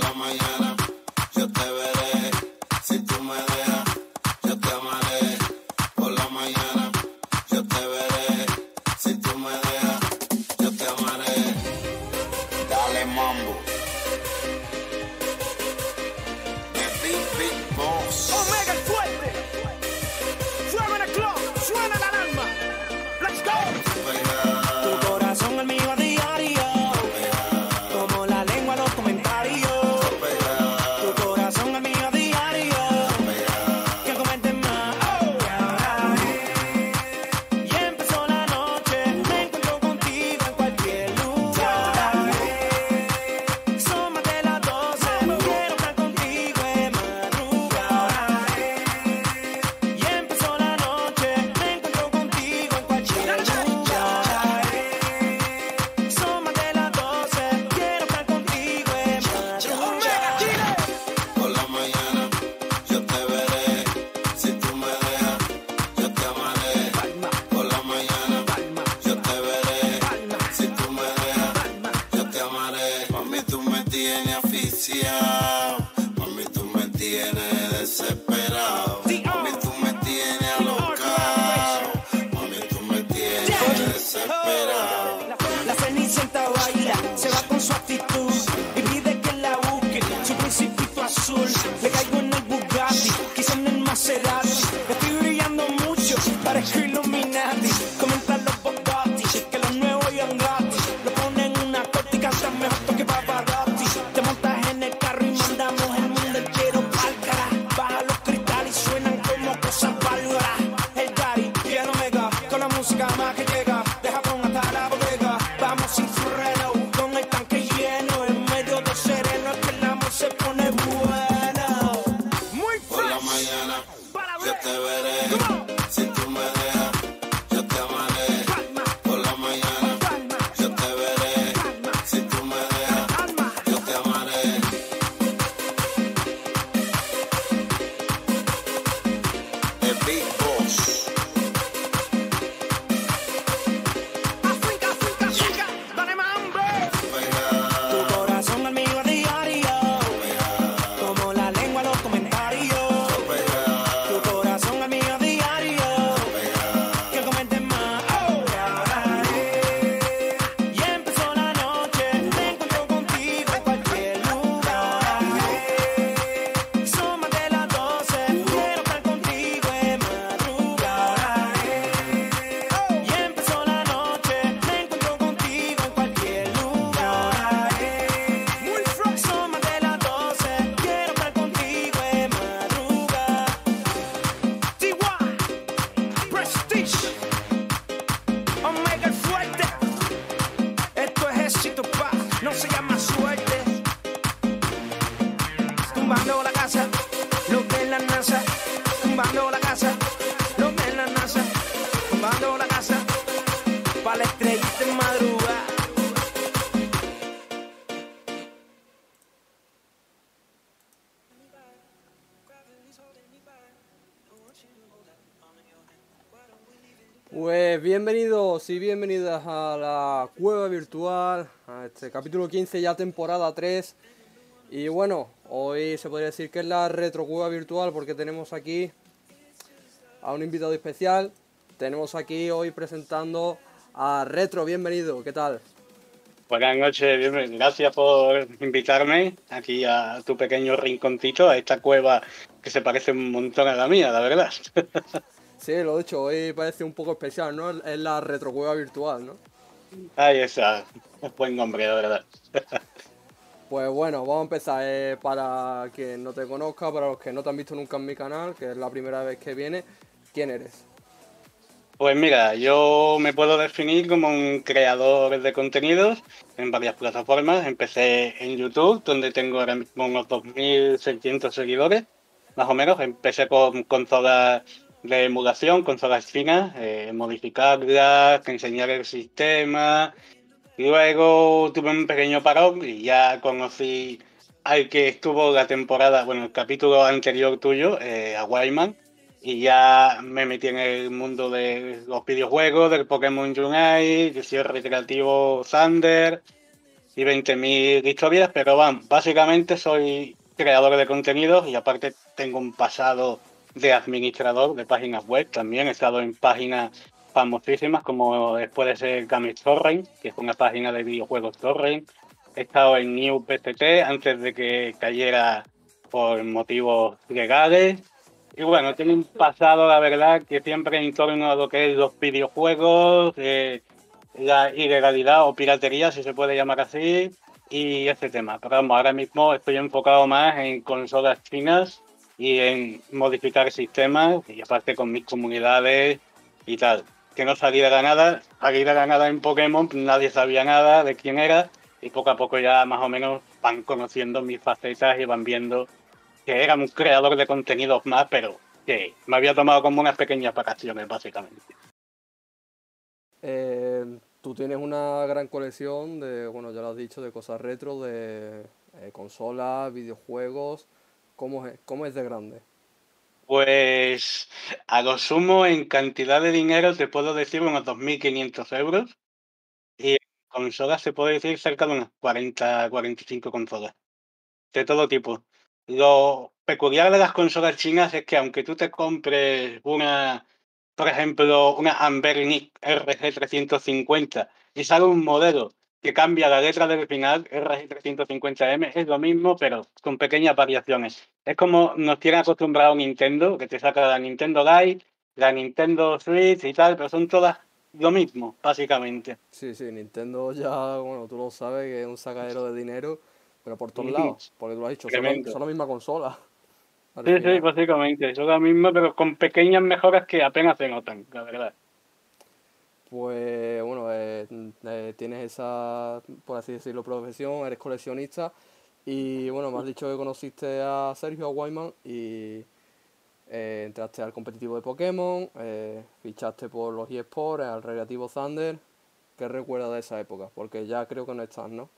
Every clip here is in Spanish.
La mañana yo te veré. Y bienvenidas a la cueva virtual, a este capítulo 15 ya temporada 3. Y bueno, hoy se podría decir que es la retro cueva virtual porque tenemos aquí a un invitado especial. Tenemos aquí hoy presentando a Retro, bienvenido, ¿qué tal? Buenas noches, bienvenido. gracias por invitarme aquí a tu pequeño rinconcito, a esta cueva que se parece un montón a la mía, la verdad. Sí, lo he dicho, hoy parece un poco especial, ¿no? Es la retro cueva virtual, ¿no? Ahí está, es buen nombre, la verdad. Pues bueno, vamos a empezar. eh, para quien no te conozca, para los que no te han visto nunca en mi canal, que es la primera vez que viene, ¿quién eres? Pues mira, yo me puedo definir como un creador de contenidos en varias plataformas. Empecé en YouTube, donde tengo ahora mismo unos 2.600 seguidores, más o menos. Empecé con consolas de emulación, consolas finas, eh, modificarlas, enseñar el sistema. Luego tuve un pequeño parón y ya conocí al que estuvo la temporada, bueno, el capítulo anterior tuyo, eh, a Wyman y ya me metí en el mundo de los videojuegos, del Pokémon Unite, que soy recreativo Thunder, y 20.000 historias, pero van, básicamente soy creador de contenidos y aparte tengo un pasado de administrador de páginas web también. He estado en páginas famosísimas como puede ser Games Torrent, que es una página de videojuegos Torrent. He estado en New PTT antes de que cayera por motivos legales. Y bueno, tiene un pasado, la verdad, que siempre en torno a lo que es los videojuegos, eh, la ilegalidad o piratería, si se puede llamar así, y este tema. Pero vamos, ahora mismo estoy enfocado más en consolas chinas y en modificar sistemas, y aparte con mis comunidades y tal. Que no saliera nada, saliera nada en Pokémon, nadie sabía nada de quién era, y poco a poco ya más o menos van conociendo mis facetas y van viendo que era un creador de contenidos más, pero que me había tomado como unas pequeñas vacaciones, básicamente. Eh, tú tienes una gran colección de, bueno, ya lo has dicho, de cosas retro, de eh, consolas, videojuegos. ¿Cómo es, ¿Cómo es de grande? Pues a lo sumo en cantidad de dinero te puedo decir unos 2.500 euros y en consolas se puede decir cerca de unas 40, 45 consolas de todo tipo. Lo peculiar de las consolas chinas es que aunque tú te compres una, por ejemplo, una Ambernic RG350 y sale un modelo que cambia la letra del final, RG350M, es lo mismo, pero con pequeñas variaciones. Es como nos tiene acostumbrado Nintendo, que te saca la Nintendo Lite, la Nintendo Switch y tal, pero son todas lo mismo, básicamente. Sí, sí, Nintendo ya, bueno, tú lo sabes, que es un sacadero de dinero, pero por todos lados, porque tú lo has dicho, son, la- son la misma consola. Sí, sí, básicamente, son las mismas, pero con pequeñas mejoras que apenas se notan, la verdad. Pues bueno, eh, eh, tienes esa, por así decirlo, profesión, eres coleccionista y bueno, me has dicho que conociste a Sergio, a Wyman y eh, entraste al competitivo de Pokémon, fichaste por los eSports, al Recreativo Thunder. ¿Qué recuerdas de esa época? Porque ya creo que no estás, ¿no?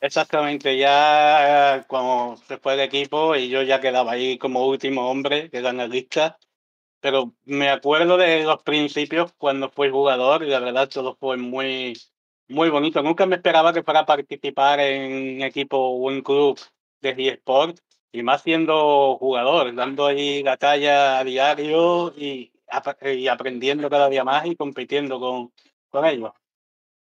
Exactamente, ya cuando se fue el equipo y yo ya quedaba ahí como último hombre, que era en lista, pero me acuerdo de los principios cuando fui jugador y la verdad todo fue muy, muy bonito. Nunca me esperaba que fuera a participar en un equipo o un club de eSport y más siendo jugador, dando ahí la talla a diario y, y aprendiendo cada día más y compitiendo con, con ellos.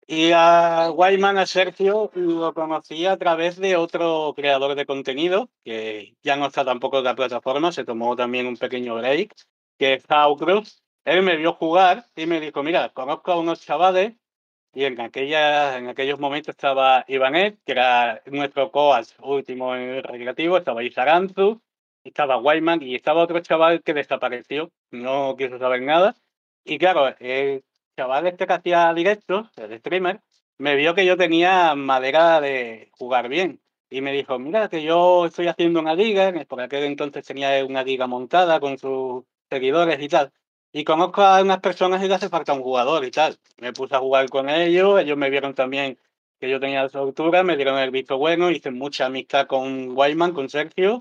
Y a Wyman, a Sergio, lo conocí a través de otro creador de contenido, que ya no está tampoco en la plataforma, se tomó también un pequeño break, que Cruz. Él me vio jugar y me dijo, mira, conozco a unos chavales, y en, aquella, en aquellos momentos estaba Ivanet, que era nuestro coach último en el recreativo, estaba Isaranzu, estaba Wyman y estaba otro chaval que desapareció, no quiso saber nada. Y claro, el chaval este que hacía directos, el streamer, me vio que yo tenía madera de jugar bien. Y me dijo, mira, que yo estoy haciendo una liga, por aquel entonces tenía una liga montada con sus seguidores y tal. Y conozco a unas personas y le hace falta un jugador y tal. Me puse a jugar con ellos, ellos me vieron también que yo tenía soltura, me dieron el visto bueno, hice mucha amistad con Wyman, con Sergio,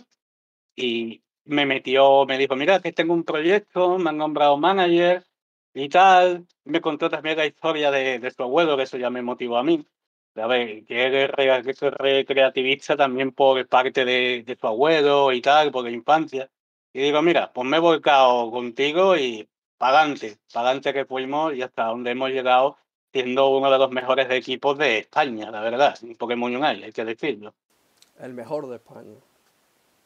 y me metió, me dijo, mira, que tengo un proyecto, me han nombrado manager y tal. Me contó también la historia de, de su abuelo, que eso ya me motivó a mí. A ver, que él es re- que es recreativista también por parte de, de su abuelo y tal, por la infancia. Y digo, mira, pues me he volcado contigo y pa'lante, pa'lante que fuimos y hasta donde hemos llegado siendo uno de los mejores equipos de España, la verdad, en Pokémon Unite, hay que decirlo. El mejor de España.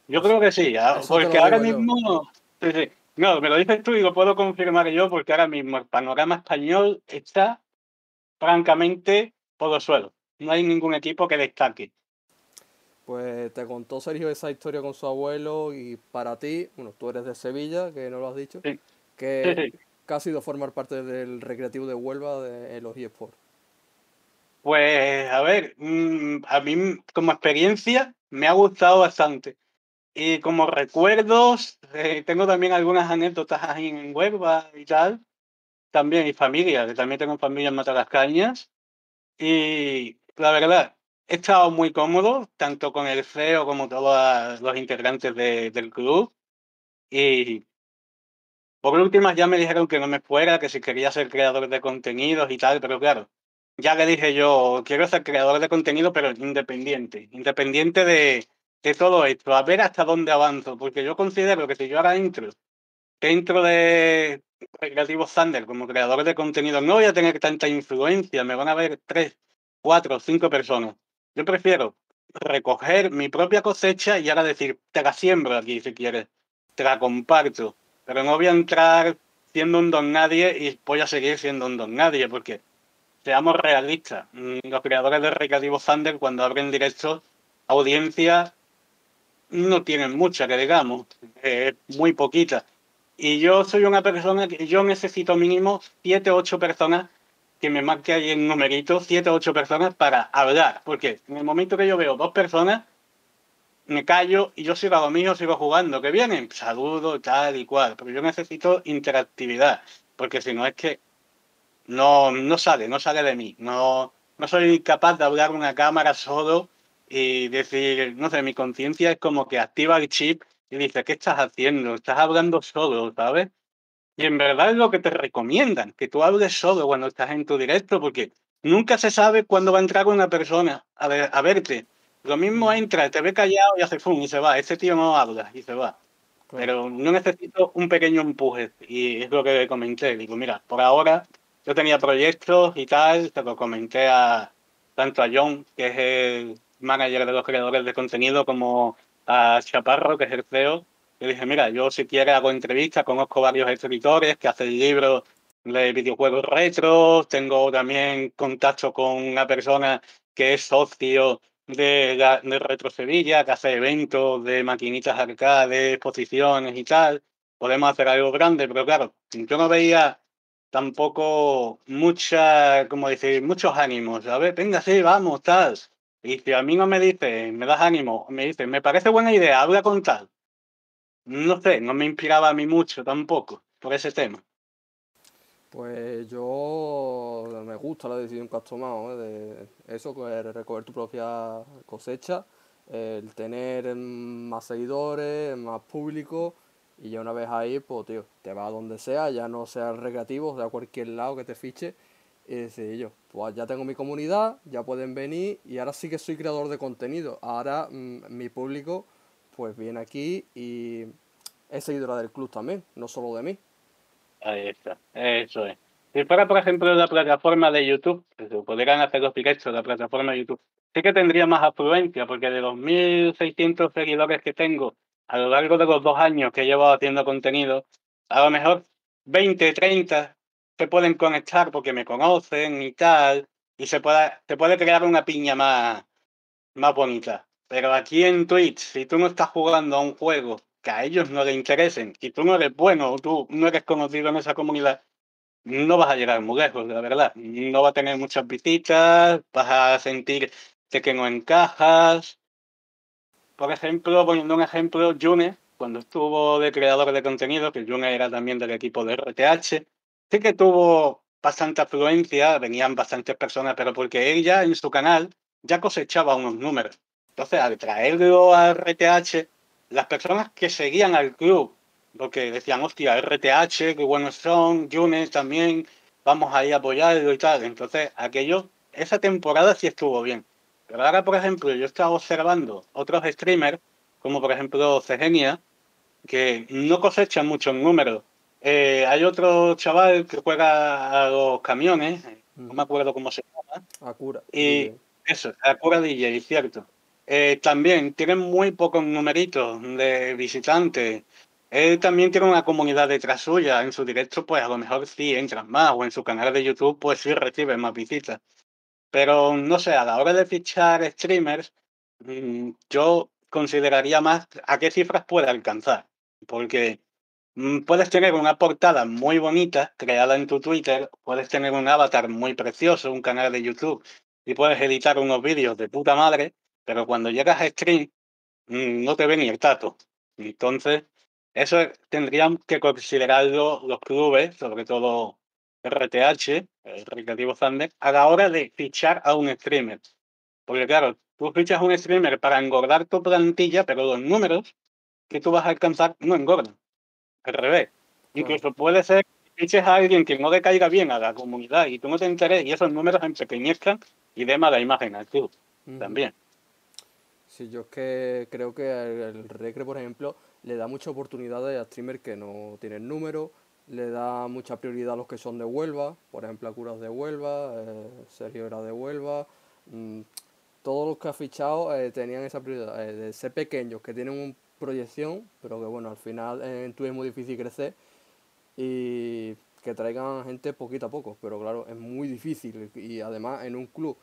Yo creo que sí, ah, Eso porque ahora mismo, sí, sí. no, me lo dices tú y lo puedo confirmar yo, porque ahora mismo el panorama español está francamente por los suelos. No hay ningún equipo que destaque. Pues te contó Sergio esa historia con su abuelo y para ti, bueno, tú eres de Sevilla, que no lo has dicho, Sí. que, Sí, sí. que ha sido formar parte del recreativo de Huelva de en los eSports. Pues, a ver, mm, a mí como experiencia me ha gustado bastante. Y como recuerdos, eh, tengo también algunas anécdotas ahí en Huelva y tal. También, y familia, que también tengo familia en Matalascañas. Y la verdad, he estado muy cómodo, tanto con el CEO como todos los integrantes de- del club. Y por últimas ya me dijeron que no me fuera, que si quería ser creador de contenidos y tal, pero claro, ya le dije yo, quiero ser creador de contenido, pero independiente, independiente de, de todo esto, a ver hasta dónde avanzo, porque yo considero que si yo ahora entro dentro de Recreativo Thunder como creador de contenido, no voy a tener tanta influencia, me van a ver tres, cuatro, cinco personas. Yo prefiero recoger mi propia cosecha y ahora decir, te la siembro aquí si quieres, te la comparto, pero no voy a entrar siendo un don nadie y voy a seguir siendo un don nadie, porque seamos realistas, mm, los creadores de Recreativo Thunder cuando abren directos, audiencia no tienen mucha, que digamos, eh, muy poquita. Y yo soy una persona que yo necesito mínimo 7 o 8 personas que me marque ahí en numerito, 7 o 8 personas para hablar. Porque en el momento que yo veo dos personas, me callo y yo sigo a lo mío, sigo jugando. ¿Que vienen? Saludo, tal y cual. Pero yo necesito interactividad. Porque si no es que no, no sale, no sale de mí. No, no soy capaz de hablar una cámara solo y decir, no sé, mi conciencia es como que activa el chip y dice, ¿qué estás haciendo? Estás hablando solo, ¿sabes? Y en verdad es lo que te recomiendan, que tú hables solo cuando estás en tu directo, porque nunca se sabe cuándo va a entrar una persona a, ver, a verte. Lo mismo entra, te ve callado y hace fum y se va. Ese tío no habla y se va. Pero no necesito un pequeño empuje. Y es lo que comenté. Digo, mira, por ahora yo tenía proyectos y tal, se lo comenté a tanto a John, que es el manager de los creadores de contenido, como a Chaparro, que es el CEO. Le dije, mira, yo si quieres hago entrevistas, conozco varios escritores que hacen libros de videojuegos retro, tengo también contacto con una persona que es socio de, de Retro Sevilla, que hace eventos de maquinitas arcade, exposiciones y tal. Podemos hacer algo grande, pero claro, yo no veía tampoco mucha, como decir, muchos ánimos, ¿sabes? Venga, sí, vamos, tal. Y si a mí no me dice, me das ánimo, me dice, me parece buena idea, habla con tal. No sé, no me inspiraba a mí mucho tampoco por ese tema. Pues yo me gusta la decisión que has tomado, ¿eh? de eso, recoger tu propia cosecha, el tener más seguidores, más público, y ya una vez ahí, pues tío, te vas a donde sea, ya no sea recreativo, sea cualquier lado que te fiche, y decir yo, pues ya tengo mi comunidad, ya pueden venir, y ahora sí que soy creador de contenido, ahora mm, mi público pues viene aquí y es seguidora del club también, no solo de mí. Ahí está, eso es. Si fuera, por ejemplo, la plataforma de YouTube, que se podrían hacer los directos la plataforma de YouTube, sí que tendría más afluencia, porque de los 1.600 seguidores que tengo a lo largo de los dos años que he llevado haciendo contenido, a lo mejor 20, 30 se pueden conectar porque me conocen y tal, y se puede, se puede crear una piña más, más bonita. Pero aquí en Twitch, si tú no estás jugando a un juego que a ellos no les interesen, si tú no eres bueno o tú no eres conocido en esa comunidad, no vas a llegar muy lejos, la verdad. No vas a tener muchas visitas, vas a sentir que no encajas. Por ejemplo, poniendo un ejemplo, June, cuando estuvo de creador de contenido, que June era también del equipo de RTH, sí que tuvo bastante afluencia, venían bastantes personas, pero porque ella en su canal ya cosechaba unos números. Entonces, al traerlo a RTH, las personas que seguían al club, porque decían, hostia, RTH, qué buenos son, Yunes también, vamos ahí a apoyarlo y tal. Entonces, aquello, esa temporada sí estuvo bien. Pero ahora, por ejemplo, yo estaba observando otros streamers, como por ejemplo Cegenia, que no cosechan muchos números. Eh, hay otro chaval que juega a los camiones, no me acuerdo cómo se llama. Acura. Y eso, Acura DJ, cierto. Eh, también tiene muy pocos numeritos de visitantes. Él también tiene una comunidad detrás suya. En su directo, pues a lo mejor sí entran más, o en su canal de YouTube, pues sí recibe más visitas. Pero no sé, a la hora de fichar streamers, mm, yo consideraría más a qué cifras puede alcanzar. Porque mm, puedes tener una portada muy bonita creada en tu Twitter, puedes tener un avatar muy precioso, un canal de YouTube, y puedes editar unos vídeos de puta madre, pero cuando llegas a stream, mm, no te ve ni el tato. Entonces, eso tendrían que considerarlo los clubes, sobre todo RTH, el Recreativo Thunder, a la hora de fichar a un streamer. Porque claro, tú fichas a un streamer para engordar tu plantilla, pero los números que tú vas a alcanzar no engordan. Al revés. Incluso puede ser que fiches a alguien que no le caiga bien a la comunidad y tú no te enteres y esos números empequeñezcan y dé mala imagen al club también. Sí, yo es que creo que el, Recre, por ejemplo, le da mucha oportunidad a streamers que no tienen número, le da mucha prioridad a los que son de Huelva, por ejemplo, a Curas de Huelva, eh, Sergio era de Huelva, mm, todos los que ha fichado eh, tenían esa prioridad eh, de ser pequeños, que tienen una proyección, pero que bueno, al final en Twitch es muy difícil crecer y que traigan gente poquito a poco, pero claro, es muy difícil. Y además en un club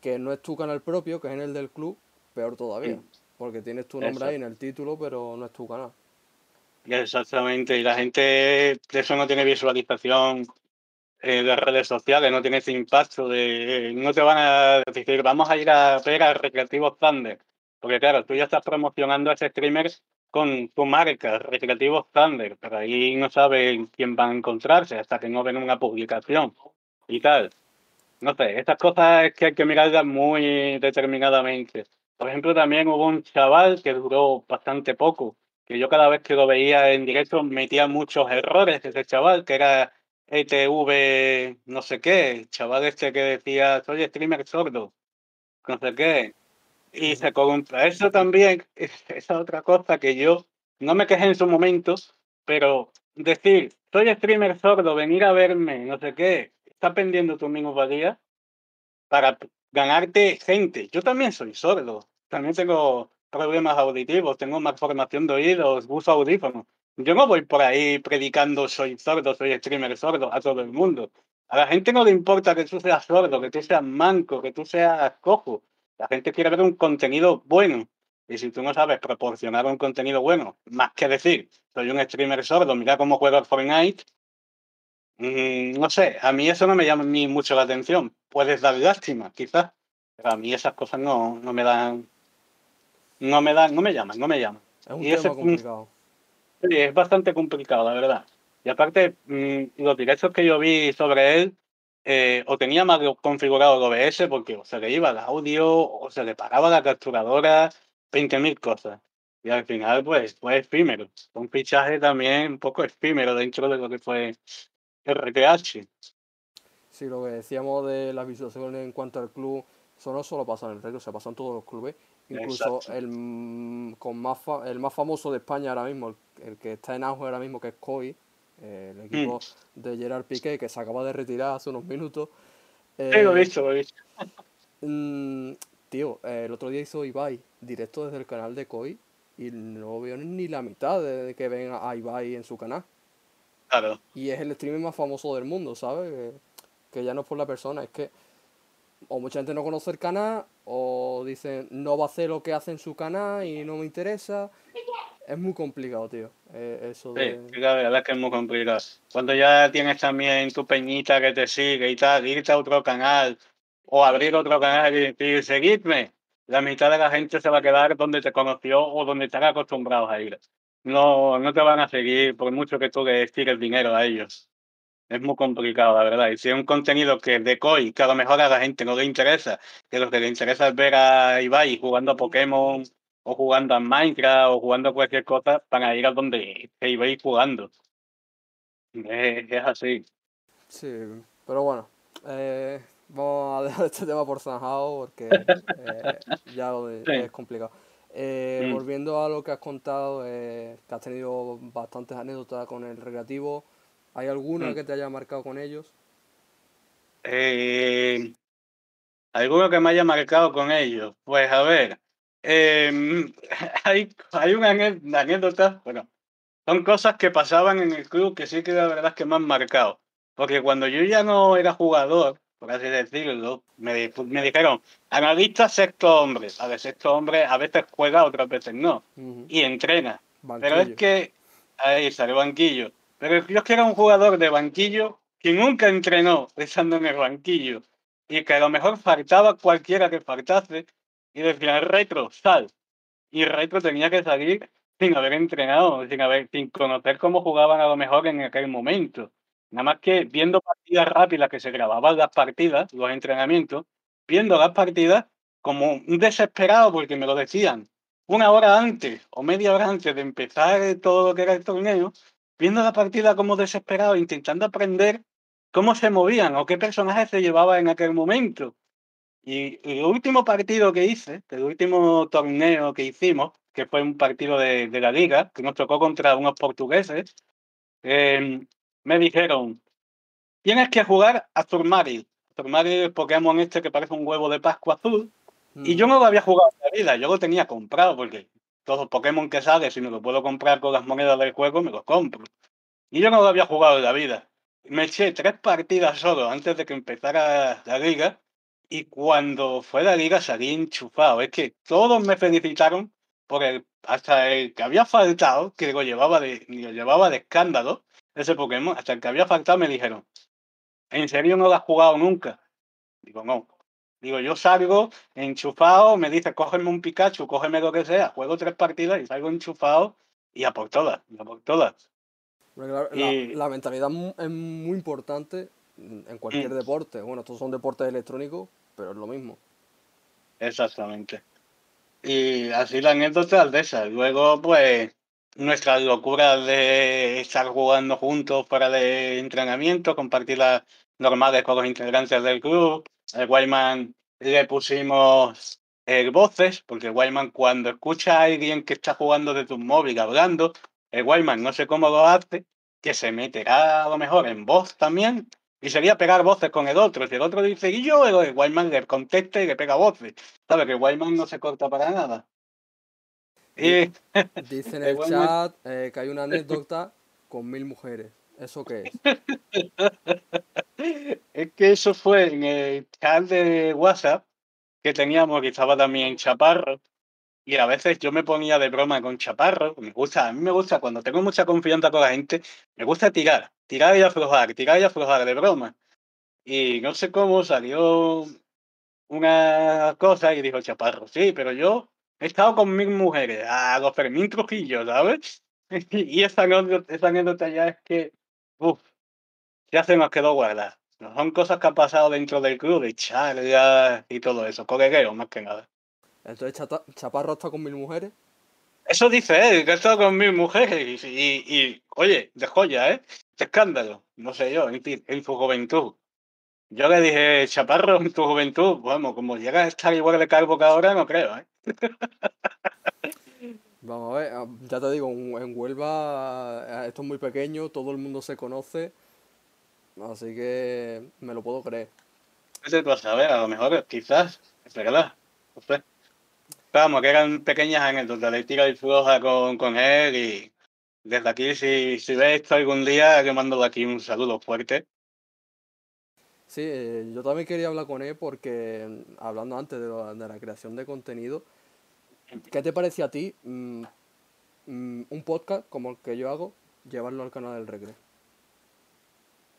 que no es tu canal propio, que es en el del club, peor todavía, Sí. porque tienes tu nombre ahí en el título, pero no es tu canal. Exactamente, y la gente de eso no tiene visualización eh, de redes sociales, no tiene ese impacto de no te van a decir vamos a ir a ver a Recreativo Thunder, porque claro, tú ya estás promocionando a ese streamer con tu marca, Recreativo Thunder, pero ahí no saben quién va a encontrarse hasta que no ven una publicación y tal. No sé, estas cosas es que hay que mirarlas muy determinadamente. Por ejemplo, también hubo un chaval que duró bastante poco, que yo cada vez que lo veía en directo metía muchos errores ese chaval, que era ETV no sé qué, el chaval este que decía, soy streamer sordo, no sé qué, y se corrompe. Eso también es esa otra cosa que yo no me quejé en su momento, pero decir, soy streamer sordo, venir a verme, no sé qué, está pendiendo tu mismo valía para ganarte gente. Yo también soy sordo, también tengo problemas auditivos, tengo malformación de oídos, uso audífonos. Yo no voy por ahí predicando soy sordo, soy streamer sordo a todo el mundo. A la gente no le importa que tú seas sordo, que tú seas manco, que tú seas cojo. La gente quiere ver un contenido bueno. Y si tú no sabes proporcionar un contenido bueno, más que decir, soy un streamer sordo, mira cómo juego Fortnite, mm, no sé, a mí eso no me llama ni mucho la atención. Puedes dar lástima, quizás, pero a mí esas cosas no, no me dan, no me dan, no me llaman, no me llaman. Es un Y tema es un- complicado. Sí, es bastante complicado, la verdad. Y aparte, mm, los directos que yo vi sobre él, eh, o tenía mal configurado el OBS porque o se le iba el audio, o se le paraba la capturadora, 20.000 cosas. Y al final, pues, fue efímero. Un fichaje también un poco efímero dentro de lo que fue RTH. Sí, lo que decíamos de las visualizaciones en cuanto al club, eso no solo pasa en el Recre, se pasa en todos los clubes. Incluso Exacto. el, mm, con más fa- el más famoso de España ahora mismo, el, el que está en auge ahora mismo, que es COI, eh, el equipo de Gerard Piqué, que se acaba de retirar hace unos minutos. Sí, lo he Eh, visto, lo he visto. mm, tío, eh, el otro día hizo Ibai, directo desde el canal de COI, y no veo ni la mitad de, que ven a Ibai en su canal. Claro. Y es el streamer más famoso del mundo, ¿sabes? Que, que ya no es por la persona, es que o mucha gente no conoce el canal, o dicen no va a hacer lo que hace en su canal y no me interesa. Es muy complicado, tío. eh, eso de... sí, la verdad es que es muy complicado. Cuando ya tienes también tu peñita que te sigue y tal, irte a otro canal o abrir otro canal y decir, seguidme, la mitad de la gente se va a quedar donde te conoció o donde están acostumbrados a ir. No, no te van a seguir por mucho que tú les tires dinero a ellos. Es muy complicado, la verdad. Y si es un contenido que de COI, que a lo mejor a la gente no le interesa, que lo que le interesa es ver a Ibai jugando a Pokémon o jugando a Minecraft o jugando a cualquier cosa, van a ir a donde Ibai jugando. Es, es así. Sí, pero bueno, eh, vamos a dejar este tema por zanjado porque eh, ya lo de- Sí. es complicado. Eh, Mm. Volviendo a lo que has contado, eh, que has tenido bastantes anécdotas con el recreativo, ¿hay alguna Mm. que te haya marcado con ellos? Eh, ¿Alguno que me haya marcado con ellos? Pues a ver, em, hay, hay una anécdota, bueno, son cosas que pasaban en el club que sí que la verdad es que me han marcado. Porque cuando yo ya no era jugador, por así decirlo, me, me dijeron, analista sexto hombre. A ver, sexto hombre a veces juega, otras veces no. Y entrena. Pero es que ahí sale banquillo. Pero yo era un jugador de banquillo que nunca entrenó estando en el banquillo y que a lo mejor faltaba cualquiera que faltase y decía retro, sal. Y retro tenía que salir sin haber entrenado, sin haber, sin conocer cómo jugaban a lo mejor en aquel momento. Nada más que viendo partidas rápidas que se grababan las partidas, los entrenamientos, viendo las partidas como un desesperado porque me lo decían una hora antes o media hora antes de empezar todo lo que era el torneo, viendo la partida como desesperado, intentando aprender cómo se movían o qué personajes se llevaba en aquel momento. Y el último partido que hice, el último torneo que hicimos, que fue un partido de, de la liga, que nos tocó contra unos portugueses, eh, me dijeron, tienes que jugar a Zurmari. Zurmari es el Pokémon este que parece un huevo de Pascua azul. Y Mm. yo no lo había jugado en la vida, yo lo tenía comprado porque todos los Pokémon que sale, si me lo puedo comprar con las monedas del juego, me los compro. Y yo no lo había jugado en la vida. Me eché tres partidas solo antes de que empezara la liga y cuando fue la liga salí enchufado. Es que todos me felicitaron por el, hasta el que había faltado, que lo llevaba de, llevaba de escándalo, ese Pokémon, hasta el que había faltado me dijeron, ¿en serio no lo has jugado nunca? Digo, no. Digo, yo salgo enchufado, me dice, cógeme un Pikachu, cógeme lo que sea, juego tres partidas y salgo enchufado y a por todas, y a por todas. Y- la, mentalidad es muy importante en cualquier Mm. deporte. Bueno, estos son deportes electrónicos, pero es lo mismo. Exactamente. Y así la anécdota de esa. Luego, pues, nuestras locuras de estar jugando juntos fuera de entrenamiento, compartir las normales con los integrantes del club. El Wayman le pusimos eh, voces, porque el Wayman cuando escucha a alguien que está jugando de tu móvil hablando, el Wayman no sé cómo lo hace, que se meterá a lo mejor en voz también, y sería pegar voces con el otro. Si el otro dice y yo, el Wayman le contesta y le pega voces. ¿Sabes? Que Wayman no se corta para nada. Y Dice en el chat eh, que hay una anécdota con mil mujeres. ¿Eso qué es? es que eso fue en el chat de WhatsApp que teníamos, que estaba también Chaparro. Y a veces yo me ponía de broma con Chaparro. Me gusta, a mí me gusta, cuando tengo mucha confianza con la gente, me gusta tirar, tirar y aflojar, tirar y aflojar de broma. Y no sé cómo salió una cosa y dijo Chaparro, sí, pero yo he estado con mil mujeres, a los Fermín Trujillo, ¿sabes? y esa anécdota, esa anécdota ya es que, uff, ya se nos quedó guardada. No son cosas que han pasado dentro del club, de charlas y todo eso, colegueo más que nada. Entonces Chaparro está con mil mujeres. Eso dice él, que estado con mil mujeres y, y, y, oye, de joya, ¿eh? De escándalo, no sé yo, en, en su juventud. Yo le dije, Chaparro, en tu juventud, vamos, como llegas a estar igual de calvo que ahora, no creo, ¿eh? Vamos a ver, ah, ya te digo, en Huelva ah, esto es muy pequeño, todo el mundo se conoce, así que me lo puedo creer. Vete tú a saber, a lo mejor, quizás, es verdad, no sé. Vamos, que eran pequeñas anécdotas de tira y floja con, con él y desde aquí, si, si ves esto algún día, le mando de aquí un saludo fuerte. Sí, eh, yo también quería hablar con él porque, mm, hablando antes de, lo- de la creación de contenido, ¿qué te parece a ti mm, mm, un podcast como el que yo hago, llevarlo al canal del Recre?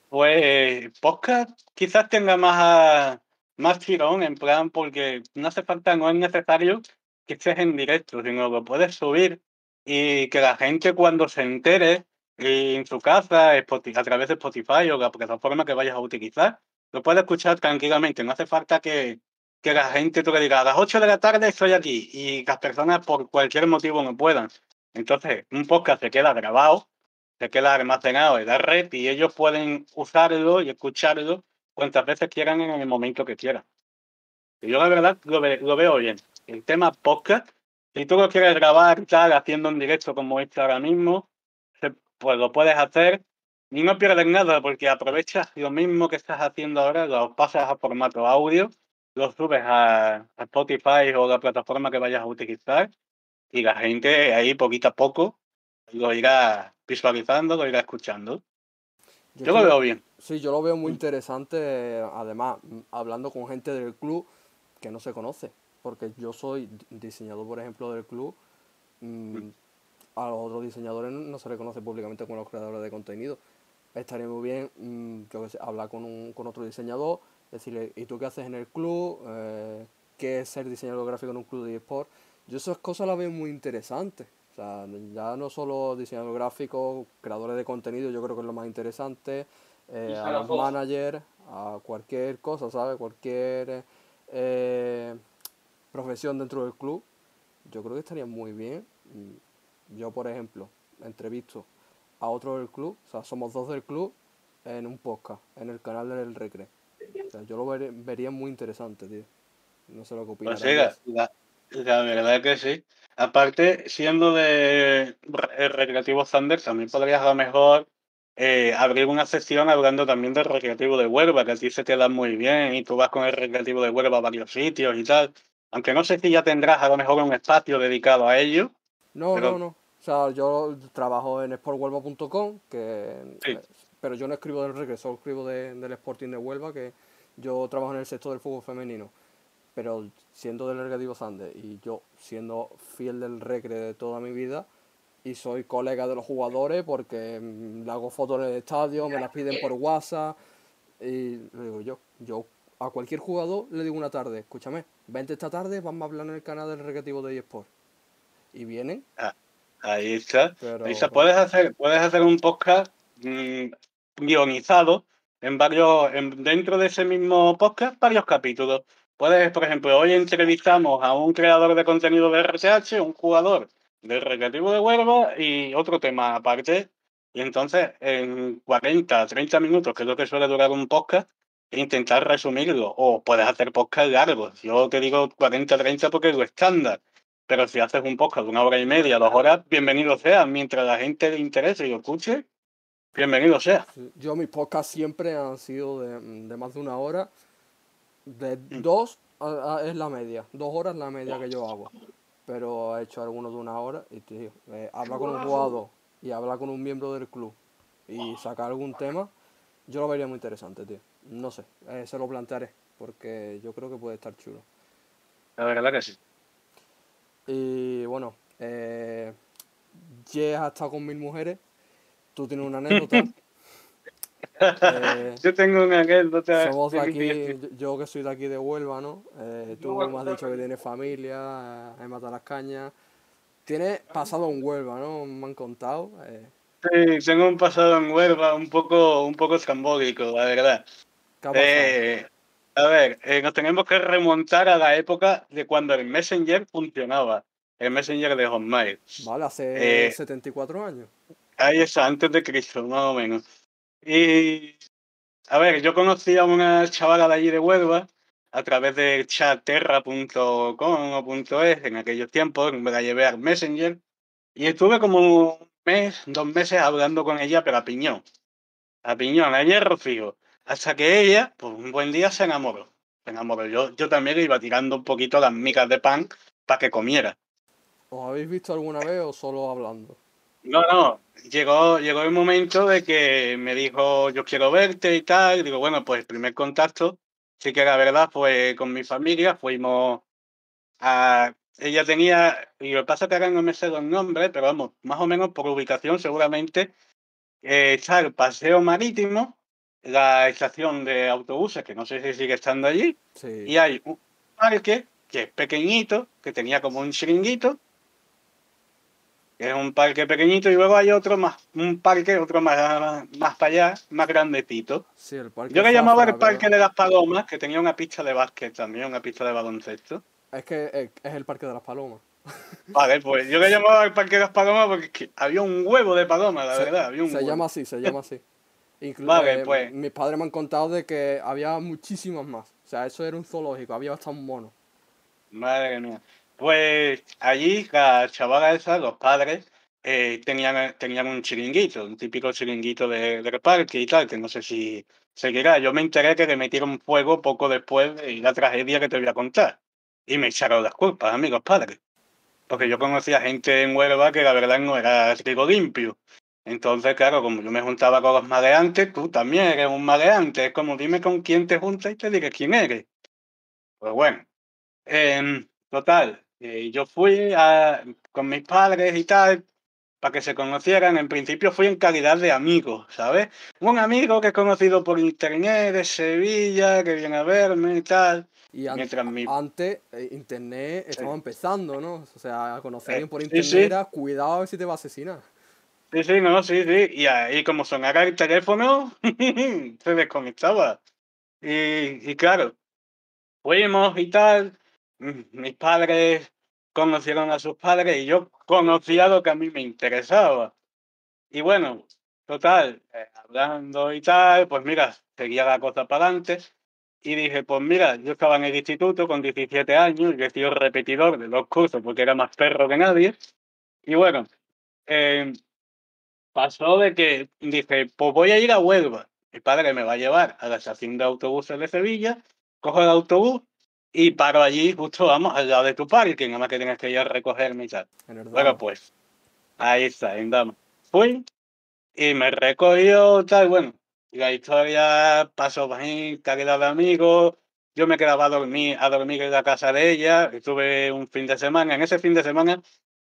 Pues podcast quizás tenga más, a- más tirón, en plan, porque no hace falta, no es necesario que estés en directo, sino lo puedes subir y que la gente cuando se entere en su casa, a través de Spotify o la plataforma que vayas a utilizar, lo puede escuchar tranquilamente. No hace falta que, que la gente tú le digas a las 8 de la tarde estoy aquí y las personas por cualquier motivo no puedan. Entonces, un podcast se queda grabado se queda almacenado en la red y ellos pueden usarlo y escucharlo cuantas veces quieran en el momento que quieran. Y yo la verdad lo, ve- lo veo bien. El tema podcast, si tú lo quieres grabar tal, haciendo en directo como este ahora mismo, pues lo puedes hacer y no pierdes nada porque aprovechas lo mismo que estás haciendo ahora, lo pasas a formato audio, lo subes a, a Spotify o la plataforma que vayas a utilizar y la gente ahí poquito a poco lo irá visualizando, lo irá escuchando. Yo Yo lo veo bien. Sí, yo lo veo muy interesante, eh, además, mm, hablando con gente del club que no se conoce, porque yo soy di- diseñador, por ejemplo, del club, mm, a los otros diseñadores no se les conoce públicamente como los creadores de contenido. Estaría muy bien, mm, yo qué sé, hablar con, un, con otro diseñador, decirle, ¿y tú qué haces en el club? Eh, ¿Qué es ser diseñador gráfico en un club de eSport? Yo esas cosas las veo muy interesantes. O sea, ya no solo diseñador gráfico, creadores de contenido, yo creo que es lo más interesante. eh, a los managers, a cualquier cosa, ¿sabes? Cualquier eh, profesión dentro del club, yo creo que estaría muy bien. Yo, por ejemplo, entrevisto a otro del club, o sea, somos dos del club en un podcast, en el canal del Recre. O sea, yo lo veré- vería muy interesante, tío. No sé lo que opinas. Pues sí, la, la- verdad que sí. Aparte, siendo de el Recreativo Thunder, también podrías a lo mejor eh, abrir una sección hablando también del Recreativo de Huelva, que a ti se te da muy bien y tú vas con el Recreativo de Huelva a varios sitios y tal. Aunque no sé si ya tendrás a lo mejor un espacio dedicado a ello. No, Pero- no, no. O sea, yo trabajo en sporthuelva.com, que Sí. eh, pero yo no escribo del Recre, solo escribo de- del Sporting de Huelva, que yo trabajo en el sector del fútbol femenino. Pero siendo del Recreativo Sande y yo siendo fiel del Recre de toda mi vida y soy colega de los jugadores porque mm, le hago fotos en el estadio, me las piden por WhatsApp y le digo yo, yo a cualquier jugador le digo una tarde, escúchame, vente esta tarde, vamos a hablar en el canal del Recreativo de eSport. Y vienen, Ahí está. pero... Ahí está. Puedes hacer, puedes hacer un podcast mm, guionizado en varios, en- dentro de ese mismo podcast, varios capítulos. Puedes, por ejemplo, hoy entrevistamos a un creador de contenido de RTH, un jugador del Recreativo de Huelva y otro tema aparte. Y entonces, en 40, 30 minutos, que es lo que suele durar un podcast, intentar resumirlo. O puedes hacer podcast largos. Yo te digo 40, 30 porque es lo estándar. Pero si haces un podcast de una hora y media, dos horas, bienvenido sea. Mientras la gente le interese y lo escuche, bienvenido sea. Yo mis podcasts siempre han sido de, de más de una hora. De Mm. dos a- a- es la media. Dos horas es la media que yo hago. Pero he hecho algunos de una hora y tío, eh, hablar con un jugador y hablar con un miembro del club y sacar algún tema, yo lo vería muy interesante, tío. No sé, eh, se lo plantearé porque yo creo que puede estar chulo. La verdad que sí. Y bueno, eh, Ye ha estado con mil mujeres. Tú tienes una anécdota. Eh, Yo tengo una anécdota. Somos de aquí, yo- que soy de aquí de Huelva, ¿no? Eh, tú No, me has dicho que tienes familia, eh, en las cañas. Tienes pasado en Huelva, ¿no? Me han contado. eh, Sí, tengo un pasado en Huelva un poco, un poco estrambólico, la verdad. A ver, nos tenemos que remontar a la época de cuando el Messenger funcionaba. El Messenger de Hotmail. vale, hace eh, 74 años. Ahí está, antes de Cristo, más o menos. Y, a ver, yo conocí a una chavala de allí de Huelva a través de chatterra.com o punto .es en aquellos tiempos, me la llevé al Messenger y estuve como un mes, dos meses hablando con ella, pero a piñón. A piñón, a hierro fijo. Hasta que ella, pues un buen día se enamoró. Se enamoró. Yo, yo también iba tirando un poquito las migas de pan para que comiera. ¿Os habéis visto alguna vez o solo hablando? No, no, llegó, llegó el momento de que me dijo, yo quiero verte y tal. Digo, bueno, pues el primer contacto, sí que la verdad fue con mi familia, fuimos a... Ella tenía, y lo que pasa es que ahora no me sé los nombres, pero vamos, más o menos por ubicación seguramente, eh, está el Paseo Marítimo, la estación de autobuses, que no sé si sigue estando allí, Sí. y hay un parque que es pequeñito, que tenía como un chiringuito, que es un parque pequeñito, y luego hay otro más, un parque, otro más, más para allá, más grandecito. Sí, el parque Yo le llamaba el parque pero- de las palomas, que tenía una pista de básquet también, una pista de baloncesto. Es que es, es el parque de las palomas. Vale, pues yo le llamaba el parque de las palomas porque es que había un huevo de palomas, la Se- verdad, había un Se huevo. llama así, se llama así. Inclu- Vale, eh, pues. Mis padres me han contado de que había muchísimas más. O sea, eso era un zoológico, había hasta un mono. Madre mía. Pues allí la chavala esa, los padres, eh, tenían, tenían un chiringuito, un típico chiringuito de, del parque y tal, que no sé si seguirá. Yo me enteré que le metieron fuego poco después de la tragedia que te voy a contar. Y me echaron las culpas, amigos padres. Porque yo conocía gente en Huelva que la verdad no era trigo limpio. Entonces, claro, como yo me juntaba con los maleantes, tú también eres un maleante. Es como dime con quién te juntas y te diré quién eres. Pues bueno. Em, total, eh, yo fui a- con mis padres y tal, para que se conocieran. En principio fui en calidad de amigo, ¿sabes? Un amigo que he conocido por internet de Sevilla, que viene a verme y tal. Y an- Mientras mi- antes, eh, internet estaba empezando, ¿no? O sea, a conocer a Eh, alguien por internet sí. era cuidado a ver si te va a asesinar. Sí, sí, no, sí, sí. Y ahí como sonara el teléfono, se desconectaba. Y, y claro, fuimos y tal. mm, Mis padres conocieron a sus padres y yo conocía lo que a mí me interesaba. Y bueno, total, eh, hablando y tal, pues mira, seguía la cosa para adelante. Y dije, pues mira, yo estaba en el instituto con 17 años y he sido repetidor de los cursos porque era más perro que nadie. Y bueno, eh, pasó de que dije, pues voy a ir a Huelva. Mi padre me va a llevar a la estación de autobuses de Sevilla, cojo el autobús y paro allí justo, vamos, al lado de tu parque, nada más que tienes que ir a tal. En el Bueno, pues, ahí está, en Dama. Fui y me recogió tal, bueno, la historia pasó bien, calidad de amigos. Yo me quedaba a dormir, a dormir en la casa de ella, estuve un fin de semana. En ese fin de semana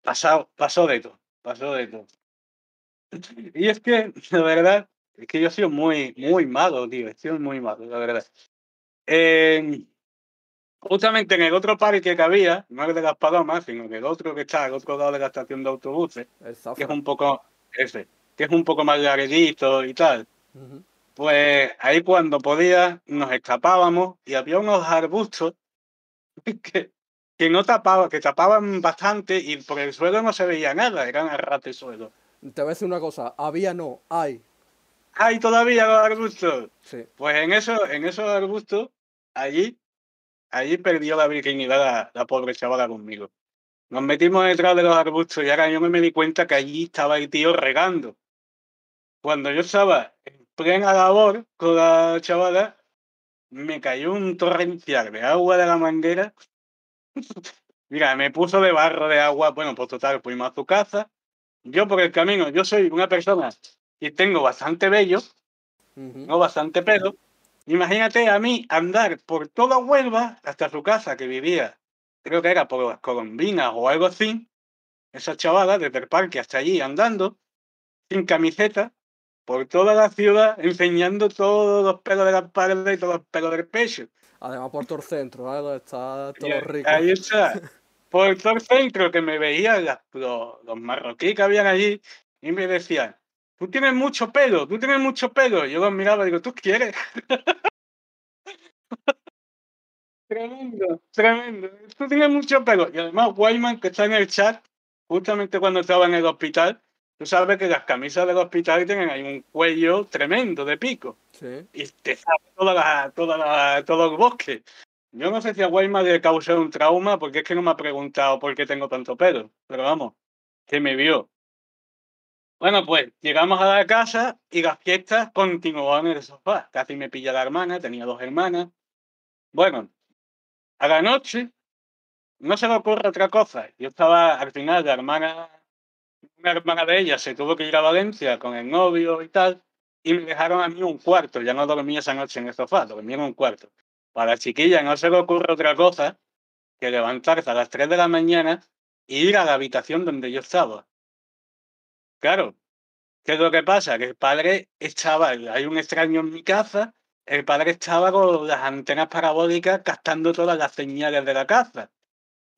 pasó, pasó de todo, pasó de todo. Y es que, la verdad, es que yo he sido muy, muy malo, tío, he sido muy malo, la verdad. Eh, justamente en el otro parque que había, no el de las palomas, sino en el otro que está al otro lado de la estación de autobuses, que es un poco ese, que es un poco más larguito y tal. Ujú. Pues ahí cuando podía nos escapábamos y había unos arbustos que, que no tapaban, que tapaban bastante y por el suelo no se veía nada, eran a ras de suelo. Te voy a decir una cosa, había no, hay. ¡Hay todavía los arbustos! Sí. Pues en eso, en esos arbustos, allí, allí perdió la virginidad la, la pobre chavala conmigo. Nos metimos detrás de los arbustos y ahora yo me di cuenta que allí estaba el tío regando. Cuando yo estaba en plena labor con la chavala, me cayó un torrencial de agua de la manguera. Mira, me puso de barro de agua. Bueno, pues total, fuimos a su casa. Yo por el camino, yo soy una persona y tengo bastante vello, Ujú. no bastante pelo. Imagínate a mí andar por toda Huelva hasta su casa que vivía, creo que era por las Colombinas o algo así. Esa chavala desde el parque hasta allí andando, sin camiseta, por toda la ciudad, enseñando todos los pelos de la espalda y todos los pelos del pecho. Además por todo el centro, ¿sabes? Donde está todo rico. Ahí está. Por todo el centro que me veían los, los marroquíes que habían allí y me decían, tú tienes mucho pelo, tú tienes mucho pelo. Yo los miraba y digo, ¿tú quieres? tremendo, tremendo. Tú tienes mucho pelo. Y además, Wyman, que está en el chat, justamente cuando estaba en el hospital, tú sabes que las camisas del hospital tienen ahí un cuello tremendo de pico Sí. y te sabe toda la, toda la, todo el bosque. Yo no sé si a Guayma le causó un trauma porque es que no me ha preguntado por qué tengo tanto pelo, pero vamos, que me vio. Bueno, pues llegamos a la casa y las fiestas continuaban en el sofá. Casi me pilla la hermana, tenía dos hermanas. Bueno, a la noche no se le ocurre otra cosa. Yo estaba, al final, la hermana, una hermana de ella se tuvo que ir a Valencia con el novio y tal, y me dejaron a mí un cuarto. Ya no dormía esa noche en el sofá, dormía en un cuarto. Para la chiquilla no se le ocurre otra cosa que levantarse a las 3 de la mañana e ir a la habitación donde yo estaba. Claro, ¿qué es lo que pasa? Que el padre estaba, hay un extraño en mi casa, el padre estaba con las antenas parabólicas captando todas las señales de la casa.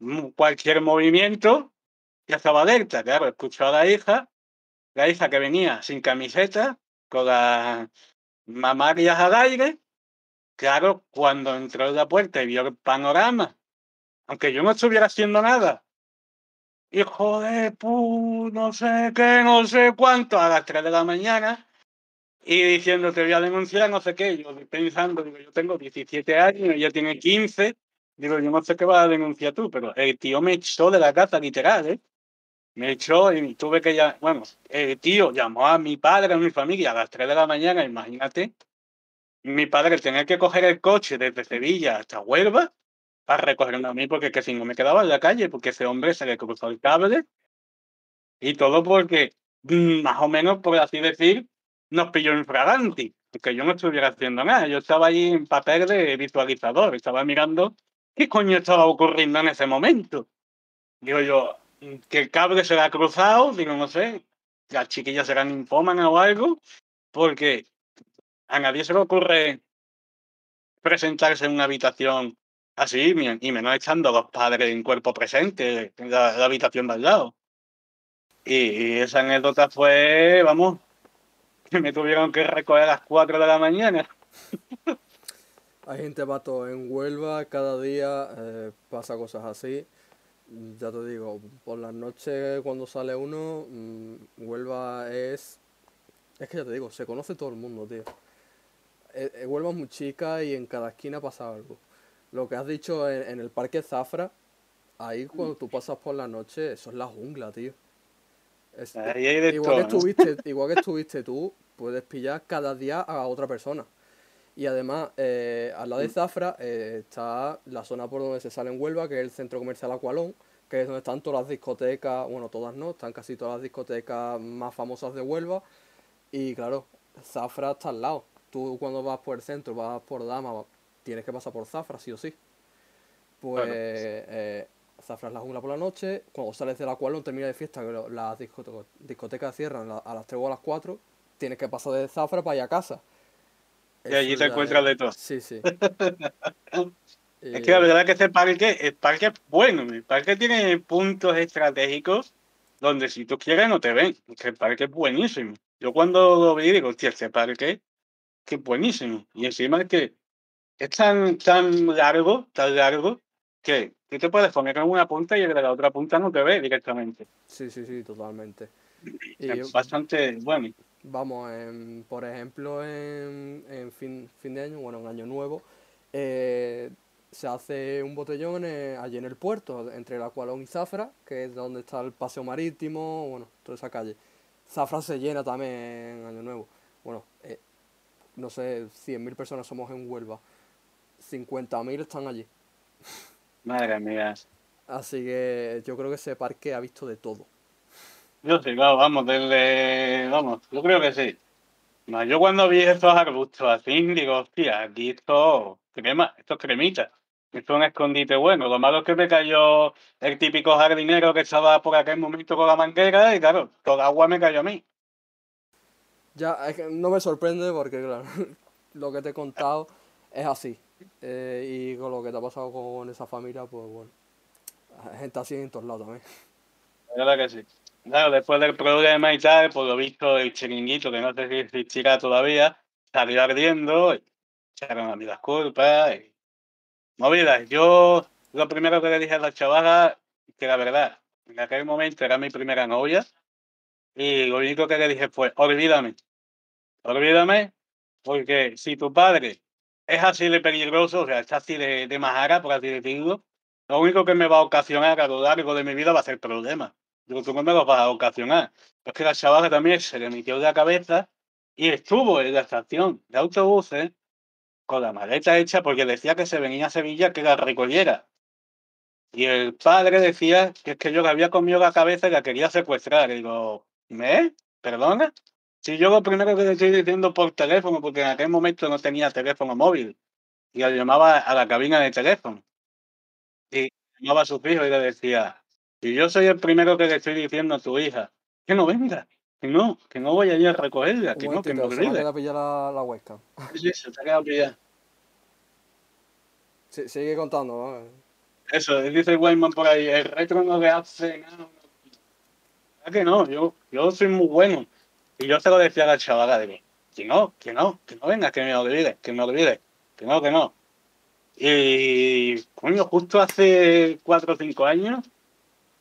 Mm, Cualquier movimiento ya estaba alerta, claro, escuchó a la hija, la hija que venía sin camiseta, con las mamarias al aire, claro, cuando entró en la puerta y vio el panorama, aunque yo no estuviera haciendo nada, hijo de pu, no sé qué, no sé cuánto, a las 3 de la mañana, y diciendo te voy a denunciar, no sé qué, yo pensando, digo, yo tengo 17 años, ella tiene 15, digo, yo no sé qué vas a denunciar tú, pero el tío me echó de la casa literal, ¿eh? Me echó y tuve que ya, bueno, el tío llamó a mi padre, a mi familia a las 3 de la mañana, imagínate, mi padre tenía que coger el coche desde Sevilla hasta Huelva para recogerme a mí, porque que si no me quedaba en la calle, porque ese hombre se le cruzó el cable y todo porque, mm, más o menos, por así decir, nos pilló en fraganti, porque yo no estuviera haciendo nada, yo estaba allí en papel de visualizador, estaba mirando qué coño estaba ocurriendo en ese momento. Digo yo, mm, que el cable se le ha cruzado, digo, no sé, las chiquillas serán ninfómanas o algo, porque a nadie se le ocurre presentarse en una habitación así, mi- y menos echando a los padres en cuerpo presente en la, habitación de al lado. Y, y esa anécdota fue, vamos, que me tuvieron que recoger a las 4 de la mañana. Hay gente, vato, en Huelva cada día eh, pasa cosas así. Ya te digo, por las noches cuando sale uno, mm, Huelva es... Es que ya te digo, se conoce todo el mundo, tío. Eh, eh, Huelva es muy chica y en cada esquina pasa algo. Lo que has dicho en, en el Parque Zafra, ahí cuando tú pasas por la noche, eso es la jungla, tío. Es- Ahí hay de igual, que estuviste, igual que estuviste tú, puedes pillar cada día a otra persona. Y además, eh, al Mm. lado de Zafra eh, está la zona por donde se sale en Huelva, que es el centro comercial Acualón, que es donde están todas las discotecas, bueno, todas no, están casi todas las discotecas más famosas de Huelva. Y claro, Zafra está al lado. Tú cuando vas por el centro, vas por Dama, tienes que pasar por Zafra, sí o sí. Pues Claro. eh, Zafra es la jungla por la noche, cuando sales del Acualón, termina de fiesta, que las discote- discotecas cierran la- a las 3 o a las 4, tienes que pasar de Zafra para ir a casa. Y allí Eso te encuentras es- de todo. Sí, sí. Es que la verdad que ese parque, el parque es bueno, el parque tiene puntos estratégicos donde si tú quieres no te ven, es el parque es buenísimo. Yo cuando lo vi digo, hostia, ese parque que es buenísimo. Y encima es que es tan, tan largo, tan largo, que tú te puedes poner en una punta y el de la otra punta no te ve directamente. Sí, sí, sí, totalmente. Y Es bastante bueno. vamos, en- por ejemplo, en, en fin, fin de año, bueno, en año nuevo, eh, se hace un botellón en- allí en el puerto, entre el Acualón y Zafra, que es donde está el paseo marítimo, bueno, toda esa calle. Zafra se llena también en año nuevo. Bueno, eh, no sé, 100.000 personas somos en Huelva, 50.000 están allí. Madre mía. Así que yo creo que ese parque ha visto de todo. Yo sí, claro, vamos, desde. Vamos, yo creo que sí. No, yo cuando vi estos arbustos así, digo, hostia, aquí esto crema, esto es cremita. Esto es un escondite bueno. Lo malo es que me cayó el típico jardinero que estaba por aquel momento con la manguera y claro, toda agua me cayó a mí. Ya, es que no me sorprende porque, claro, lo que te he contado es así. Eh, y con lo que te ha pasado con esa familia, pues bueno, gente así en todos lados también. La verdad que sí. Claro, después del problema y tal, por lo visto el chiringuito, que no sé si existirá todavía, salió ardiendo, echaron a mí las culpas. Y... Movidas. Yo lo primero que le dije a la chavala, que la verdad, en aquel momento era mi primera novia, y lo único que le dije fue, olvídame, olvídame, porque si tu padre es así de peligroso, o sea, está así de, de majara, por así decirlo, lo único que me va a ocasionar a lo largo de mi vida va a ser problemas. Digo, tú no me los vas a ocasionar. Es que la chavala también se le metió de la cabeza y estuvo en la estación de autobuses con la maleta hecha porque decía que se venía a Sevilla que la recogiera. Y el padre decía que es que yo le había comido la cabeza y la quería secuestrar. Y digo, ¿me? ¿Perdona? Si yo lo primero que le estoy diciendo por teléfono, porque en aquel momento no tenía teléfono móvil, y la llamaba a la cabina de teléfono. Y llamaba a su hijo y le decía, y yo soy el primero que le estoy diciendo a tu hija, que no venga, que no, que no voy a ir a recogerla, que no, que me momentito, se quedado pillada la, la huesca. Sí, se te ha quedado pillado. Sí, sigue contando, ¿vale? Eso, dice Wayman por ahí, el retro no le hace nada. ¿Verdad que no? Yo, yo soy muy bueno. Y yo se lo decía a la chavala, digo, que no, que no, que no vengas, que me olvide, que me olvide, que no, que no. Y, coño, justo hace cuatro o cinco años,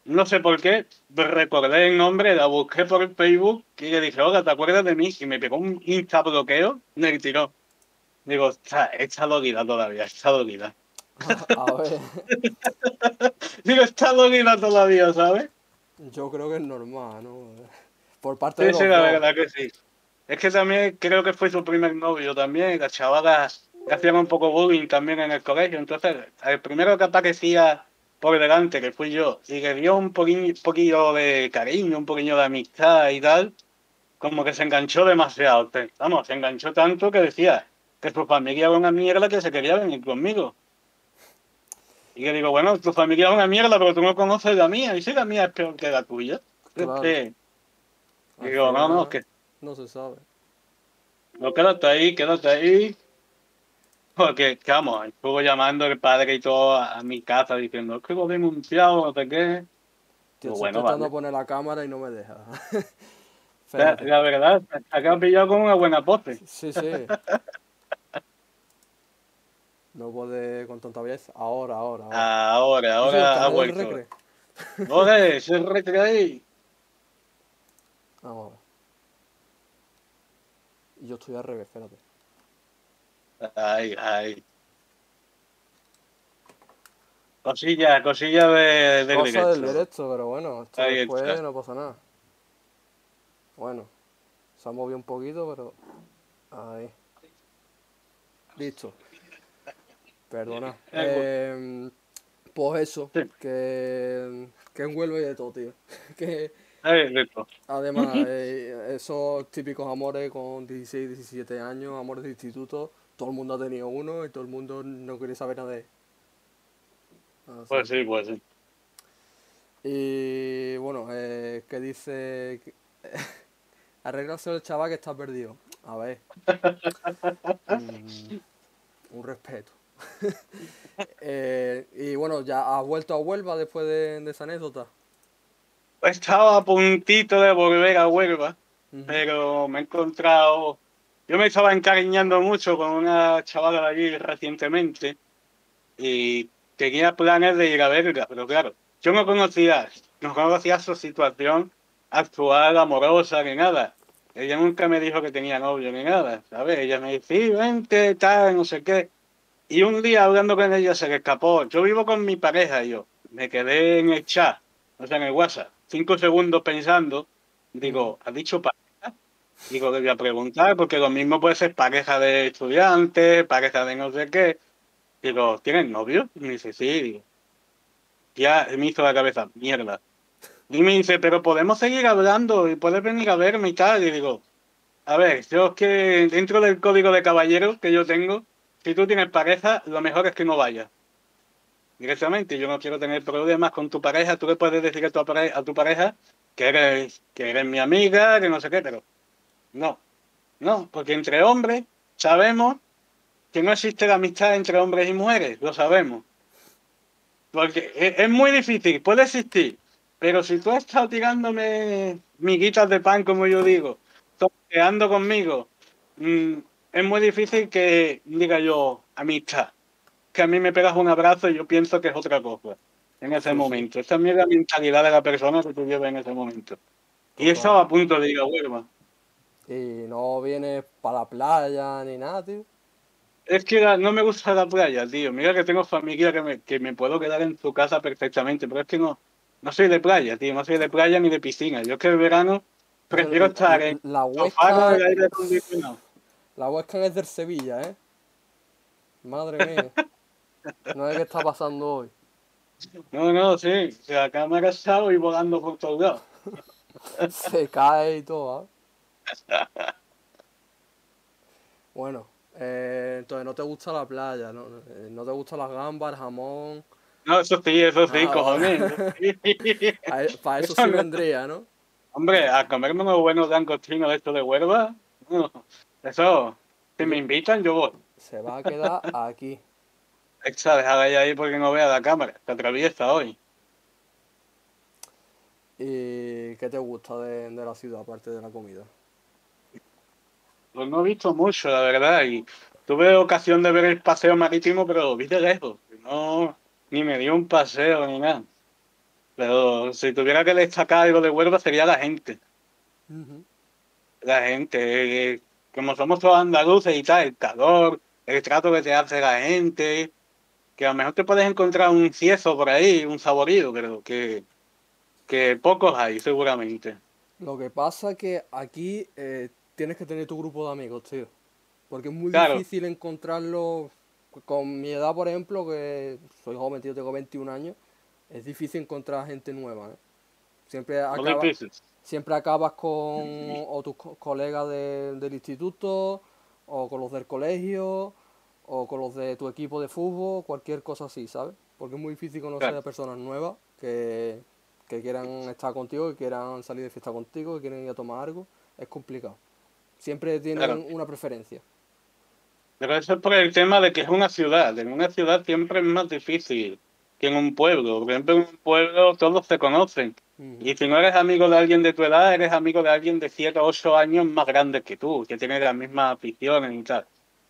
no sé por qué, recordé el nombre, la busqué por el Facebook y le dije, hola, ¿te acuerdas de mí? Y me pegó un insta bloqueo me tiró. Digo, está, está dolida todavía, está dolida. A ver, Digo, está dolida todavía, ¿sabes? yo creo que es normal, ¿no? Por parte Sí, de los sí, la dos. verdad que sí. Es que también creo que fue su primer novio también. Las chavalas hacían un poco bullying también en el colegio. Entonces, el primero que aparecía por delante, que fui yo, y que dio un poquillo, de cariño, un poquillo de amistad y tal, como que se enganchó demasiado. Vamos, se enganchó tanto que decía que su familia era una mierda que se quería venir conmigo. Y que digo, bueno, tu familia es una mierda, pero tú no conoces la mía. Y si la mía es peor que la tuya. Es Claro. que- Al digo, no, no, que No se sabe. no, quédate ahí, quédate ahí. Porque, que vamos, estuvo llamando el padre y todo a, mi casa diciendo, es que lo he denunciado, no sé qué. Tío, Pues estoy bueno, intentando vale. poner la cámara y no me deja. La, la verdad, acá has pillado con una buena pose. Sí, sí. No puede con tanta belleza. Ahora, ahora, ahora. Ahora, ahora ha vuelto. Joder, se recreáis. Vamos a ver. Y yo estoy al revés, espérate. Ay, ay. Cosilla, cosilla de, del Cosa del directo, pero bueno, esto Ahí después está. no pasa nada. Bueno, se ha movido un poquito, pero. Ahí. Listo. Perdona. Eh, pues eso, que, que en Huelva hay de todo, tío. Que Ay. Además, eh, esos típicos amores con 16, 17 años, amores de instituto, todo el mundo ha tenido uno y todo el mundo no quiere saber nada de él. Así Pues sí, pues sí. Y bueno, eh, que dice. Arreglarse el chaval que está perdido. A ver. Mm, un respeto. Eh, y bueno, ya has vuelto a Huelva después de, de esa anécdota. Estaba a puntito de volver a Huelva, pero me he encontrado. Yo me estaba encariñando mucho con una chavala de allí recientemente y tenía planes de ir a verla, pero claro, yo no conocía, no conocía su situación actual, amorosa, ni nada. Ella nunca me dijo que tenía novio ni nada, ¿sabes? Ella me dice, sí, vente, tal, no sé qué. Y un día hablando con ella se le escapó. Yo vivo con mi pareja, yo. Me quedé en el chat, o sea, en el WhatsApp, cinco segundos pensando. Digo, ¿has dicho pareja? Digo, le voy a preguntar, porque lo mismo puede ser pareja de estudiantes, pareja de no sé qué. Digo, ¿tienes novio? Y me dice, sí. Digo, ya me hizo la cabeza, mierda. Y me dice, pero podemos seguir hablando y puedes venir a verme y tal. Y digo, a ver, yo es que dentro del código de caballeros que yo tengo, si tú tienes pareja, lo mejor es que no vayas. Directamente, yo no quiero tener problemas con tu pareja. Tú le puedes decir a tu pareja, a tu pareja que eres, que eres mi amiga, que no sé qué, pero no. No, porque entre hombres sabemos que no existe la amistad entre hombres y mujeres, lo sabemos. Porque es, es muy difícil, puede existir, pero si tú has estado tirándome miguitas de pan, como yo digo, toqueando conmigo, mm, es muy difícil que diga yo amistad. Que a mí me pegas un abrazo y yo pienso que es otra cosa en ese momento. Esa es la mentalidad de la persona que tú llevas en ese momento. Y estaba a punto de ir a Huelva. Y no vienes para la playa ni nada, tío. Es que la- no me gusta la playa, tío. Mira que tengo familia que me, que me puedo quedar en su casa perfectamente, pero es que no, no soy de playa, tío. No soy de playa ni de piscina. Yo es que el verano prefiero estar en La Huesca, el aire acondicionado. la Huesca es del Sevilla, ¿eh? Madre mía. No sé qué está pasando hoy. No, no, sí. O sea, acá me ha casado y volando por todos lados. Se cae y todo, ¿ah? Bueno, eh, entonces no te gusta la playa, ¿no? Eh, No te gustan las gambas, el jamón. No, eso sí, eso sí, Ah, cojones. Para eso Eso sí no. vendría, ¿no? Hombre, a comerme unos buenos langostinos de estos de Huelva. no, Eso, si me invitan, yo voy. Se va a quedar aquí. Echa, déjala ahí, ahí porque no vea la cámara. Te atraviesa hoy. ¿Y qué te gusta de, de la ciudad, aparte de la comida? Pues no he visto mucho, la verdad. Y tuve ocasión de ver el paseo marítimo, pero lo vi de lejos. No, ni me dio un paseo ni nada. Pero si tuviera que destacar algo de Huelva sería la gente. La gente, eh, como somos todos andaluces y tal, el calor, el trato que te hace la gente, que a lo mejor te puedes encontrar un cieso por ahí, un saborío, pero que, que pocos hay seguramente. Lo que pasa que aquí eh, tienes que tener tu grupo de amigos, tío. Porque es muy Claro. difícil encontrarlo. Con mi edad, por ejemplo, que soy joven, tío, tengo 21 años, es difícil encontrar gente nueva, ¿eh? Siempre Muy acaba- difícil. siempre acabas con o tus co- colegas de- del instituto, o con los del colegio, o con los de tu equipo de fútbol, cualquier cosa así, ¿sabes? Porque es muy difícil conocer Claro. a personas nuevas que, que quieran estar contigo, que quieran salir de fiesta contigo, que quieran ir a tomar algo. Es complicado. Siempre tienen Claro. una preferencia. Pero eso es por el tema de que es una ciudad. En una ciudad siempre es más difícil que en un pueblo. Por ejemplo, en un pueblo todos se conocen. Y si no eres amigo de alguien de tu edad, eres amigo de alguien de 7 o 8 años más grande que tú, que tiene las mismas aficiones y tal.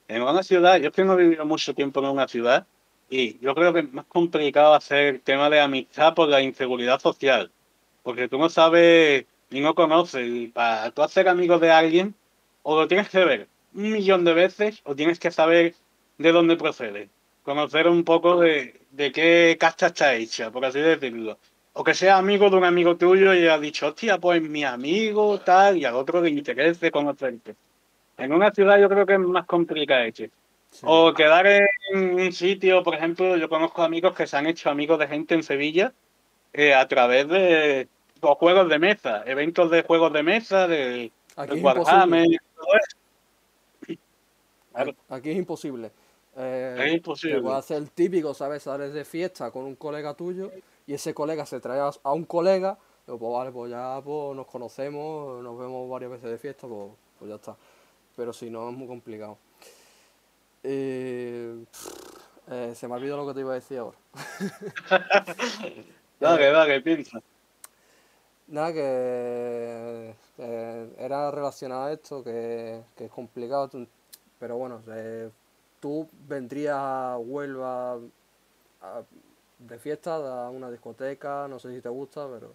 En una ciudad, yo es que no he vivido mucho tiempo en una ciudad, Y yo creo que es más complicado hacer el tema de amistad por la inseguridad social. Porque tú no sabes ni no conoces. Y para tú hacer amigos de alguien, o lo tienes que ver un millón de veces, o tienes que saber de dónde procede. Conocer un poco de, de qué casta está hecha, por así decirlo. O que sea amigo de un amigo tuyo y ha dicho, hostia, pues mi amigo, tal, y al otro le interese conocerte. En una ciudad yo creo que es más complicado hecho. Sí. O quedar en un sitio, por ejemplo, yo conozco amigos que se han hecho amigos de gente en Sevilla eh, a través de los juegos de mesa, eventos de juegos de mesa, de, de Warhammer, todo eso. Claro, Aquí es imposible. Eh, es imposible. puede hacer el típico, ¿sabes? Sales de fiesta con un colega tuyo y ese colega se trae a- a un colega. Pues vale, pues ya pues, nos conocemos, nos vemos varias veces de fiesta, pues, pues ya está. Pero si no, es muy complicado. Eh, eh, se me ha olvidado lo que te iba a decir ahora. Dale, dale, piensa. Nada, que eh, era relacionado a esto, que, que es complicado, pero bueno, eh, tú vendrías a Huelva a- de fiesta, a una discoteca, no sé si te gusta, pero...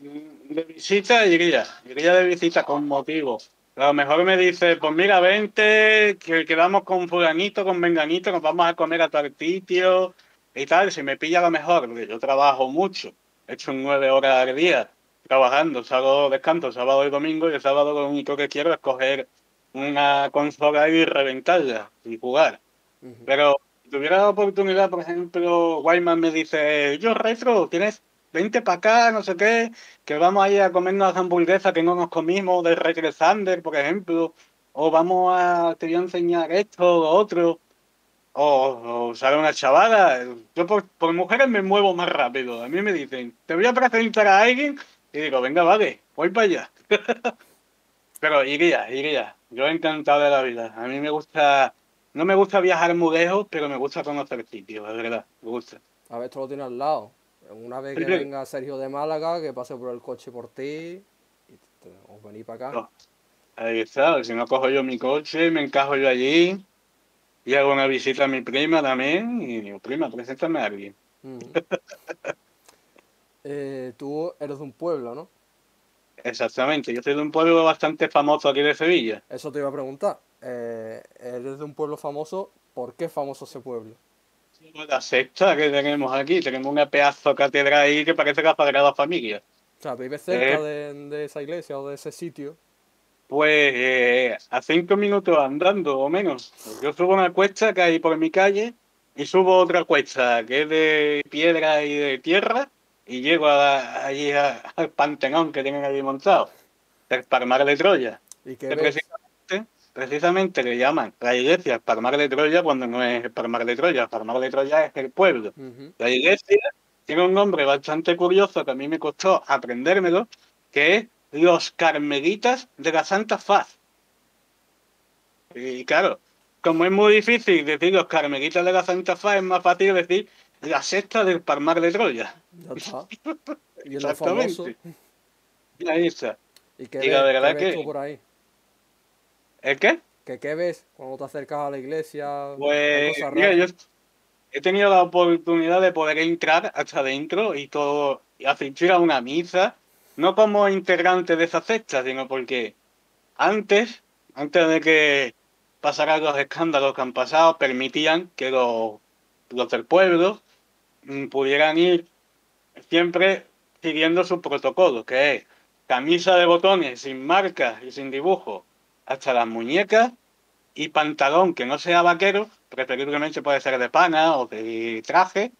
De visita iría, iría de visita con motivo. A lo mejor me dice, pues mira, vente, que quedamos con fulanito, con menganito, nos vamos a comer a tal sitio y tal. Si me pilla a lo mejor, porque yo trabajo mucho, he hecho nueve horas al día trabajando, salgo descanso sábado y domingo y el sábado lo único que quiero es coger una consola y reventarla y jugar. Pero si tuviera la oportunidad, por ejemplo, Wyman me dice, yo retro, tienes 20 para acá, no sé qué, que vamos a ir a comernos las hamburguesas que no nos comimos de Retro Sander, por ejemplo, o vamos a, te voy a enseñar esto, lo otro, o, o sale una chavala. Yo por, mujeres me muevo más rápido. A mí me dicen, te voy a presentar a alguien, y digo, venga, vale, voy para allá. Pero iría, iría. Yo encantado de la vida. A mí me gusta, no me gusta viajar muy lejos, pero me gusta conocer sitios, de verdad, me gusta. A ver, esto lo tiene al lado. Una vez que venga Sergio de Málaga, que pase por el coche por ti, y te, os venís para acá. No. Ahí está, si no cojo yo mi coche, me encajo yo allí y hago una visita a mi prima también y digo, prima, preséntame a alguien. Ujú. Eh, tú eres de un pueblo, ¿no? Exactamente, yo soy de un pueblo bastante famoso aquí de Sevilla. Eso te iba a preguntar. Eh, eres de un pueblo famoso, ¿por qué es famoso ese pueblo? La sexta que tenemos aquí, tenemos una pedazo catedral ahí que parece la Sagrada Familia. O sea, ¿vives cerca Eh. de, de esa iglesia o de ese sitio? Pues eh, a cinco minutos andando o menos. Yo subo una cuesta que hay por mi calle y subo otra cuesta que es de piedra y de tierra y llego a- allí a- al panteón que tienen allí montado, el Palmar de Troya. ¿Y qué ves? Precisamente, le llaman la iglesia el Palmar de Troya cuando no es el Palmar de Troya, el Palmar de Troya es el pueblo. La iglesia tiene un nombre bastante curioso que a mí me costó aprendérmelo, que es los Carmelitas de la Santa Faz. Y claro, como es muy difícil decir los Carmelitas de la Santa Faz, es más fácil decir la sexta del Palmar de Troya. Ya está. Y famoso. Exactamente. Y ahí está. ¿Y qué Y la verdad qué ves que- tú por ahí? ¿El qué? ¿Qué, qué ves cuando te acercas a la iglesia? ¿Hay Pues mira, yo he tenido la oportunidad de poder entrar hasta adentro y todo, y asistir a una misa, no como integrante de esa secta, sino porque antes, antes de que pasaran los escándalos que han pasado, permitían que los, los del pueblo mm, pudieran ir siempre siguiendo su protocolo, que es camisa de botones sin marcas y sin dibujo hasta las muñecas y pantalón que no sea vaquero, preferiblemente puede ser de pana o de traje,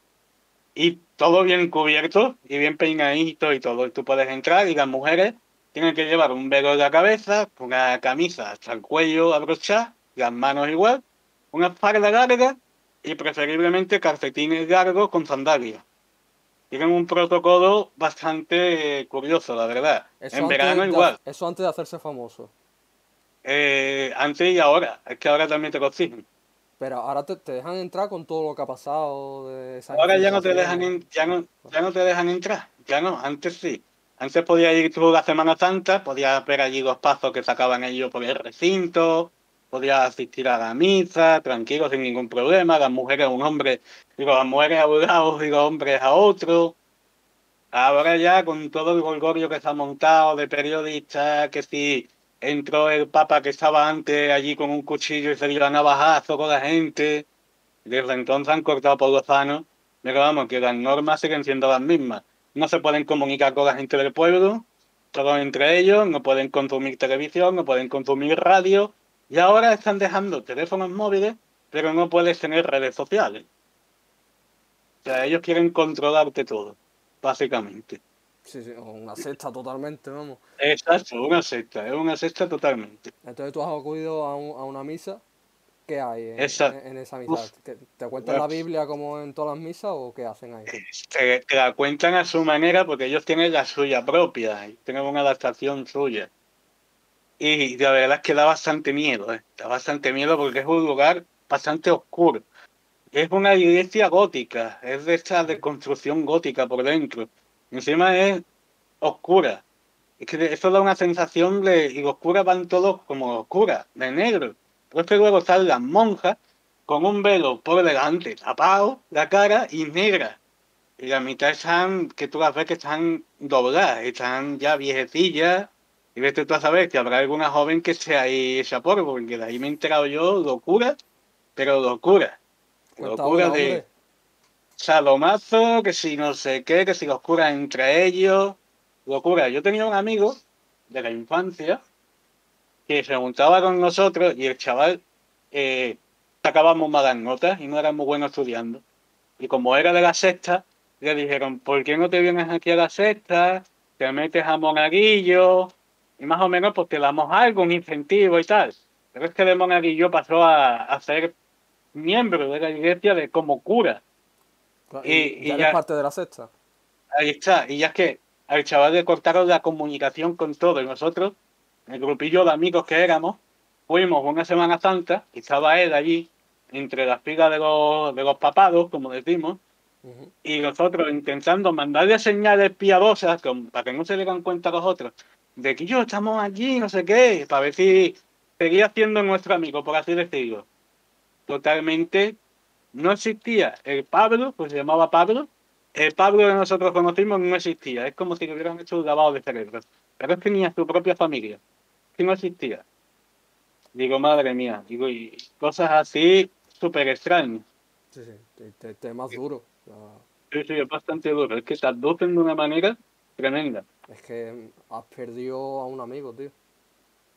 y todo bien cubierto y bien peinadito y todo. Y tú puedes entrar y las mujeres tienen que llevar un velo en la cabeza, una camisa hasta el cuello abrochada, las manos igual, una falda larga y preferiblemente calcetines largos con sandalias. Tienen un protocolo bastante curioso, la verdad. Eso en verano de- igual. Eso antes de hacerse famoso. Eh, antes y ahora. Es que ahora también te lo exigen. Pero ahora te, te dejan entrar con todo lo que ha pasado de Ahora ya no te dejan en- ya no, ya no te dejan entrar. Ya no, antes sí. Antes podías ir tú la Semana Santa, podías ver allí los pasos que sacaban ellos por el recinto, podías asistir a la misa, tranquilo, sin ningún problema, las mujeres a un hombre, digo, las mujeres a un lado y los hombres a otro. Ahora ya con todo el golgorio que se ha montado de periodistas, que si entró el papa que estaba antes allí con un cuchillo y se dio a navajazo con la gente, desde entonces han cortado por lo sano, pero vamos, que las normas siguen siendo las mismas. No se pueden comunicar con la gente del pueblo, todos entre ellos, no pueden consumir televisión, no pueden consumir radio, y ahora están dejando teléfonos móviles, pero no puedes tener redes sociales. O sea, ellos quieren controlarte todo, básicamente. Sí, sí, una secta totalmente, vamos. Exacto, una secta, es una secta totalmente. Entonces tú has acudido a, un- a una misa. ¿Qué hay en, Esa- en- en esa misa? Uf. ¿Que ¿Te cuentan la Biblia como en todas las misas o qué hacen ahí? Te, te la cuentan a su manera porque ellos tienen la suya propia, tienen una adaptación suya. Y la verdad es que da bastante miedo, ¿eh? da bastante miedo porque es un lugar bastante oscuro. Es una iglesia gótica, es de esta de construcción gótica por dentro. Encima es oscura. Es que eso da una sensación de. Y los curas van todos como oscuras, de negro. Pero es que luego están las monjas con un velo por delante, tapado la cara y negra. Y la mitad están, que tú las ves que están dobladas, están ya viejecillas. Y ves tú a saber que habrá alguna joven que sea ahí esa polvo, porque de ahí me he enterado yo, locura, pero locura. Locura de hombre. Salomazo, que si no sé qué, que si los curas entre ellos. Locura. Yo tenía un amigo de la infancia que se juntaba con nosotros y el chaval eh, sacaba muy malas notas y no era muy bueno estudiando. Y como era de la sexta, le dijeron, ¿por qué no te vienes aquí a la sexta? Te metes a monaguillo y más o menos pues te damos algo, un incentivo y tal. Pero es que de monaguillo pasó a, a ser miembro de la iglesia de como cura. Claro, y- y, ya ya- eres parte de la secta. Ahí está. Y ya es que al chaval le cortaron la comunicación con todo. Y nosotros, el grupillo de amigos que éramos, fuimos una Semana Santa y estaba él allí, entre las filas de los, de los papados, como decimos, y nosotros intentando mandarle señales piadosas con- para que no se le dan cuenta a los otros, de que yo estamos aquí, no sé qué, para ver si seguía siendo nuestro amigo, por así decirlo. Totalmente no existía. El Pablo, pues se llamaba Pablo, el Pablo que nosotros conocimos no existía. Es como si le hubieran hecho un lavado de cerebro. Pero es que ni a su propia familia. Que no existía. Digo, madre mía. Digo, y cosas así súper extrañas. Sí, sí, te- te- temas duros. O sea, Sí, sí, es bastante duro. Es que te aducen de una manera tremenda. es que has perdido a un amigo, tío.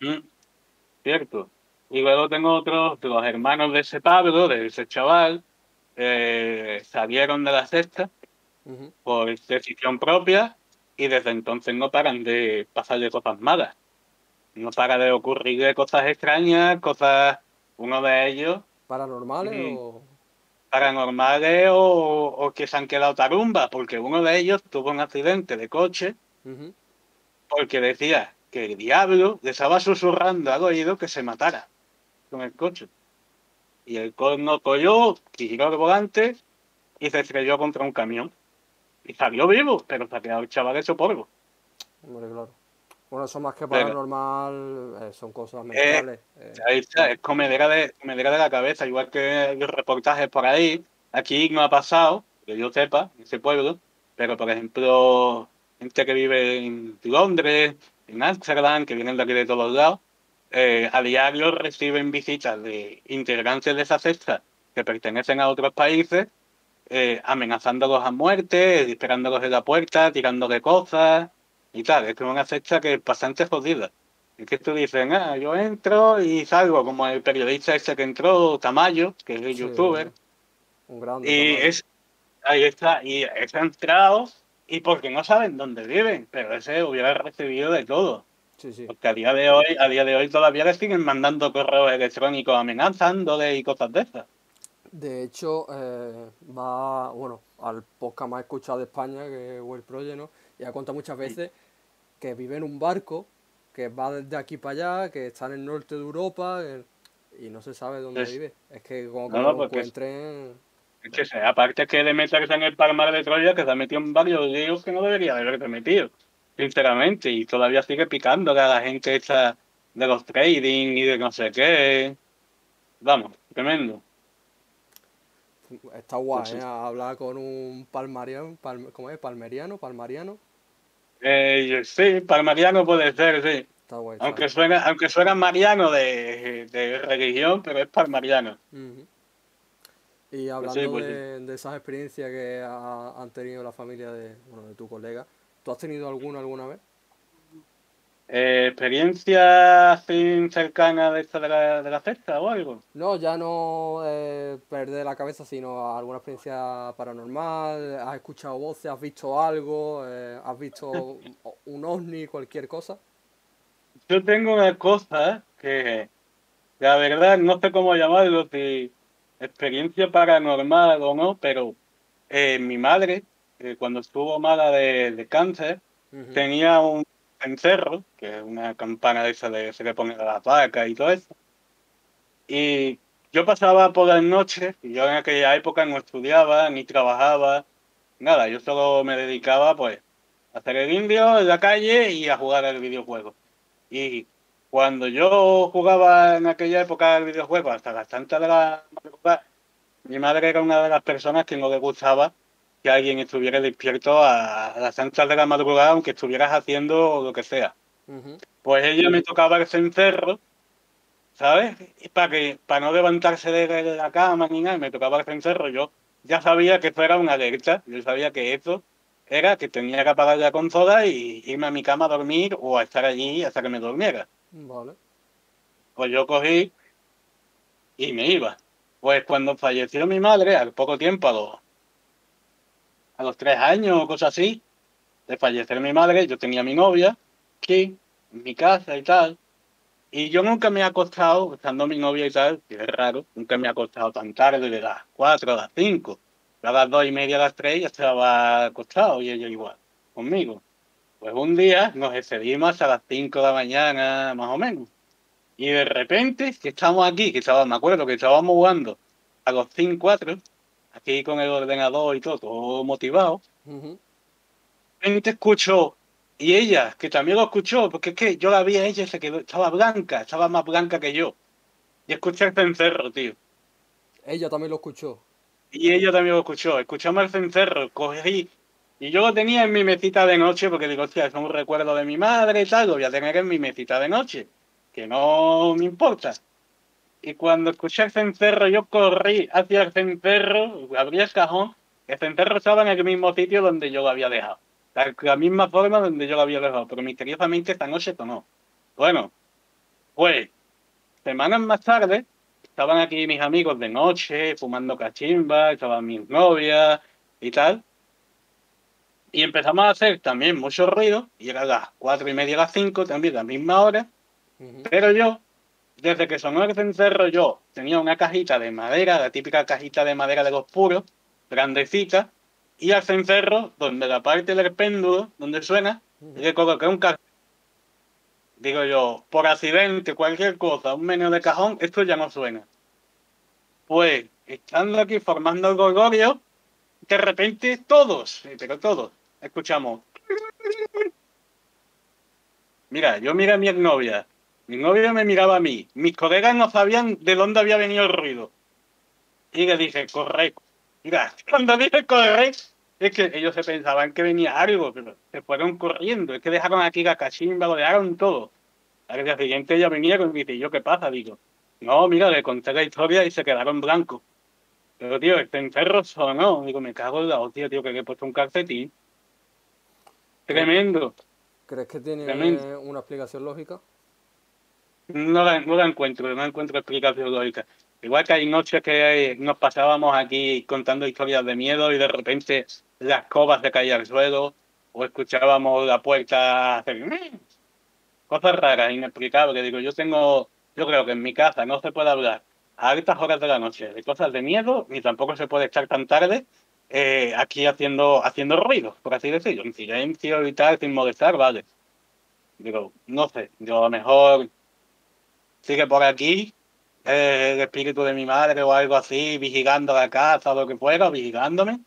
Mm, Cierto. Y luego tengo otros, de los hermanos de ese Pablo, de ese chaval, eh, salieron de la sexta por decisión propia y desde entonces no paran de pasarle cosas malas. No para de ocurrirle cosas extrañas, cosas, uno de ellos, ¿Paranormales Mm. o...? paranormales o, o que se han quedado tarumbas, porque uno de ellos tuvo un accidente de coche porque decía que el diablo le estaba susurrando al oído que se matara con el coche. Y el corno cogió, giró el volante y se estrelló contra un camión. Y salió vivo, pero se ha quedado el chaval hecho polvo. Hombre, claro. Bueno, eso más que paranormal eh, son cosas mentales. eh, Ahí está, es comedera de, comedera de la cabeza, igual que los reportajes por ahí. Aquí no ha pasado, que yo sepa, en ese pueblo, pero por ejemplo, gente que vive en Londres, en Ámsterdam, que vienen de aquí de todos lados, eh, a diario reciben visitas de integrantes de esa secta que pertenecen a otros países, eh, amenazándolos a muerte, esperándolos en la puerta, tirándole cosas y tal. Es que es una secta que es bastante jodida. Es que tú dices, ah, yo entro y salgo, como el periodista ese que entró, Tamayo, que es el sí, youtuber, Un grande. y es, ahí está, y es entrado, y porque no saben dónde viven, pero ese hubiera recibido de todo. Sí, sí. Porque a día de hoy, a día de hoy todavía le siguen mandando correos electrónicos amenazándole y cosas de esas. De hecho, eh, va, bueno, al podcast más escuchado de España, que es World Project, ¿no? Y ha contado muchas veces que vive en un barco, que va desde aquí para allá, que está en el norte de Europa, que- y no se sabe dónde Es- vive. Es que como que No, lo encuentren... Es que sea, aparte que de meterse en el palmar de Troya, que se ha metido en varios líos que no debería de haberse metido, sinceramente, y todavía sigue picando a la gente esta de los trading y de no sé qué. vamos, tremendo. Está guay, Sí. ¿eh? Hablar con un palmariano, palm- ¿cómo es? Palmeriano, palmariano. Eh, sí, para Mariano puede ser, sí. Está guay. está Aunque suena, aunque suena Mariano de, de religión, pero es para Mariano. Ujú. Y hablando pues de, de esas experiencias que ha- han tenido la familia de, bueno, de tu colega, ¿tú has tenido alguna alguna vez? Eh, ¿Experiencia así cercana de esta de la, de la secta o algo? No, ya no eh, perder la cabeza, sino alguna experiencia paranormal, has escuchado voces, has visto algo, eh, has visto un ovni, cualquier cosa. Yo tengo una cosa que la verdad no sé cómo llamarlo, si experiencia paranormal o no, pero eh, mi madre, eh, cuando estuvo mala de, de cáncer, tenía un cencerro, que es una campana de esa de se le pone a las vacas y todo eso. Y yo pasaba por las noches, y yo en aquella época no estudiaba ni trabajaba, nada, yo solo me dedicaba pues a hacer el indio en la calle y a jugar al videojuego. Y cuando yo jugaba en aquella época al videojuego hasta las tantas de la madrugada, mi madre era una de las personas que no le gustaba que alguien estuviera despierto a las tantas de la madrugada, aunque estuvieras haciendo lo que sea. Ujú. Pues ella me tocaba el cencerro, ¿sabes? Y para que para no levantarse de la cama ni nada, me tocaba el cencerro. Yo ya sabía que eso era una alerta. Yo sabía que eso era que tenía que apagar la consola y irme a mi cama a dormir o a estar allí hasta que me durmiera. Vale. Pues yo cogí y me iba. Pues cuando falleció mi madre, al poco tiempo, a los, a los tres años o cosas así, de fallecer mi madre, yo tenía mi novia aquí, en mi casa y tal. Y yo nunca me he acostado, estando mi novia y tal, que es raro, nunca me he acostado tan tarde, de las cuatro a las cinco. A las dos y media, a las tres ya estaba acostado y ella igual, conmigo. Pues un día nos excedimos a las cinco de la mañana, más o menos. Y de repente, que estamos aquí, que estábamos, me acuerdo que estábamos jugando a los 5-4, aquí con el ordenador y todo, todo motivado. De repente escucho, y ella, que también lo escuchó, porque es que yo la vi a ella y se quedó, estaba blanca, estaba más blanca que yo. Y escuché el cencerro, tío. Ella también lo escuchó. Y ella también lo escuchó. Escuchamos el cencerro, cogí. Y yo lo tenía en mi mesita de noche, porque digo, hostia, es un recuerdo de mi madre y tal, lo voy a tener en mi mesita de noche, que no me importa. Y cuando escuché el cencerro, yo corrí hacia el cencerro, abrí el cajón, el cencerro estaba en el mismo sitio donde yo lo había dejado. La, la misma forma donde yo lo había dejado, pero misteriosamente esta noche sonó. Bueno, pues, semanas más tarde, estaban aquí mis amigos de noche, fumando cachimba, estaban mis novias y tal. Y empezamos a hacer también mucho ruido, y era las cuatro y media, las cinco, también la misma hora. Ujú. Pero yo, desde que sonó el cencerro, yo tenía una cajita de madera, la típica cajita de madera de los puros, grandecita, y al cencerro, donde la parte del péndulo, donde suena, le coloqué un cajón. Digo yo, por accidente, cualquier cosa, un menú de cajón, esto ya no suena. Pues, estando aquí formando el gorgorio, de repente todos, pero todos, escuchamos. Mira, yo miré a mi novia, mi novia me miraba a mí, mis colegas no sabían de dónde había venido el ruido. Y le dije, corre. Mira, cuando dije corre, es que ellos se pensaban que venía algo, pero se fueron corriendo. Es que dejaron aquí la cachimba, lo dejaron todo. Al día siguiente ella venía y me dice, ¿y yo qué pasa? Digo, no, mira, le conté la historia y se quedaron blancos. Pero, tío, este encerro sonó. Digo, me cago en la hostia, tío, que le he puesto un calcetín. Tremendo. ¿Crees que tiene Tremendo. una explicación lógica? No la, no la encuentro, no encuentro explicación lógica. Igual que hay noches que nos pasábamos aquí contando historias de miedo y de repente las cobas se caían al suelo o escuchábamos la puerta hacer "Mm". cosas raras, inexplicables. Digo, yo tengo, yo creo que en mi casa no se puede hablar a altas horas de la noche de cosas de miedo, ni tampoco se puede estar tan tarde eh, aquí haciendo, haciendo ruido, por así decirlo, en silencio y sin molestar, vale. Digo, no sé, yo a lo mejor sigue por aquí eh, el espíritu de mi madre o algo así, vigilando la casa o lo que fuera, vigilándome.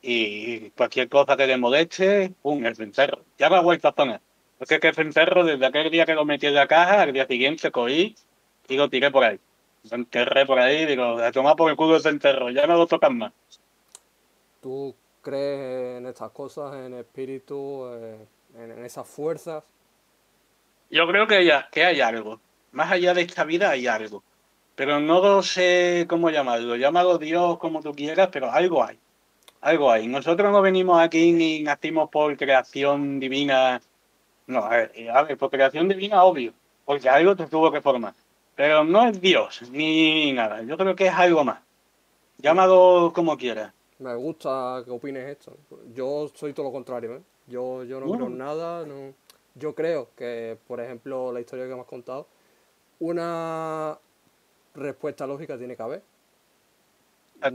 Y cualquier cosa que le moleste, ¡pum! el cencerro. Ya no ha vuelto a sonar. Porque es que el cencerro, desde aquel día que lo metí en la caja, al día siguiente cogí y lo tiré por ahí. Lo enterré por ahí, digo, a tomar por el culo ese enterro, ya no lo tocan más. ¿Tú crees en estas cosas, en espíritu, eh, en, en esas fuerzas? Yo creo que hay, que hay algo. Más allá de esta vida hay algo. Pero no sé cómo llamarlo. Llámalo Dios como tú quieras, pero algo hay. Algo hay. Nosotros no venimos aquí ni nacimos por creación divina. No, a ver, a ver, por creación divina, obvio. Porque algo te tuvo que formar. Pero no es Dios, ni nada. Yo creo que es algo más. Llámalo como quieras. Me gusta que opines esto. Yo soy todo lo contrario, ¿eh? Yo, yo no creo en nada. No... Yo creo que, por ejemplo, la historia que me has contado, una respuesta lógica tiene que haber.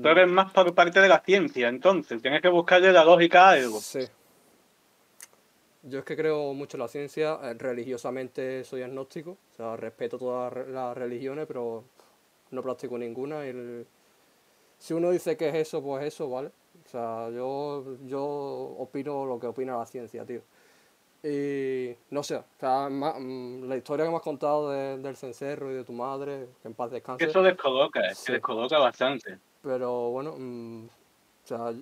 Tú eres más por parte de la ciencia, entonces. Tienes que buscarle la lógica a algo. Sí. Yo es que creo mucho en la ciencia. eh, Religiosamente soy agnóstico. O sea, respeto todas las re- las religiones, pero no practico ninguna. El- si uno dice que es eso, pues eso, ¿vale? O sea, yo, yo opino lo que opina la ciencia, tío. Y no sé, o sea, mm, la historia que me has contado de- del cencerro y de tu madre, que en paz descanse. Eso descoloca, es Sí. que descoloca bastante. Pero bueno, mm, o sea,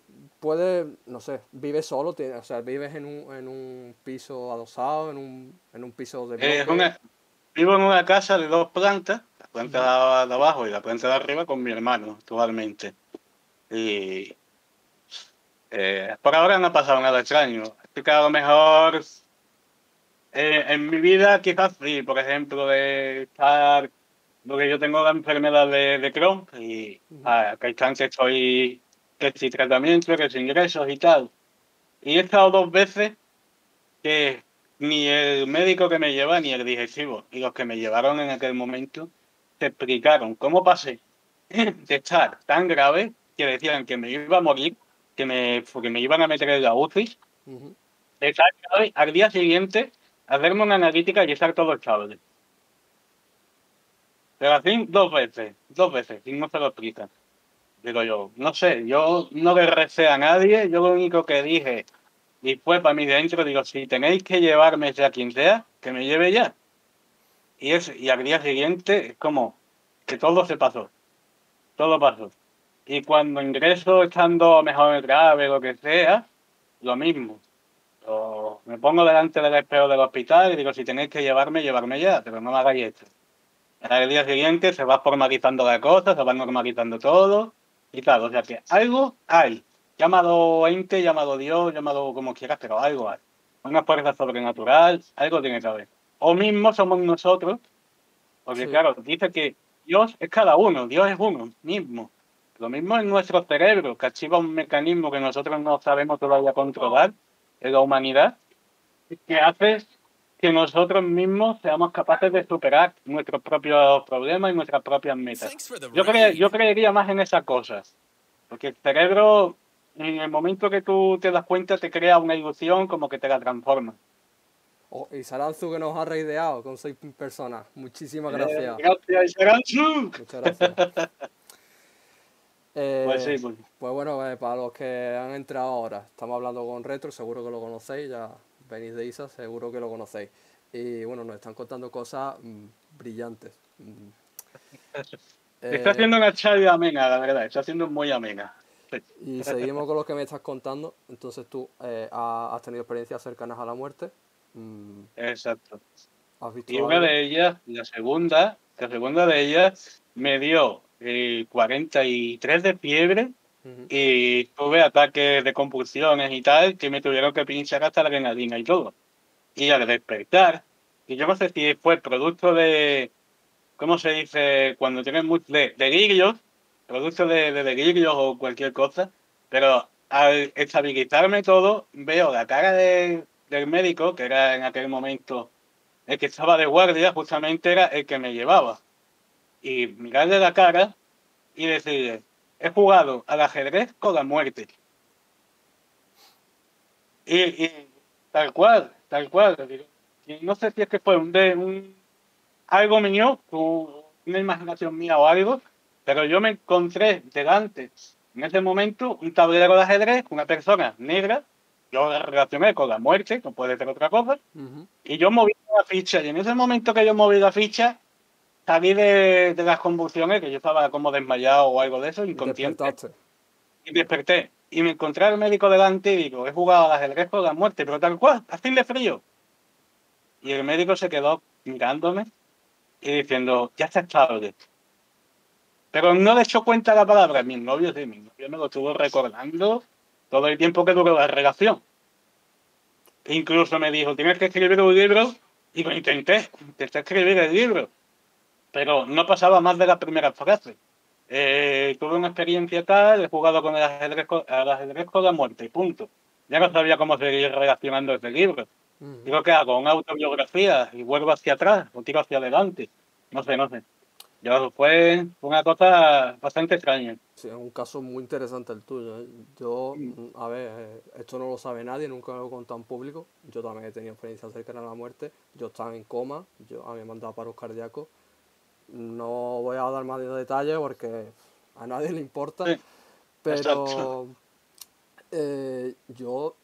puede, no sé, vives solo, tiene- o sea, vives en un, en un piso adosado, en un, en un piso de Eh, bloque. una- vivo en una casa de dos plantas, la planta de abajo y la planta de arriba con mi hermano actualmente. Y eh, por ahora no ha pasado nada extraño. Así que a lo mejor eh, en mi vida quizás sí, por ejemplo, de estar, porque yo tengo la enfermedad de, de Crohn y a cada instante estoy que si tratamiento, que si ingresos y tal. Y he estado dos veces que ni el médico que me lleva ni el digestivo y los que me llevaron en aquel momento te explicaron cómo pasé de estar tan grave que decían que me iba a morir, que me, que me iban a meter en la UCI, Ujú. de estar grave al día siguiente hacerme una analítica y estar todo estable. Pero así dos veces, dos veces, y no se lo explican. Digo yo, no sé, yo no le recé a nadie, yo lo único que dije, y fue para mí dentro, digo, si tenéis que llevarme ya quien sea, que me lleve ya. Y, es, y al día siguiente es como que todo se pasó, todo pasó. Y cuando ingreso estando mejor grave, lo que sea, lo mismo. O me pongo delante del espejo del hospital y digo, si tenéis que llevarme, llevarme ya, pero no me hagáis esto. Al día siguiente se va formalizando la cosa, se va normalizando todo y tal. O sea que algo hay. Llamado ente, llamado Dios, llamado como quieras, pero algo hay. Una fuerza sobrenatural, algo tiene que haber. O mismo somos nosotros, porque Sí. claro, dice que Dios es cada uno, Dios es uno mismo. Lo mismo en nuestro cerebro, que activa un mecanismo que nosotros no sabemos todavía controlar en la humanidad, que hace que nosotros mismos seamos capaces de superar nuestros propios problemas y nuestras propias metas. Yo, cre- yo creería más en esas cosas, porque el cerebro, en el momento que tú te das cuenta, te crea una ilusión como que te la transforma. Oh, y Saranzu que nos ha reideado con seis personas. Muchísimas gracias. Eh, gracias, Isaranzu. Muchas gracias. Eh, Pues sí, pues. Pues bueno, eh, para los que han entrado ahora, estamos hablando con Retro, seguro que lo conocéis, ya venís de Isa, seguro que lo conocéis. Y bueno, nos están contando cosas mm, brillantes. Mm. Está Eh, haciendo una charla amena, la verdad, está haciendo muy amena. Y seguimos con lo que me estás contando. Entonces tú eh, ha- has tenido experiencias cercanas a la muerte. Mm, Exacto. ¿Has visto Y una algo? de ellas, la segunda, la segunda de ellas me dio eh, 43 de fiebre Ujú. y tuve ataques de convulsiones y tal que me tuvieron que pinchar hasta la adrenalina y todo. Y al despertar, y yo no sé si fue producto de, ¿cómo se dice? Cuando tienes muchos de, delirios, producto de, de delirios o cualquier cosa, pero al estabilizarme todo, veo la cara de- del médico, que era en aquel momento el que estaba de guardia, justamente era el que me llevaba. Y mirarle la cara y decirle, he jugado al ajedrez con la muerte. Y, y tal cual, tal cual. digo, y no sé si es que fue un, de, un algo mío, una imaginación mía o algo, pero yo me encontré delante, en ese momento, un tablero de ajedrez, una persona negra, yo la relacioné con la muerte, no puede ser otra cosa, Ujú. y yo moví la ficha, y en ese momento que yo moví la ficha, salí de, de las convulsiones, que yo estaba como desmayado o algo de eso, inconsciente, y desperté. Y me encontré al médico delante y digo, he jugado al ajedrez con la muerte, pero tal cual, así de frío. Y el médico se quedó mirándome y diciendo, ya está tarde. Pero no le echó cuenta la palabra, mi novio sí, mi novio me lo estuvo recordando todo el tiempo que duró la relación. Incluso me dijo, tienes que escribir un libro, y lo intenté, intenté escribir el libro, pero no pasaba más de la primera frase. Eh, tuve una experiencia tal, he jugado con el ajedrez, con- al ajedrez con la muerte, y punto. Ya no sabía cómo seguir relacionando ese libro. Digo, ¿qué hago? ¿Una autobiografía? ¿Y vuelvo hacia atrás? ¿O tiro hacia adelante? No sé, no sé. Yo, fue una cosa bastante extraña. Sí, es un caso muy interesante el tuyo. ¿eh? Yo, mm, a ver, eh, esto no lo sabe nadie, nunca lo he contado en público. Yo también he tenido experiencias cercanas a la muerte. Yo estaba en coma, yo, a mí me han mandado paros cardíacos. No voy a dar más de detalles porque a nadie le importa. Sí, Pero eh, yo,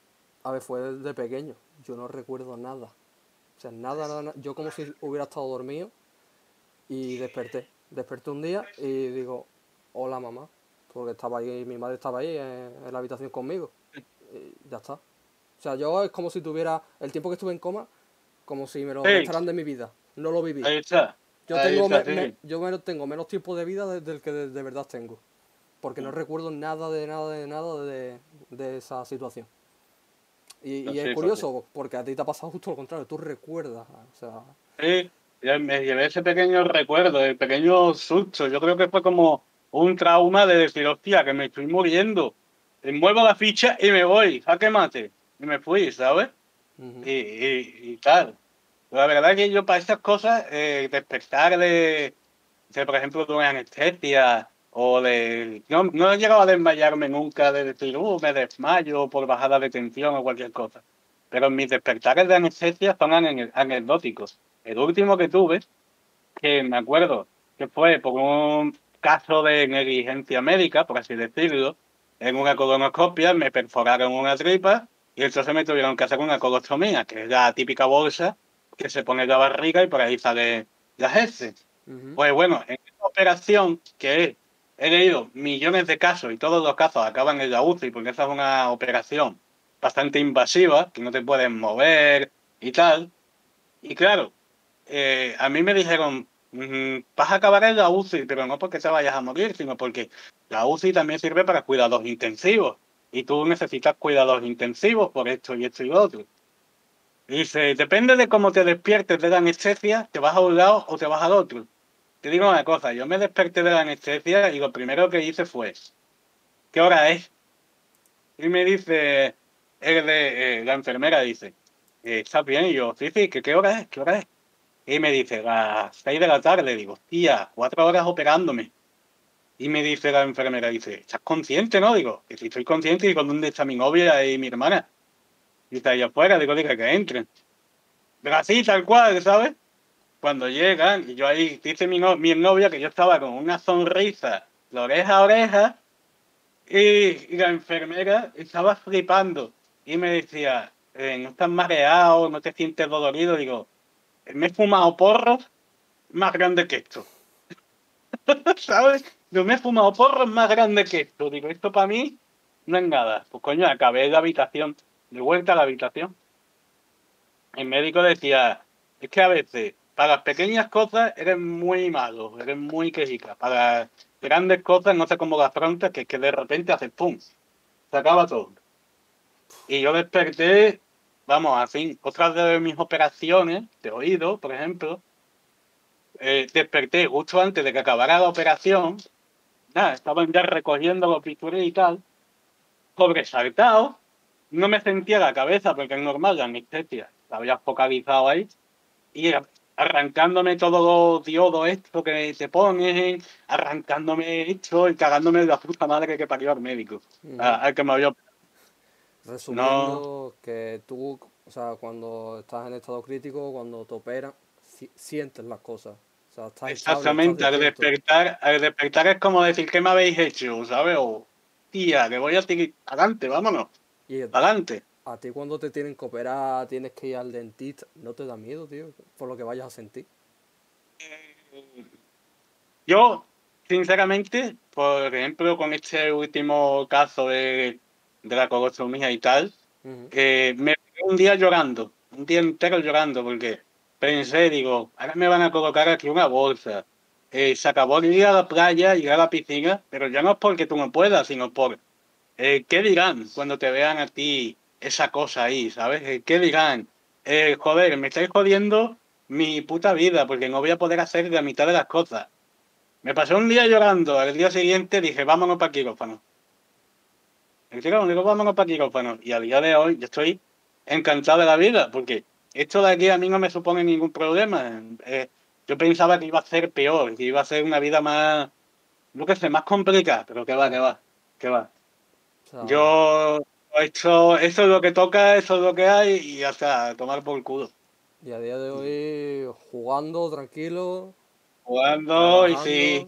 a ver, fue desde pequeño. Yo no recuerdo nada. O sea, nada, nada, nada. Yo como si hubiera estado dormido y desperté. Desperté un día y digo, hola mamá. Porque estaba ahí, mi madre estaba ahí en, en la habitación conmigo. Y ya está. O sea, yo es como si tuviera el tiempo que estuve en coma, como si me lo Sí. restaran de mi vida. No lo viví. Ahí está. Yo tengo, me- me- yo tengo menos tiempo de vida de- del que de, de verdad tengo. Porque Mm. no recuerdo nada de nada de nada de, de esa situación. Y, No, y sí, es fue curioso, porque a ti te ha pasado justo lo contrario, tú recuerdas. O sea, Sí, me llevé ese pequeño recuerdo, el pequeño susto. Yo creo que fue como un trauma de decir, hostia, que me estoy muriendo. Y muevo la ficha y me voy, jaque mate. Y me fui, ¿sabes? Y, y, y tal. La verdad que yo para estas cosas, eh, despertar de, por ejemplo, de anestesia o de... No, no he llegado a desmayarme nunca de decir, uh, me desmayo por bajada de tensión o cualquier cosa. Pero mis despertares de anestesia son ane- anecdóticos. El último que tuve, que me acuerdo que fue por un caso de negligencia médica, por así decirlo, en una colonoscopia me perforaron una tripa y entonces me tuvieron que hacer una colostomía, que es la típica bolsa que se pone la barriga y por ahí sale las heces. Ujú. Pues bueno, en esta operación que he, leído millones de casos y todos los casos acaban en la UCI porque esa es una operación bastante invasiva, que no te puedes mover y tal. Y claro, eh, a mí me dijeron, "Mm, vas a acabar en la UCI, pero no porque te vayas a morir, sino porque la UCI también sirve para cuidados intensivos. Y tú necesitas cuidados intensivos por esto y esto y lo otro. Dice, depende de cómo te despiertes de la anestesia, te vas a un lado o te vas al otro. Te digo una cosa, yo me desperté de la anestesia y lo primero que hice fue, ¿qué hora es? Y me dice, el de, eh, la enfermera dice, "Eh, ¿estás bien? Y yo, sí, sí, ¿qué, ¿qué hora es? ¿Qué hora es? Y me dice, las seis de la tarde. Digo, tía, cuatro horas operándome. Y me dice la enfermera, dice, ¿estás consciente, no? Digo, que si estoy consciente, digo, ¿dónde está mi novia y mi hermana? Y está ahí afuera, digo, diga que entren. Pero así, tal cual, ¿sabes? Cuando llegan, y yo ahí, dice mi, no- mi novia que yo estaba con una sonrisa de oreja a oreja, y, la enfermera estaba flipando. Y me decía, eh, ¿no estás mareado? ¿No te sientes dolorido? Digo, me he fumado porros más grandes que esto. ¿Sabes? Yo me he fumado porros más grandes que esto. Digo, esto para mí no es nada. Pues coño, acabé la habitación, de vuelta a la habitación. El médico decía, es que a veces, para las pequeñas cosas eres muy malo, eres muy quejica. Para grandes cosas no sé cómo las afrontas, que es que de repente haces pum, se acaba todo. Y yo desperté, vamos, así, otras de mis operaciones de oído, por ejemplo, eh, desperté justo antes de que acabara la operación, nada, estaban ya recogiendo los bisturí y tal, sobresaltado, no me sentía la cabeza porque es normal, la anestesia, la había focalizado ahí, y arrancándome todos los diodos estos que te ponen, arrancándome esto y cagándome de la puta madre que parió al médico, a- al que me había Resumiendo, que tú, o sea, cuando estás en estado crítico, cuando te operan, si- sientes las cosas. O sea, estás estable, Exactamente, estás al despertar, al despertar es como decir, ¿qué me habéis hecho? ¿Sabes? O, tía, que voy a seguir adelante, vámonos, Y adelante. a ti cuando te tienen que operar, tienes que ir al dentista, ¿no te da miedo, tío? Por lo que vayas a sentir. Yo, sinceramente, por ejemplo, con este último caso de, de la colostomía y tal, Ujú. eh, me quedé un día llorando, un día entero llorando, porque pensé, digo, ahora me van a colocar aquí una bolsa. Eh, se acabó el ir a la playa, ir a la piscina, pero ya no es porque tú no puedas, sino por eh, qué dirán cuando te vean a ti esa cosa ahí, ¿sabes? Eh, ¿Qué dirán? Eh, joder, me estáis jodiendo mi puta vida porque no voy a poder hacer la mitad de las cosas. Me pasé un día llorando, al día siguiente dije, vámonos para quirófano. El quirófano, digo, vámonos para quirófano. Y al día de hoy yo estoy encantado de la vida, porque esto de aquí a mí no me supone ningún problema. Yo pensaba que iba a ser peor, que iba a ser una vida más, no que sé, más complicada, pero que va, que va, que va. Yo, esto, eso es lo que toca, eso es lo que hay y hasta tomar por culo. Y a día de hoy jugando tranquilo. Jugando y si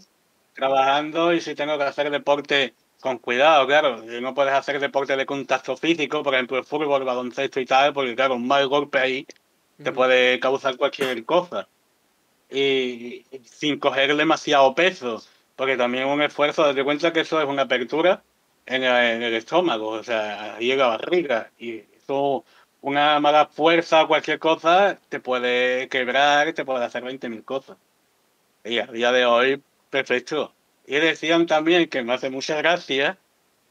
trabajando y si tengo que hacer deporte con cuidado, claro. No puedes hacer deporte de contacto físico, por ejemplo, el fútbol, baloncesto y tal, porque claro, un mal golpe ahí te puede causar cualquier cosa. Y, sin coger demasiado peso, porque también un esfuerzo, date cuenta que eso es una apertura en el, estómago, o sea, ahí en la barriga. Y eso, una mala fuerza o cualquier cosa, te puede quebrar, te puede hacer 20.000 cosas. Y a día de hoy, perfecto. Y decían también que me hace mucha gracia,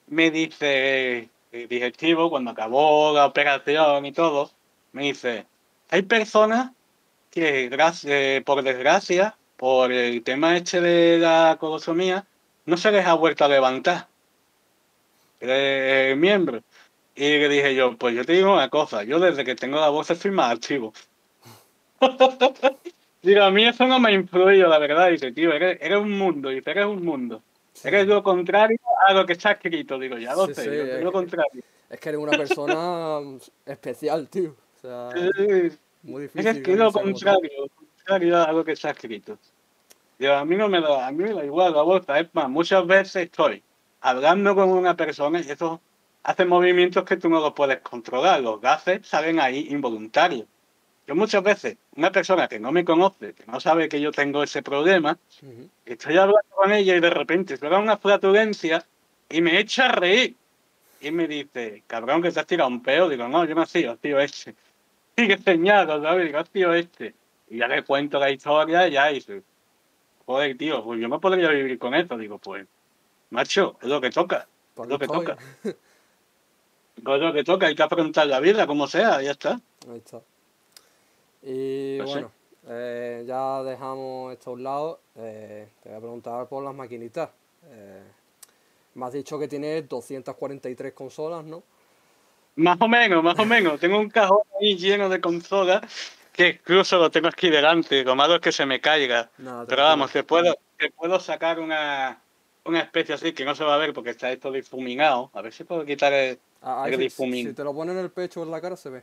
me dice el directivo, cuando acabó la operación y todo, me dice, hay personas que, eh, por desgracia, por el tema este de la colostomía, no se les ha vuelto a levantar el miembro. Y le dije yo, pues yo te digo una cosa, yo desde que tengo la voz estoy más activo. Digo, a mí eso no me ha influido, la verdad. Dice, tío, eres, eres un mundo, dice, eres un mundo. Sí. Eres lo contrario a lo que está escrito. Digo, ya lo Sí, sé, sí, es soy que- lo contrario. Es que eres una persona especial, tío. O sea, muy difícil. que es lo contrario, lo contrario a lo que está escrito. Digo, a mí no me da, a mí me da igual la bolsa. Es más, muchas veces estoy hablando con una persona y eso hace movimientos que tú no los puedes controlar. Los gases salen ahí involuntarios. Yo muchas veces, una persona que no me conoce, que no sabe que yo tengo ese problema, Ujú. estoy hablando con ella y de repente suena una flatulencia y me echa a reír. Y me dice, cabrón, que te has tirado un peo. Digo, no, yo no sido, tío, este. Sigue señalado, ¿sabes? Digo, tío, este. Y ya le cuento la historia y ya dice, joder, tío, pues yo no podría vivir con esto. Digo, pues, macho, es lo que toca. Por Es lo que toca. Es lo que toca, hay que afrontar la vida como sea, ya está. Ahí está. Y Pues sí. bueno, eh, ya dejamos esto a un lado. Eh, te voy a preguntar por las maquinitas. Eh, me has dicho que tienes 243 consolas, ¿no? Más o menos, más o menos. Tengo un cajón ahí lleno de consolas que incluso lo tengo aquí delante. Lo malo es que se me caiga. Pero vamos, te puedo, te puedo sacar una, una especie así que no se va a ver porque está esto difuminado. A ver si puedo quitar el... Ah, el si- difumín. si te lo ponen en el pecho o en la cara se ve.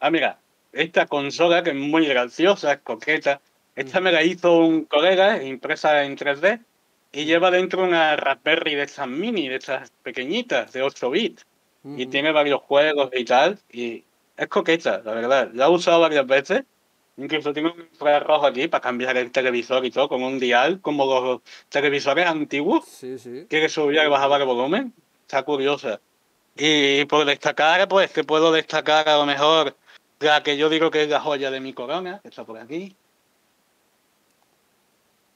Ah, mira, esta consola que es muy graciosa, es coqueta. Esta me la hizo un colega, impresa en 3D, y lleva dentro una Raspberry de estas mini, de estas pequeñitas, de 8 bits. Y tiene varios juegos y tal, y es coqueta, la verdad. La he usado varias veces. Incluso tengo un infrarrojo aquí para cambiar el televisor y todo, con un dial, como los televisores antiguos. Sí, sí. quiere subir y bajar el volumen. Está curiosa. Y por destacar, pues te puedo destacar a lo mejor la que yo digo que es la joya de mi corona, que está por aquí.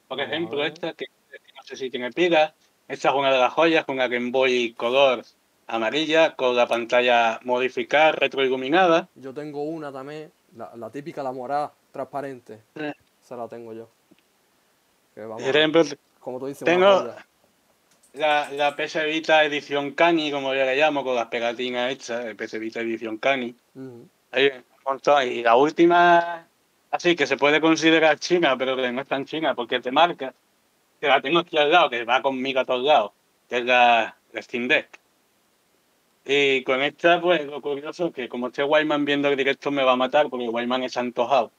Por ejemplo, esta, que, que no sé si tiene pila. Esta es una de las joyas, una Game Boy color amarilla, con la pantalla modificada, retroiluminada. Yo tengo una también, la, la típica, la morada, transparente. Sí. Esa la tengo yo. Que vamos, Por ejemplo, como tú dices, tengo- la, la PS Vita edición Cani, como yo le llamo, con las pegatinas hechas, el PS Vita edición Cani. Hay un montón. Y la última, así que se puede considerar china, pero que no es tan china porque de marca, que la tengo aquí al lado, que va conmigo a todos lados, que es la, la Steam Deck. Y con esta, pues lo curioso es que como esté Wyman viendo el directo me va a matar porque Wyman es antojado.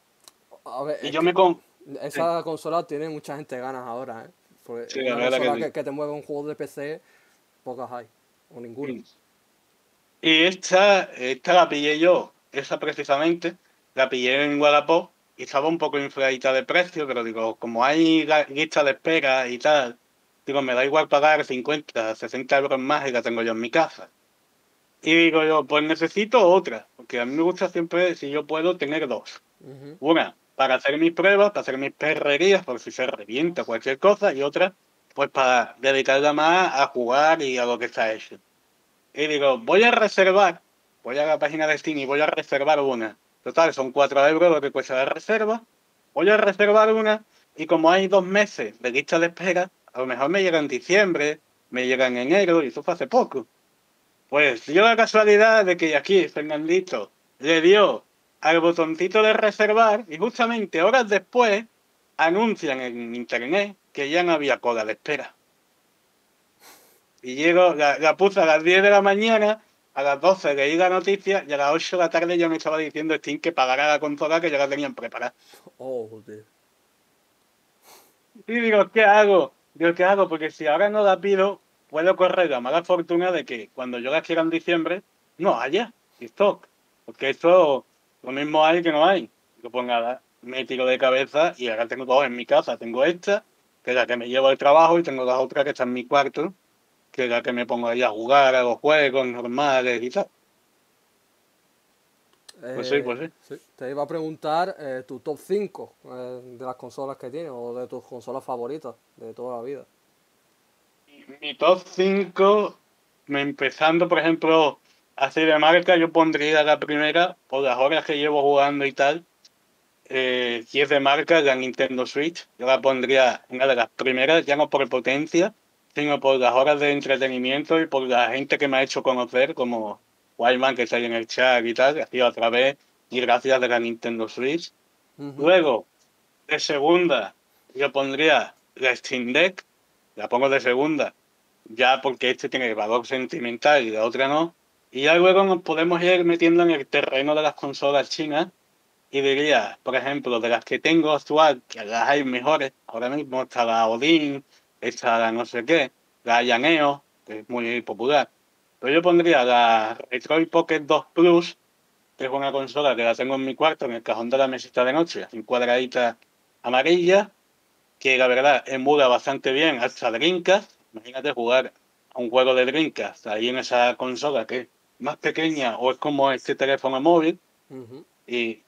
A ver, Y yo me con... esa consola tiene mucha gente ganas ahora, ¿eh? Porque Sí, la una consola que, que te mueve un juego de PC, pocas hay, o ninguna. Y esta, esta la pillé yo, esa precisamente, la pillé en Wallapop y estaba un poco infladita de precio, pero digo, como hay lista de espera y tal, digo, me da igual pagar 50, 60 euros más y la tengo yo en mi casa. Y digo yo, pues necesito otra, porque a mí me gusta siempre, si yo puedo, tener dos. Una, para hacer mis pruebas, para hacer mis perrerías, por si se revienta cualquier cosa, y otra, pues para dedicarla más a jugar y a lo que está hecho. Y digo, voy a reservar, voy a la página de Steam y voy a reservar una. Total, son 4 euros lo que cuesta la reserva. Voy a reservar una y como hay dos meses de lista de espera, a lo mejor me llega en diciembre, me llega en enero y eso fue hace poco. Pues dio la casualidad de que aquí Fernandito le dio al botoncito de reservar y justamente horas después anuncian en internet que ya no había cola de espera. Y llego, la, la puse a las 10 de la mañana, a las 12 leí la noticia y a las 8 de la tarde ya me estaba diciendo Steam que pagara la consola que ya la tenían preparada. Oh, joder. Y digo, ¿qué hago? Digo, ¿qué hago? Porque si ahora no la pido, puedo correr la mala fortuna de que cuando yo la quiera en diciembre, no haya stock. Porque esto, lo mismo hay que no hay. Pues nada, me tiro de cabeza y ahora tengo dos en mi casa. Tengo esta, que es la que me llevo al trabajo, y tengo la otra que está en mi cuarto, que es la que me pongo ahí a jugar a los juegos normales y tal. Pues sí, pues sí. Te iba a preguntar eh, tu top 5 eh, de las consolas que tienes o de tus consolas favoritas de toda la vida. Mi top 5, empezando por ejemplo así de marca, yo pondría la primera, por las horas que llevo jugando y tal. Eh, si es de marca, la Nintendo Switch, yo la pondría una de las primeras, ya no por potencia, sino por las horas de entretenimiento y por la gente que me ha hecho conocer, como Wildman que está ahí en el chat y tal, que ha sido a través y gracias de la Nintendo Switch. Luego, de segunda, yo pondría la Steam Deck, la pongo de segunda, ya porque este tiene valor sentimental y la otra no. Y ya luego nos podemos ir metiendo en el terreno de las consolas chinas y diría, por ejemplo, de las que tengo actual, que las hay mejores, ahora mismo está la Odin, está la no sé qué, la Yaneo, que es muy popular. Pero yo pondría la Retroid Pocket 2 Plus, que es una consola que la tengo en mi cuarto, en el cajón de la mesita de noche, así cuadradita amarilla, que la verdad emula bastante bien hasta Dreamcast. Imagínate jugar a un juego de Dreamcast ahí en esa consola que es más pequeña o es como este teléfono móvil y,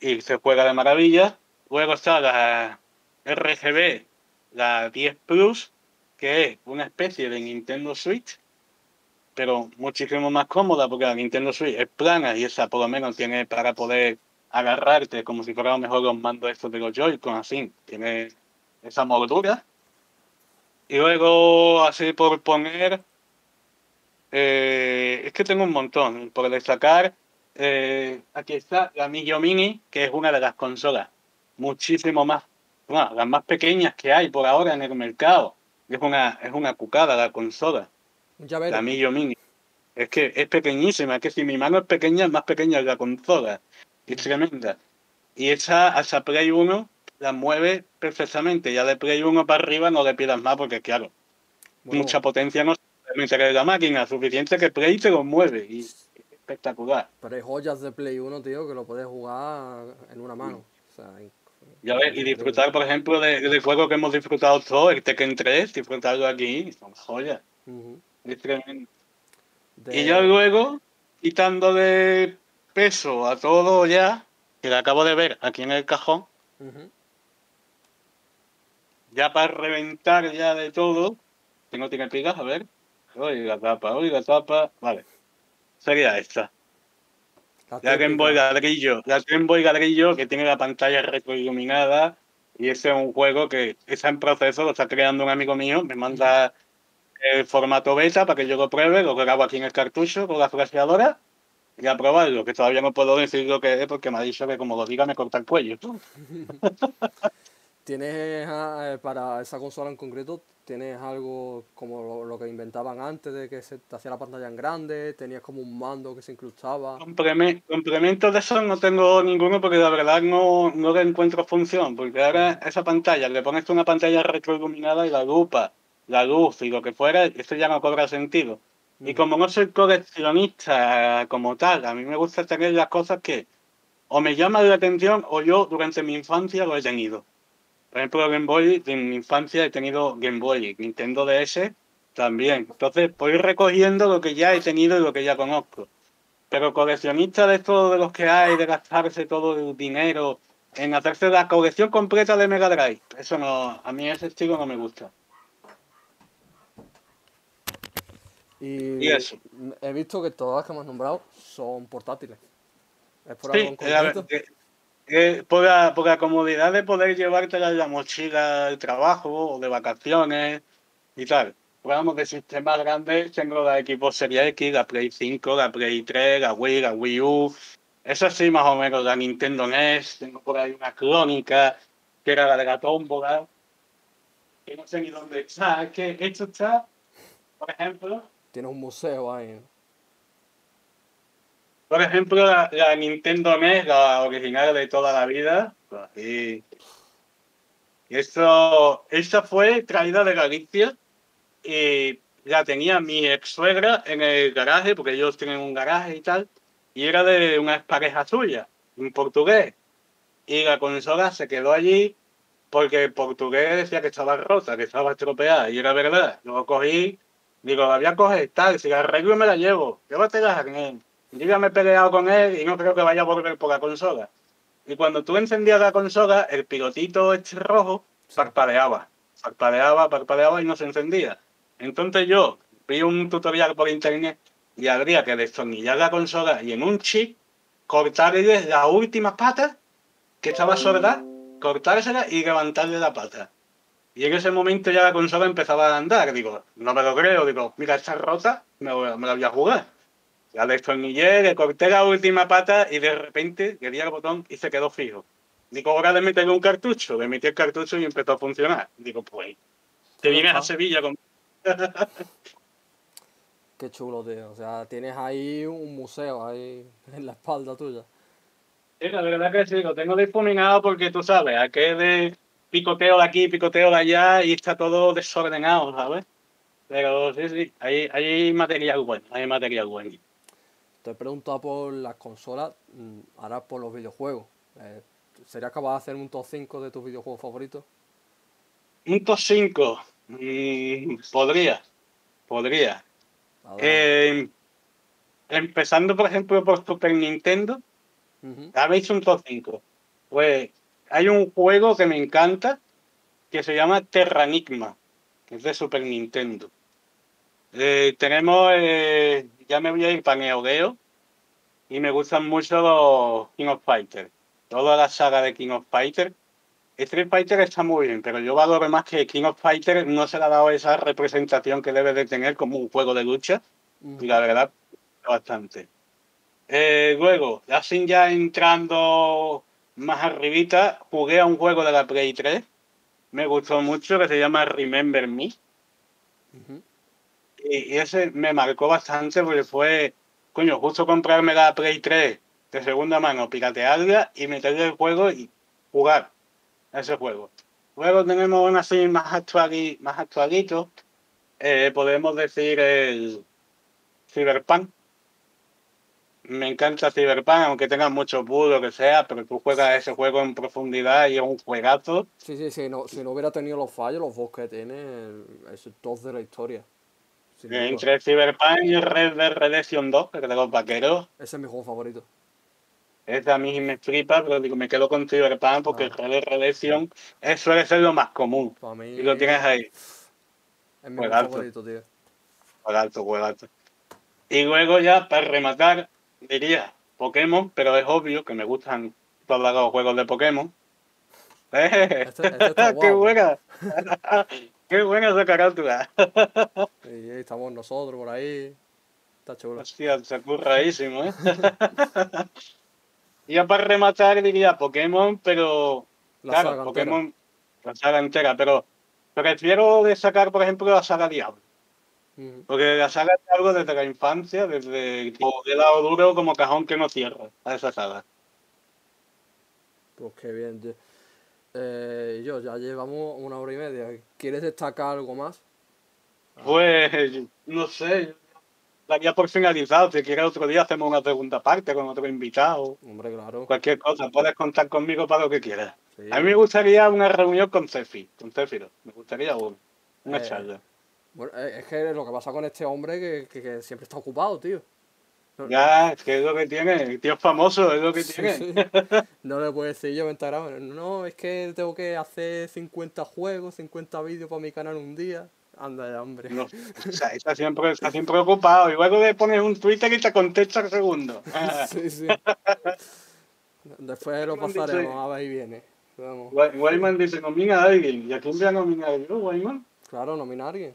y se juega de maravilla. Luego está la RGB, la 10 Plus, que es una especie de Nintendo Switch, pero muchísimo más cómoda porque la Nintendo Switch es plana y esa por lo menos tiene para poder agarrarte como si fuera a lo mejor los mandos estos de los Joy-Con, así. Tiene esa moldura. Y luego, así por poner, eh, es que tengo un montón. Por destacar, eh, aquí está la Migio Mini, que es una de las consolas muchísimo más, bueno, las más pequeñas que hay por ahora en el mercado. Es una, es una cucada la consola, la Migio Mini. Es que es pequeñísima, es que si mi mano es pequeña, es más pequeña la consola. Es tremenda. Y esa hasta Play 1 la mueve perfectamente. Ya de Play 1 para arriba no le pidas más porque, claro, Bueno, mucha potencia no se en la máquina, suficiente que Play te lo mueve. Y es espectacular. Pero hay joyas de Play 1, tío, que lo puedes jugar en una mano. O sea, in- Ya ves, y disfrutar, por ejemplo, de- del juego que hemos disfrutado todos, el Tekken 3, disfrutarlo aquí, son joyas. Ujú. Es tremendo. De- Y ya luego, quitando de peso a todo ya, que lo acabo de ver aquí en el cajón. Ya para reventar ya de todo, tiene pigas, a ver. La tapa, la tapa. Vale. Sería esta. La La Game Boy ladrillo. La Game Boy ladrillo que tiene la pantalla retroiluminada. Y ese es un juego que está en proceso, lo está creando un amigo mío. Me manda el formato beta para que yo lo pruebe, lo grabo aquí en el cartucho con la flasheadora y a probarlo, que todavía no puedo decir lo que es porque me ha dicho que como lo diga me corta el cuello. ¿Tienes eh, para esa consola en concreto, tienes algo como lo, lo que inventaban antes de que se te hacía la pantalla en grande? ¿Tenías como un mando que se incrustaba? Complemen- Complementos de eso no tengo ninguno porque la verdad no, no le encuentro función, porque ahora esa pantalla, le pones una pantalla retroiluminada y la lupa, la luz y lo que fuera, eso ya no cobra sentido. Y Ujú. como no soy coleccionista como tal, a mí me gusta tener las cosas que o me llama la atención o yo durante mi infancia lo he tenido. Por ejemplo, Game Boy, en mi infancia he tenido Game Boy, Nintendo DS también. Entonces, voy recogiendo lo que ya he tenido y lo que ya conozco. Pero coleccionista de esto de los que hay, de gastarse todo el dinero en hacerse la colección completa de Mega Drive, eso no, a mí ese estilo no me gusta. Y, Y eso. he visto que todas las que hemos nombrado son portátiles. ¿Es por Sí, algo en eh, eh, eh, por, la, por la comodidad de poder llevártela en la mochila del trabajo o de vacaciones y tal. Hablamos de sistemas grandes, tengo la Xbox Series X, la Play 5, la Play 3, la Wii, la Wii U. Eso sí, más o menos, la Nintendo NES. Tengo por ahí una crónica, que era la de la tómbola, que no sé ni dónde está. Es que esto está, por ejemplo, Tiene un museo ahí. ¿no? Por ejemplo, la, la Nintendo NES, la original de toda la vida. Y, esto, esta fue traída de Galicia y la tenía mi ex suegra en el garaje, porque ellos tienen un garaje y tal, y era de una pareja suya, un portugués. Y la consola se quedó allí porque el portugués decía que estaba rota, que estaba estropeada, y era verdad. Luego cogí, digo, la voy a coger, tal, si la arreglo me la llevo, llévatela, Agnes. Yo ya me he peleado con él y no creo que vaya a volver por la consola. Y cuando tú encendías la consola, el pilotito este rojo parpadeaba. Parpadeaba, parpadeaba y no se encendía. Entonces yo vi un tutorial por internet y habría que destornillar la consola y en un chip cortarle las últimas patas que estaba sorda, cortársela y levantarle la pata. Y en ese momento ya la consola empezaba a andar. Digo, no me lo creo. Digo, mira, está rota, me, me la voy a jugar. La destornillé, le corté la última pata y de repente le di al botón y se quedó fijo. Digo, ahora de meterle un cartucho. Le metí el cartucho y empezó a funcionar. Digo, pues, te vienes a Sevilla con... Qué chulo, tío. O sea, tienes ahí un museo ahí en la espalda tuya. Sí, la verdad que sí, lo tengo difuminado porque tú sabes, aquí de picoteo de aquí, picoteo de allá y está todo desordenado, ¿sabes? Pero sí, sí, hay, hay material bueno, hay material bueno. Te he preguntado por las consolas, mm, ahora por los videojuegos. Eh, ¿Serías capaz de hacer un top 5 de tus videojuegos favoritos? Un top 5, mm, podría, podría. Eh, empezando, por ejemplo, por Super Nintendo, habéis un top 5. Pues hay un juego que me encanta que se llama Terranigma, que es de Super Nintendo. Eh, tenemos, eh, ya me voy a ir para Neo Geo y me gustan mucho los King of Fighter. Toda la saga de King of Fighter. Street Fighter está muy bien, pero yo valoro más que King of Fighter no se le ha dado esa representación que debe de tener como un juego de lucha. Ujú. Y la verdad, bastante. Eh, luego, así ya entrando más arribita, jugué a un juego de la Play 3. Me gustó mucho, que se llama Remember Me. Ujú. Y, ese me marcó bastante porque fue, coño, justo comprarme la Play 3 de segunda mano, piratearla y meterle el juego y jugar ese juego. Luego tenemos una así más, actuali- más actualito. eh, podemos decir el Cyberpunk. Me encanta Cyberpunk, aunque tenga muchos bugs, lo que sea, pero tú juegas ese juego en profundidad y es un juegazo. Sí, sí, sí. No, si no hubiera tenido los fallos, los bugs que tiene, es el top de la historia. Duda. Entre Cyberpunk y Red Dead Redemption 2, que es de los vaqueros, Ese es mi juego favorito. Ese a mí me flipa, pero digo, me quedo con Cyberpunk porque Ah. Red Dead Redemption es- suele ser lo más común. Para mí Y lo tienes ahí, es mi juego alto. favorito, tío. juegazo, juegazo. Y luego ya, para rematar, diría Pokémon, pero es obvio que me gustan todos los juegos de Pokémon. ¡Eh! Este- este ¡Qué buena! ¡Qué buena esa carátula! Y ahí estamos nosotros por ahí. Está chulo. Hostia, se curradísimo, ¿eh? y ya para rematar diría Pokémon, pero La claro, saga entera. Pokémon, la saga entera, pero prefiero de sacar, por ejemplo, la saga Diablo. Porque la saga Diablo desde la infancia, desde de lado duro como cajón que no cierra a esa saga. Pues qué bien, tío. Eh, yo, ya llevamos una hora y media. ¿Quieres destacar algo más? Pues, no sé, daría por finalizado. Si quieres otro día hacemos una segunda parte con otro invitado. Hombre, claro. Cualquier cosa, puedes contar conmigo para lo que quieras. Sí. A mí me gustaría una reunión con Cefi, con Céfiro. Me gustaría una, una Eh, charla. Bueno, eh, es que lo que pasa con este hombre que, que, que siempre está ocupado, tío. Ya, es que es lo que tiene. El tío es famoso, es lo que sí, tiene. sí. No le puedo decir yo, está grabando. No, es que tengo que hacer 50 juegos, 50 vídeos para mi canal un día. Anda ya, hombre. No, o sea, está siempre, está siempre ocupado. Y luego le pones un Twitter y te contesta al segundo. Ah, Sí, sí. Después lo pasaremos, a ver y viene. Guayman dice, nomina a alguien. ¿Y a quién voy a nominar yo, Guayman? Claro, nomina a alguien.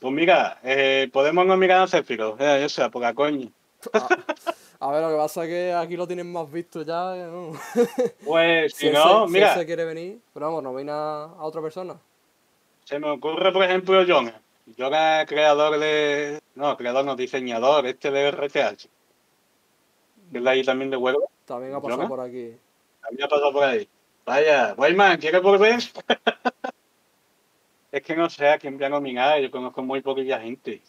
Pues mira, eh, podemos nominar a Céfiro. Eh, o sea, por la coña. A, a ver, lo que pasa es que aquí lo tienen más visto ya. que ¿no? Pues si no, si mira, él se quiere venir, pero vamos, nomina a otra persona. se me ocurre, por ejemplo, Jonah. Jonah es creador de... No, creador no, diseñador, este de RTH. Que es de ahí también de huevo. También ha pasado ¿Jonah? por aquí. También ha pasado por ahí. Vaya, Guayman, ¿quieres volver? es que no sé a quién voy a nominar. Yo conozco muy poquilla gente.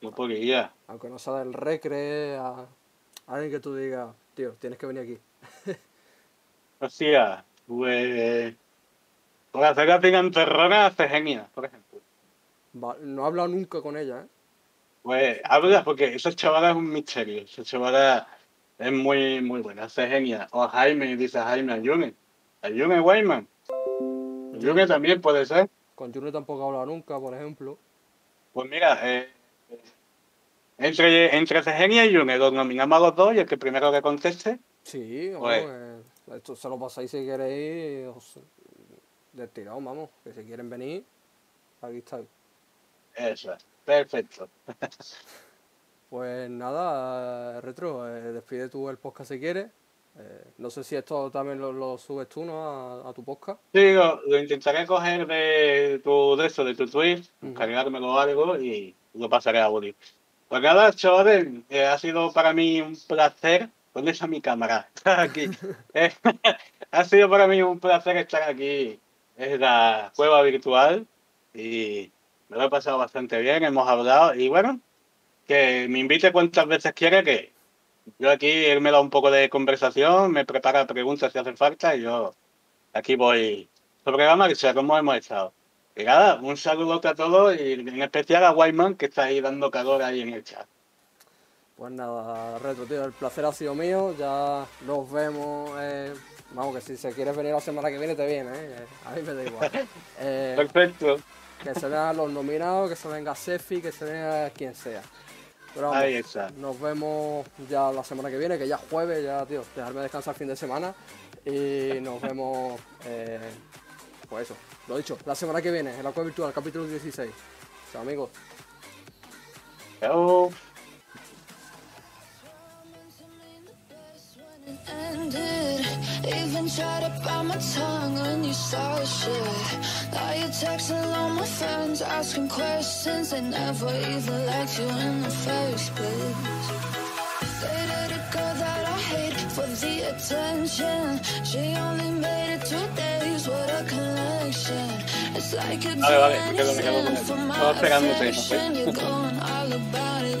Muy poquilla. Aunque no sea del recre, a, alguien que tú digas, tío, tienes que venir aquí. Hostia, pues... Por hacer la picanterrona hace genia, por ejemplo. Va- no he hablado nunca con ella, ¿eh? Pues habla porque esa chavala es un misterio. Esa chavala es muy, muy buena, hace genia. O Jaime, dice Jaime, a Yune. A Yune Wayman. Yune también puede ser. Con Junior tampoco he hablado nunca, por ejemplo. Pues mira, eh, entre, entre Cegenia y Yune los nominamos a los dos y el que primero que conteste, Sí, Pues- eh, esto se lo pasáis si queréis. os- de tirado, vamos. Que si quieren venir, aquí está. eso es. Perfecto. Pues nada, eh, Retro, eh, despide tú el podcast si quieres. Eh, no sé si esto también lo, lo subes tú, ¿no? A, a tu podcast. Sí, lo, lo intentaré coger de tu de eso, de tu tweet, cargármelo o algo y lo pasaré a Woody. Pues nada, chavales, eh, ha sido para mí un placer. ¿Dónde está mi cámara? Aquí. Eh, ha sido para mí un placer estar aquí en la cueva virtual y me lo he pasado bastante bien, hemos hablado y bueno, que me invite cuantas veces quiera que yo aquí él me da un poco de conversación, me prepara preguntas si hace falta y yo aquí voy sobre la marcha, como hemos estado. Y nada, un saludo a todos y en especial a Wyman que está ahí dando calor ahí en el chat. Pues nada, Retro, tío, el placer ha sido mío. Ya nos vemos. eh, vamos, que si se quieres venir la semana que viene, te viene, ¿eh? A mí me da igual. Eh, Perfecto, que se vean los nominados, que se venga Sefi, que se venga quien sea. Pero vamos, ahí está. nos vemos ya la semana que viene, que ya es jueves, ya, tío, dejarme descansar el fin de semana. Y nos vemos, eh, pues eso, lo dicho, la semana que viene, en la cueva virtual, capítulo 16. Chao, amigos. Chao. Even tried to bite my tongue when you saw shit. Now you're texting all my friends, asking questions. They never even liked you in the first place. Dated a girl that I hate for the attention. She only made it two days, what a connection. It's like you're doing me quedo, me quedo con anything for my Estaba esperándote, no sé. affection. You're going all about it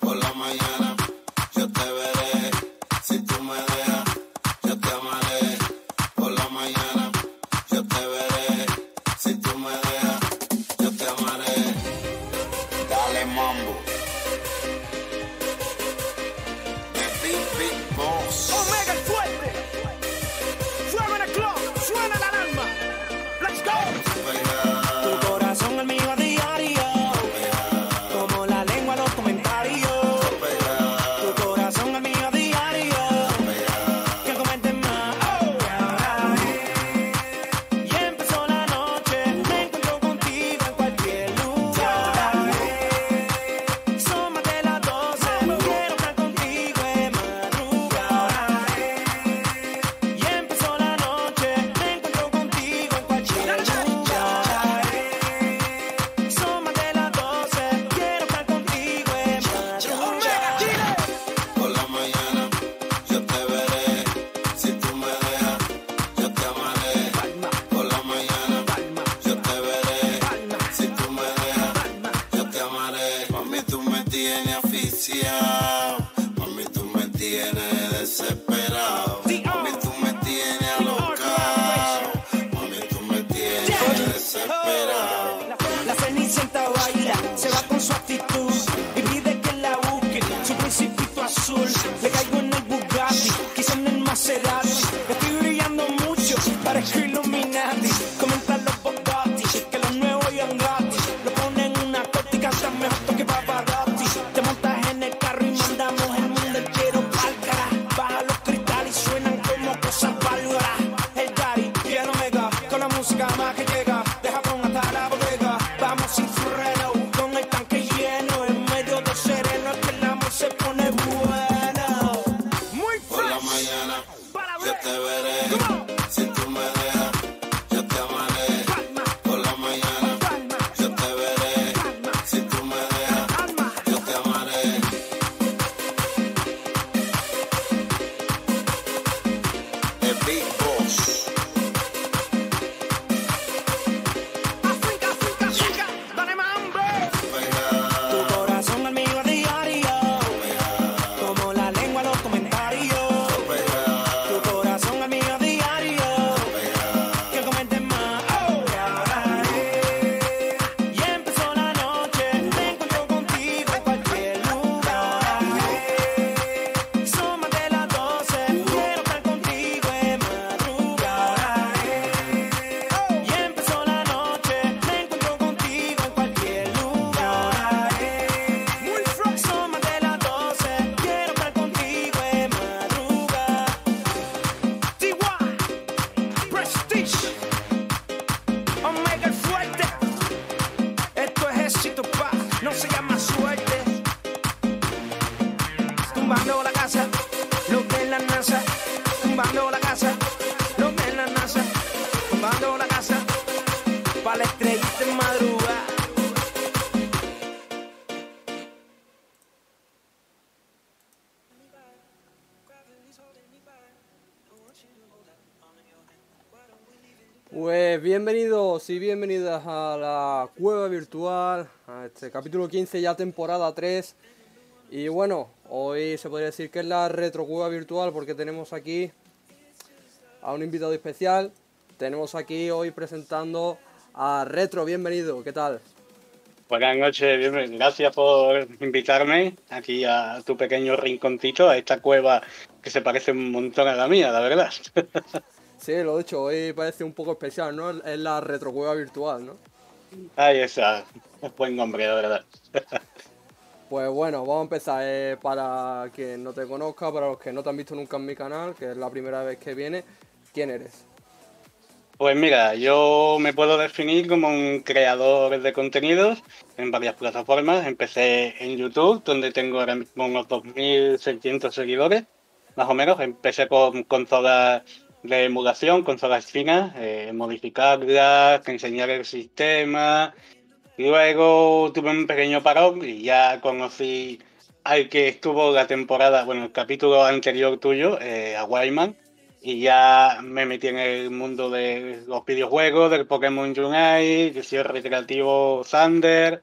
Por la mañana. Bienvenidas a la cueva virtual, a este capítulo 15 ya temporada 3. Y bueno, hoy se podría decir que es la retro cueva virtual porque tenemos aquí a un invitado especial. Tenemos aquí hoy presentando a Retro, bienvenido, ¿qué tal? Buenas noches, bienvenido. gracias por invitarme aquí a tu pequeño rinconcito, a esta cueva que se parece un montón a la mía, la verdad. Sí, lo he dicho, hoy parece un poco especial, ¿no? Es la retro cueva virtual, ¿no? Ahí está, es buen nombre, la verdad. Pues bueno, vamos a empezar. eh, para quien no te conozca, para los que no te han visto nunca en mi canal, que es la primera vez que viene, ¿quién eres? Pues mira, yo me puedo definir como un creador de contenidos en varias plataformas. Empecé en YouTube, donde tengo ahora mismo unos 2.600 seguidores, más o menos. Empecé con consolas de emulación, consolas finas, eh, modificarlas, enseñar el sistema. Luego tuve un pequeño parón y ya conocí al que estuvo la temporada, bueno, el capítulo anterior tuyo, eh, a Wyman y ya me metí en el mundo de los videojuegos, del Pokémon Unite, que soy recreativo Thunder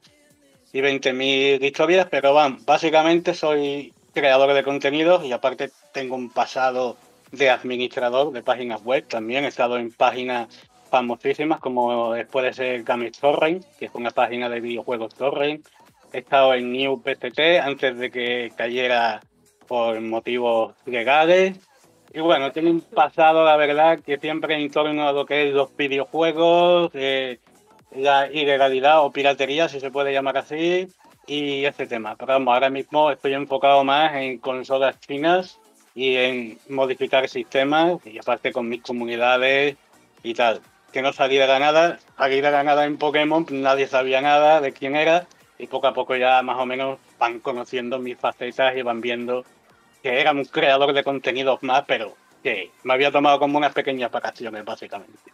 y 20.000 historias, pero van, básicamente soy creador de contenidos y aparte tengo un pasado de administrador de páginas web. También, he estado en páginas famosísimas como puede ser Games Torrent, que es una página de videojuegos Torrent, he estado en New PTT antes de que cayera por motivos legales, y bueno, tiene un pasado, la verdad, que siempre en torno a lo que es los videojuegos, eh, la ilegalidad o piratería, si se puede llamar así, y este tema. Pero vamos, ahora mismo estoy enfocado más en consolas chinas y en modificar sistemas, y aparte con mis comunidades y tal. Que no salí de nada, salí de nada en Pokémon, nadie sabía nada de quién era, y poco a poco ya más o menos van conociendo mis facetas y van viendo que era un creador de contenidos más, pero que me había tomado como unas pequeñas vacaciones, básicamente.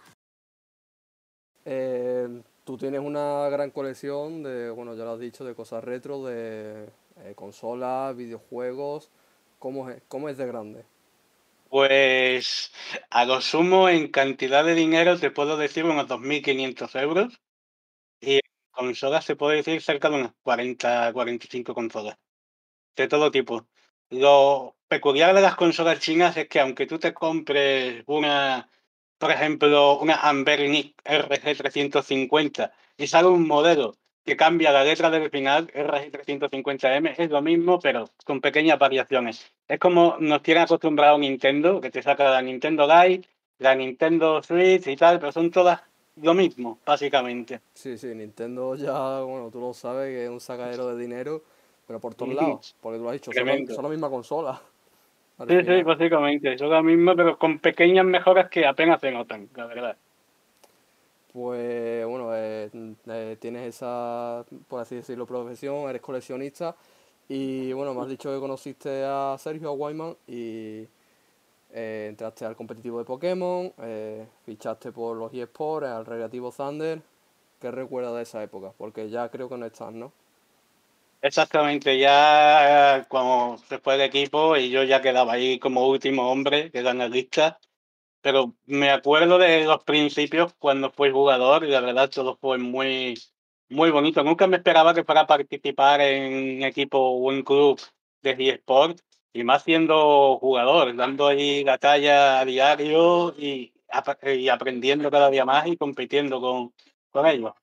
Eh, tú tienes una gran colección de, bueno, ya lo has dicho, de cosas retro, de eh, consolas, videojuegos. ¿Cómo es, ¿Cómo es de grande? Pues a lo sumo en cantidad de dinero te puedo decir unos 2.500 euros y en consolas se puede decir cerca de unas 40, 45 consolas. de todo tipo. Lo peculiar de las consolas chinas es que aunque tú te compres una, por ejemplo, una Ambernic RG350 y sale un modelo que cambia la letra del final, RG350M, es lo mismo, pero con pequeñas variaciones. Es como nos tiene acostumbrado Nintendo, que te saca la Nintendo Lite, la Nintendo Switch y tal, pero son todas lo mismo, básicamente. Sí, sí, Nintendo ya, bueno, tú lo sabes que es un sacadero de dinero, pero por todos lados, porque tú lo has dicho, son, la- son la misma consola. Sí, sí, básicamente. Son las mismas, pero con pequeñas mejoras que apenas se notan, la verdad. Pues bueno, eh, eh, tienes esa, por así decirlo, profesión, eres coleccionista y bueno, me has dicho que conociste a Sergio, a Wyman y eh, entraste al competitivo de Pokémon, fichaste por los eSports, al Recreativo Thunder. ¿Qué recuerdas de esa época? Porque ya creo que no estás, ¿no? Exactamente, ya cuando se fue el equipo y yo ya quedaba ahí como último hombre, que era en la lista, pero me acuerdo de los principios cuando fui jugador y la verdad todo fue muy, muy bonito. Nunca me esperaba que fuera a participar en un equipo o un club de eSport y más siendo jugador, dando ahí la talla a diario y, y aprendiendo cada día más y compitiendo con, con ellos.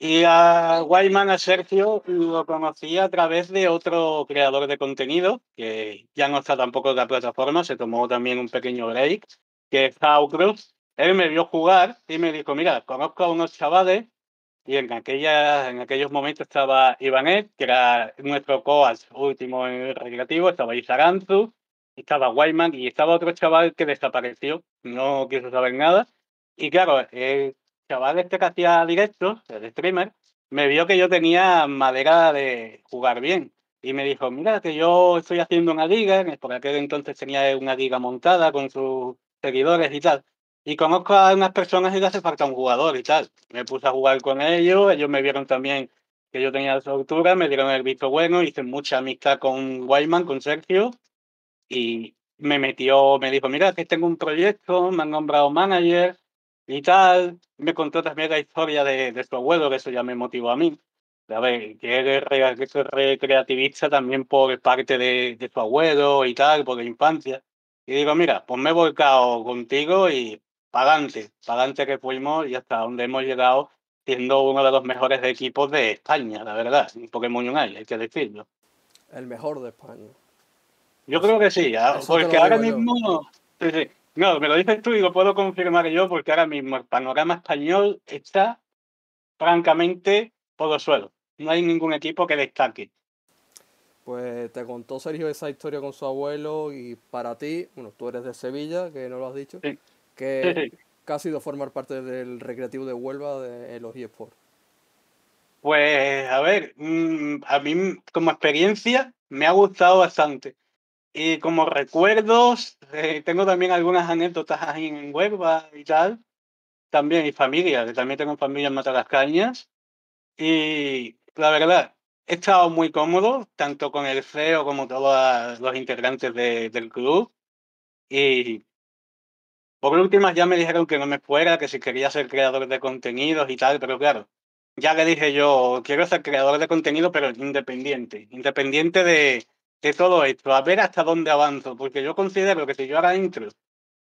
Y a Wyman, a Sergio, lo conocí a través de otro creador de contenido, que ya no está tampoco en la plataforma, se tomó también un pequeño break, que Cruz. Él me vio jugar y me dijo, mira, conozco a unos chavales, y en, aquella, en aquellos momentos estaba Ivanet, que era nuestro coach último en el recreativo, estaba Isaranzu, estaba Wyman y estaba otro chaval que desapareció, no quiso saber nada. Y claro, el chaval este que hacía directos, el streamer, me vio que yo tenía madera de jugar bien. Y me dijo, mira, que yo estoy haciendo una liga, por aquel entonces tenía una liga montada con sus seguidores y tal. Y conozco a unas personas y le hace falta un jugador y tal. Me puse a jugar con ellos, ellos me vieron también que yo tenía soltura, me dieron el visto bueno, hice mucha amistad con Wyman, con Sergio, y me metió, me dijo, mira, que tengo un proyecto, me han nombrado manager y tal. Me contó también la historia de, de su abuelo, que eso ya me motivó a mí. A ver, que él es re- que es recreativista también por parte de, de su abuelo y tal, por la infancia. Y digo, mira, pues me he volcado contigo y pa'lante, pa'lante que fuimos y hasta donde hemos llegado siendo uno de los mejores equipos de España, la verdad, en Pokémon Unite, hay que decirlo. El mejor de España. Yo creo que sí, ah, Eso porque ahora mismo, sí, sí. no, me lo dices tú y lo puedo confirmar yo, porque ahora mismo el panorama español está francamente por los suelos. No hay ningún equipo que destaque. Pues te contó Sergio esa historia con su abuelo y para ti, bueno, tú eres de Sevilla, que no lo has dicho, Sí. que, Sí, sí. que ha sido formar parte del recreativo de Huelva de, los eSports. Pues, a ver, mm, a mí como experiencia me ha gustado bastante. Y como recuerdos, eh, tengo también algunas anécdotas ahí en Huelva y tal. También, y familia, que también tengo familia en Matalascañas. Y la verdad, he estado muy cómodo, tanto con el CEO como todos los integrantes de- del club. Y por últimas ya me dijeron que no me fuera, que si quería ser creador de contenidos y tal, pero claro, ya le dije yo, quiero ser creador de contenido, pero independiente, independiente de, de todo esto, a ver hasta dónde avanzo, porque yo considero que si yo ahora entro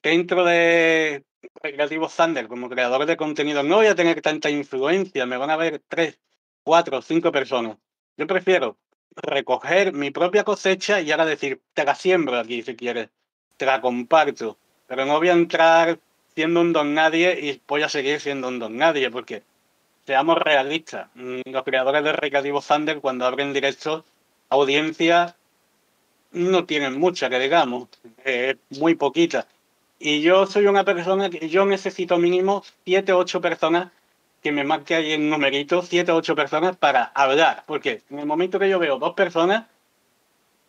dentro de Recreativo Thunder como creador de contenido, no voy a tener tanta influencia, me van a ver tres, cuatro, cinco personas. Yo prefiero recoger mi propia cosecha y ahora decir, te la siembro aquí si quieres, te la comparto, pero no voy a entrar siendo un don nadie y voy a seguir siendo un don nadie, porque seamos realistas, mm, los creadores de Recreativo Thunder cuando abren directos, audiencia no tienen mucha, que digamos, eh, muy poquita. Y yo soy una persona que yo necesito mínimo siete o ocho personas que me marque ahí en numerito, siete o ocho personas para hablar. Porque en el momento que yo veo dos personas,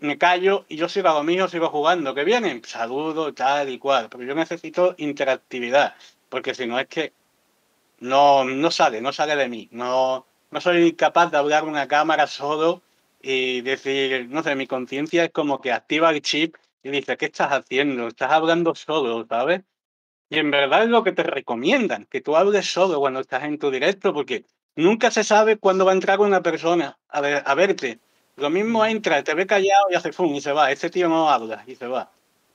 me callo y yo sigo a lo mío, sigo jugando. ¿Que vienen? Saludo, tal y cual. Pero yo necesito interactividad. Porque si no es que no, no sale, no sale de mí. No, no soy capaz de hablar una cámara solo y decir, no sé, mi conciencia es como que activa el chip y dice, ¿qué estás haciendo? Estás hablando solo, ¿sabes? Y en verdad es lo que te recomiendan, que tú hables solo cuando estás en tu directo, porque nunca se sabe cuándo va a entrar una persona a, ver- a verte. Lo mismo entra, te ve callado y hace fum y se va. Ese tío no habla y se va.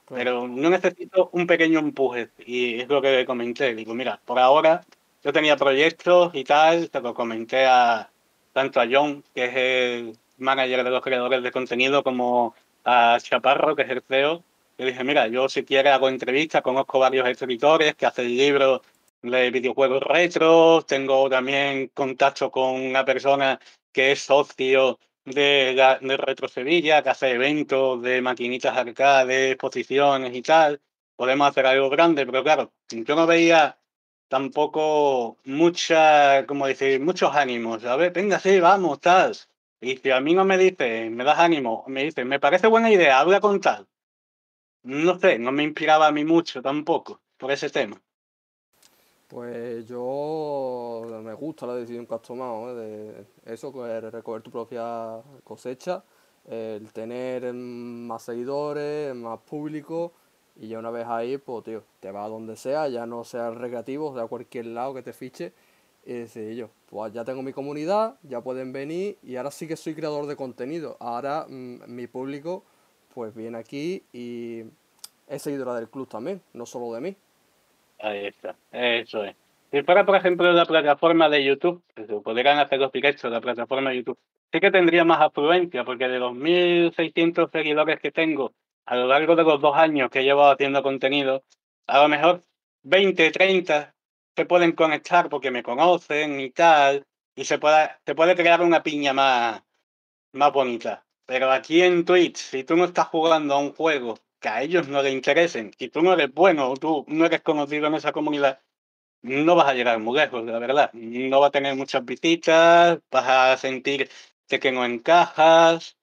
Claro. Pero no necesito un pequeño empuje. Y es lo que comenté. Digo, mira, por ahora yo tenía proyectos y tal, se lo comenté a tanto a John, que es el manager de los creadores de contenido, como a Chaparro, que es el CEO. Le dije, mira, yo si quieres hago entrevistas, conozco varios escritores que hacen libros de videojuegos retro, tengo también contacto con una persona que es socio de, de Retro Sevilla, que hace eventos de maquinitas arcade, exposiciones y tal. Podemos hacer algo grande, pero claro, yo no veía tampoco mucha, como decir, muchos ánimos, ¿sabes? Venga, sí, vamos, tal. Y si a mí no me dice, me das ánimo, me dice, me parece buena idea, habla con tal. No sé, no me inspiraba a mí mucho tampoco por ese tema. Pues yo me gusta la decisión que has tomado, ¿eh? de eso, recoger tu propia cosecha, el tener más seguidores, más público, y ya una vez ahí, pues tío, te vas a donde sea, ya no sea recreativo, sea a cualquier lado que te fiche, y decir yo, pues ya tengo mi comunidad, ya pueden venir, y ahora sí que soy creador de contenido, ahora mm, mi público pues viene aquí y es seguidora del club también, no solo de mí. Ahí está, eso es. Si fuera, por ejemplo, la plataforma de YouTube, que se pudieran hacer los directos, la plataforma de YouTube, sí que tendría más afluencia, porque de los 1.600 seguidores que tengo a lo largo de los dos años que he llevado haciendo contenido, a lo mejor 20, 30 se pueden conectar porque me conocen y tal, y se puede, se puede crear una piña más, más bonita. Pero aquí en Twitch, si tú no estás jugando a un juego que a ellos no les interesen, si tú no eres bueno o tú no eres conocido en esa comunidad, no vas a llegar muy lejos, la verdad. No va a tener muchas visitas, vas a sentir que no encajas.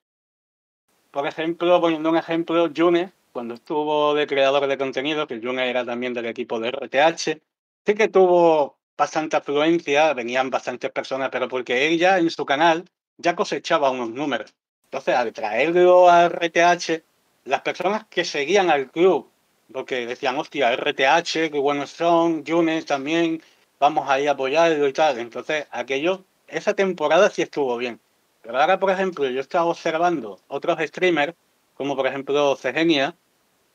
Por ejemplo, poniendo un ejemplo, June, cuando estuvo de creador de contenido, que June era también del equipo de RTH, sí que tuvo bastante afluencia, venían bastantes personas, pero porque ella en su canal ya cosechaba unos números. Entonces, al traerlo a RTH, las personas que seguían al club, porque decían, hostia, RTH, qué buenos son, Yunes también, vamos ahí a apoyarlo y tal. Entonces, aquello, esa temporada sí estuvo bien. Pero ahora, por ejemplo, yo estaba observando otros streamers, como por ejemplo Cegenia,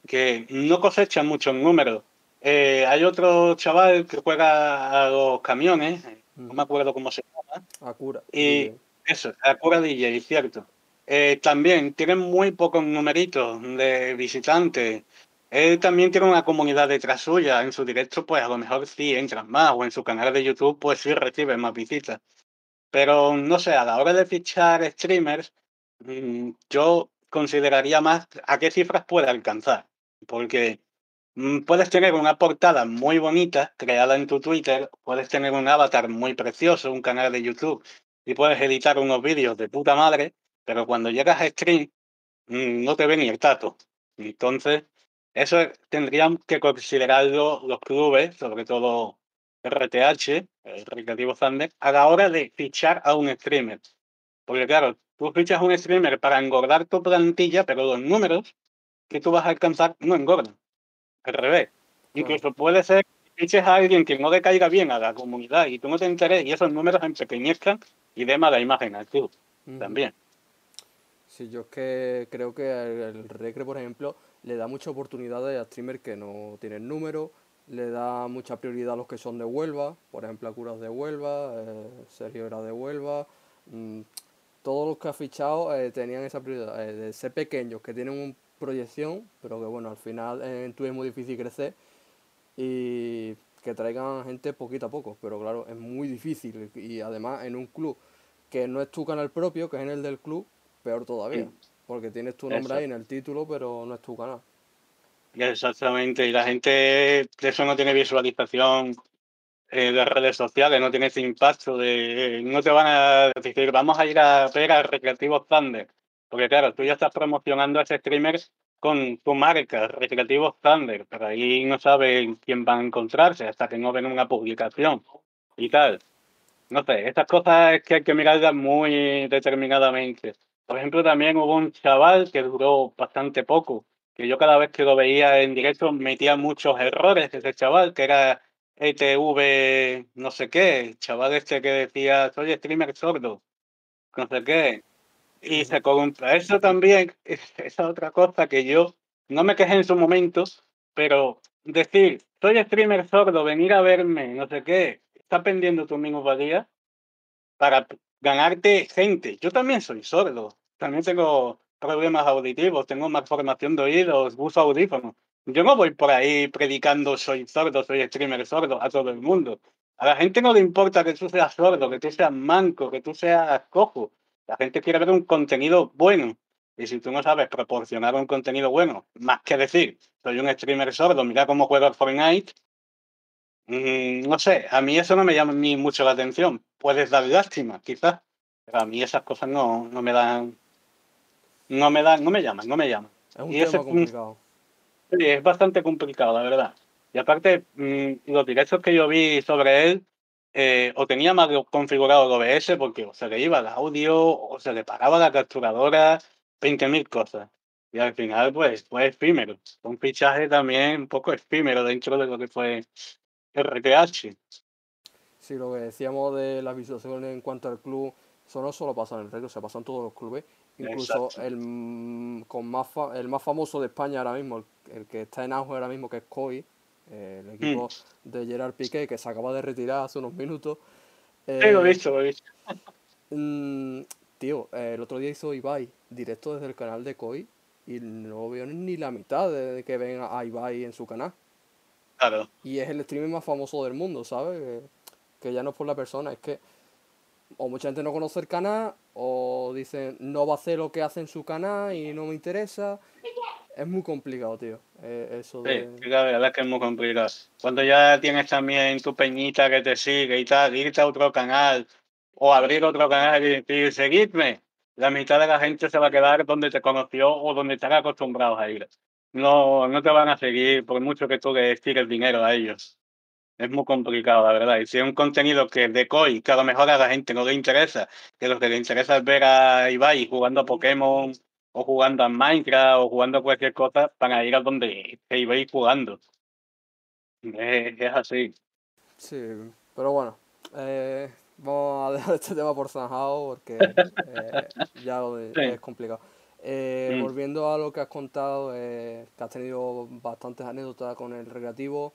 que no cosechan muchos números. Eh, hay otro chaval que juega a los camiones, no me acuerdo cómo se llama, Acura. y eso, Acura DJ, cierto. Eh, también tienen muy pocos numeritos de visitantes. Él también tiene una comunidad detrás suya. En su directo, pues a lo mejor sí entran más, o en su canal de YouTube, pues sí recibe más visitas. Pero no sé, a la hora de fichar streamers, mm, yo consideraría más a qué cifras puede alcanzar. Porque mm, puedes tener una portada muy bonita creada en tu Twitter, puedes tener un avatar muy precioso, un canal de YouTube, y puedes editar unos vídeos de puta madre, pero cuando llegas a stream, mm, no te ve ni el tato. Entonces, eso tendrían que considerarlo los clubes, sobre todo RTH, el Recreativo Thunder, a la hora de fichar a un streamer. Porque claro, tú fichas a un streamer para engordar tu plantilla, pero los números que tú vas a alcanzar no engordan. Al revés. Incluso puede ser que fiches a alguien que no le caiga bien a la comunidad y tú no te enteres y esos números empequeñezcan y dé mala imagen al club también. Sí, yo es que creo que el, Recre, por ejemplo, le da mucha oportunidad a streamers que no tienen número, le da mucha prioridad a los que son de Huelva, por ejemplo, a Curas de Huelva, eh, Sergio era de Huelva, mm, todos los que ha fichado eh, tenían esa prioridad eh, de ser pequeños, que tienen una proyección, pero que bueno, al final en Twitch es muy difícil crecer y que traigan gente poquito a poco, pero claro, es muy difícil. Y además en un club que no es tu canal propio, que es en el del club, peor todavía, Sí. porque tienes tu nombre ahí en el título, pero no es tu canal. Exactamente, y la gente de eso no tiene visualización eh, de redes sociales, no tiene ese impacto de no te van a decir vamos a ir a ver al Recreativo Thunder, porque claro, tú ya estás promocionando a ese streamer con tu marca, Recreativo Thunder, pero ahí no saben quién va a encontrarse hasta que no ven una publicación y tal. No sé, estas cosas es que hay que mirarlas muy determinadamente. Por ejemplo, también hubo un chaval que duró bastante poco, que yo cada vez que lo veía en directo metía muchos errores ese chaval, que era ETV no sé qué, el chaval este que decía, soy streamer sordo, no sé qué. y se corrompe. Eso también es esa otra cosa que yo no me quejé en su momento, pero decir, soy streamer sordo, venir a verme, no sé qué, está pendiendo tu mismo valía para ganarte gente. Yo también soy sordo, también tengo problemas auditivos, tengo malformación de oídos, uso audífonos. Yo no voy por ahí predicando soy sordo, soy streamer sordo a todo el mundo. A la gente no le importa que tú seas sordo, que tú seas manco, que tú seas cojo. La gente quiere ver un contenido bueno. Y si tú no sabes proporcionar un contenido bueno, más que decir, soy un streamer sordo, mira cómo juego Fortnite, mm, no sé, a mí eso no me llama ni mucho la atención. Puedes dar lástima, quizás, pero a mí esas cosas no, no me dan, no me dan, no me llaman, no me llaman. Es un Y tema es complicado. Sí, es bastante complicado, la verdad. Y aparte, mm, los directos que yo vi sobre él, eh, o tenía mal configurado el OBS porque o se le iba el audio, o se le paraba la capturadora, 20.000 cosas. Y al final, pues, fue efímero. Un fichaje también un poco efímero dentro de lo que fue RTH. Sí, lo que decíamos de las visualizaciones en cuanto al club, eso no solo pasa en el Recro, se pasa en todos los clubes. Incluso Exacto. el, mm, con más fa- el más famoso de España ahora mismo, el, el que está en auge ahora mismo, que es COI, eh, el equipo de Gerard Piqué, que se acaba de retirar hace unos minutos. Sí, lo he Eh, visto, lo he visto. Mm, tío, eh, el otro día hizo Ibai directo desde el canal de Koi y no veo ni la mitad de que ven a Ibai en su canal. Claro. Y es el streamer más famoso del mundo, ¿sabes? Que, que ya no es por la persona, es que o mucha gente no conoce el canal o dicen no va a hacer lo que hace en su canal y no me interesa. Es muy complicado, tío. eh, eso de... sí, la verdad es que es muy complicado. Cuando ya tienes también tu peñita que te sigue y tal, irte a otro canal o abrir otro canal y decir, seguidme, la mitad de la gente se va a quedar donde te conoció o donde están acostumbrados a ir. No, no te van a seguir por mucho que tú les tires dinero a ellos. Es muy complicado, la verdad. Y si es un contenido que de COI, que a lo mejor a la gente no le interesa, que lo que le interesa es ver a Ibai jugando a Pokémon o jugando a Minecraft o jugando a cualquier cosa, para ir a donde Ibai jugando. Es, es así. Sí, pero bueno, eh, vamos a dejar este tema por zanjado porque eh, ya lo de- Sí. es complicado. Eh, Mm. Volviendo a lo que has contado, eh, que has tenido bastantes anécdotas con el recreativo,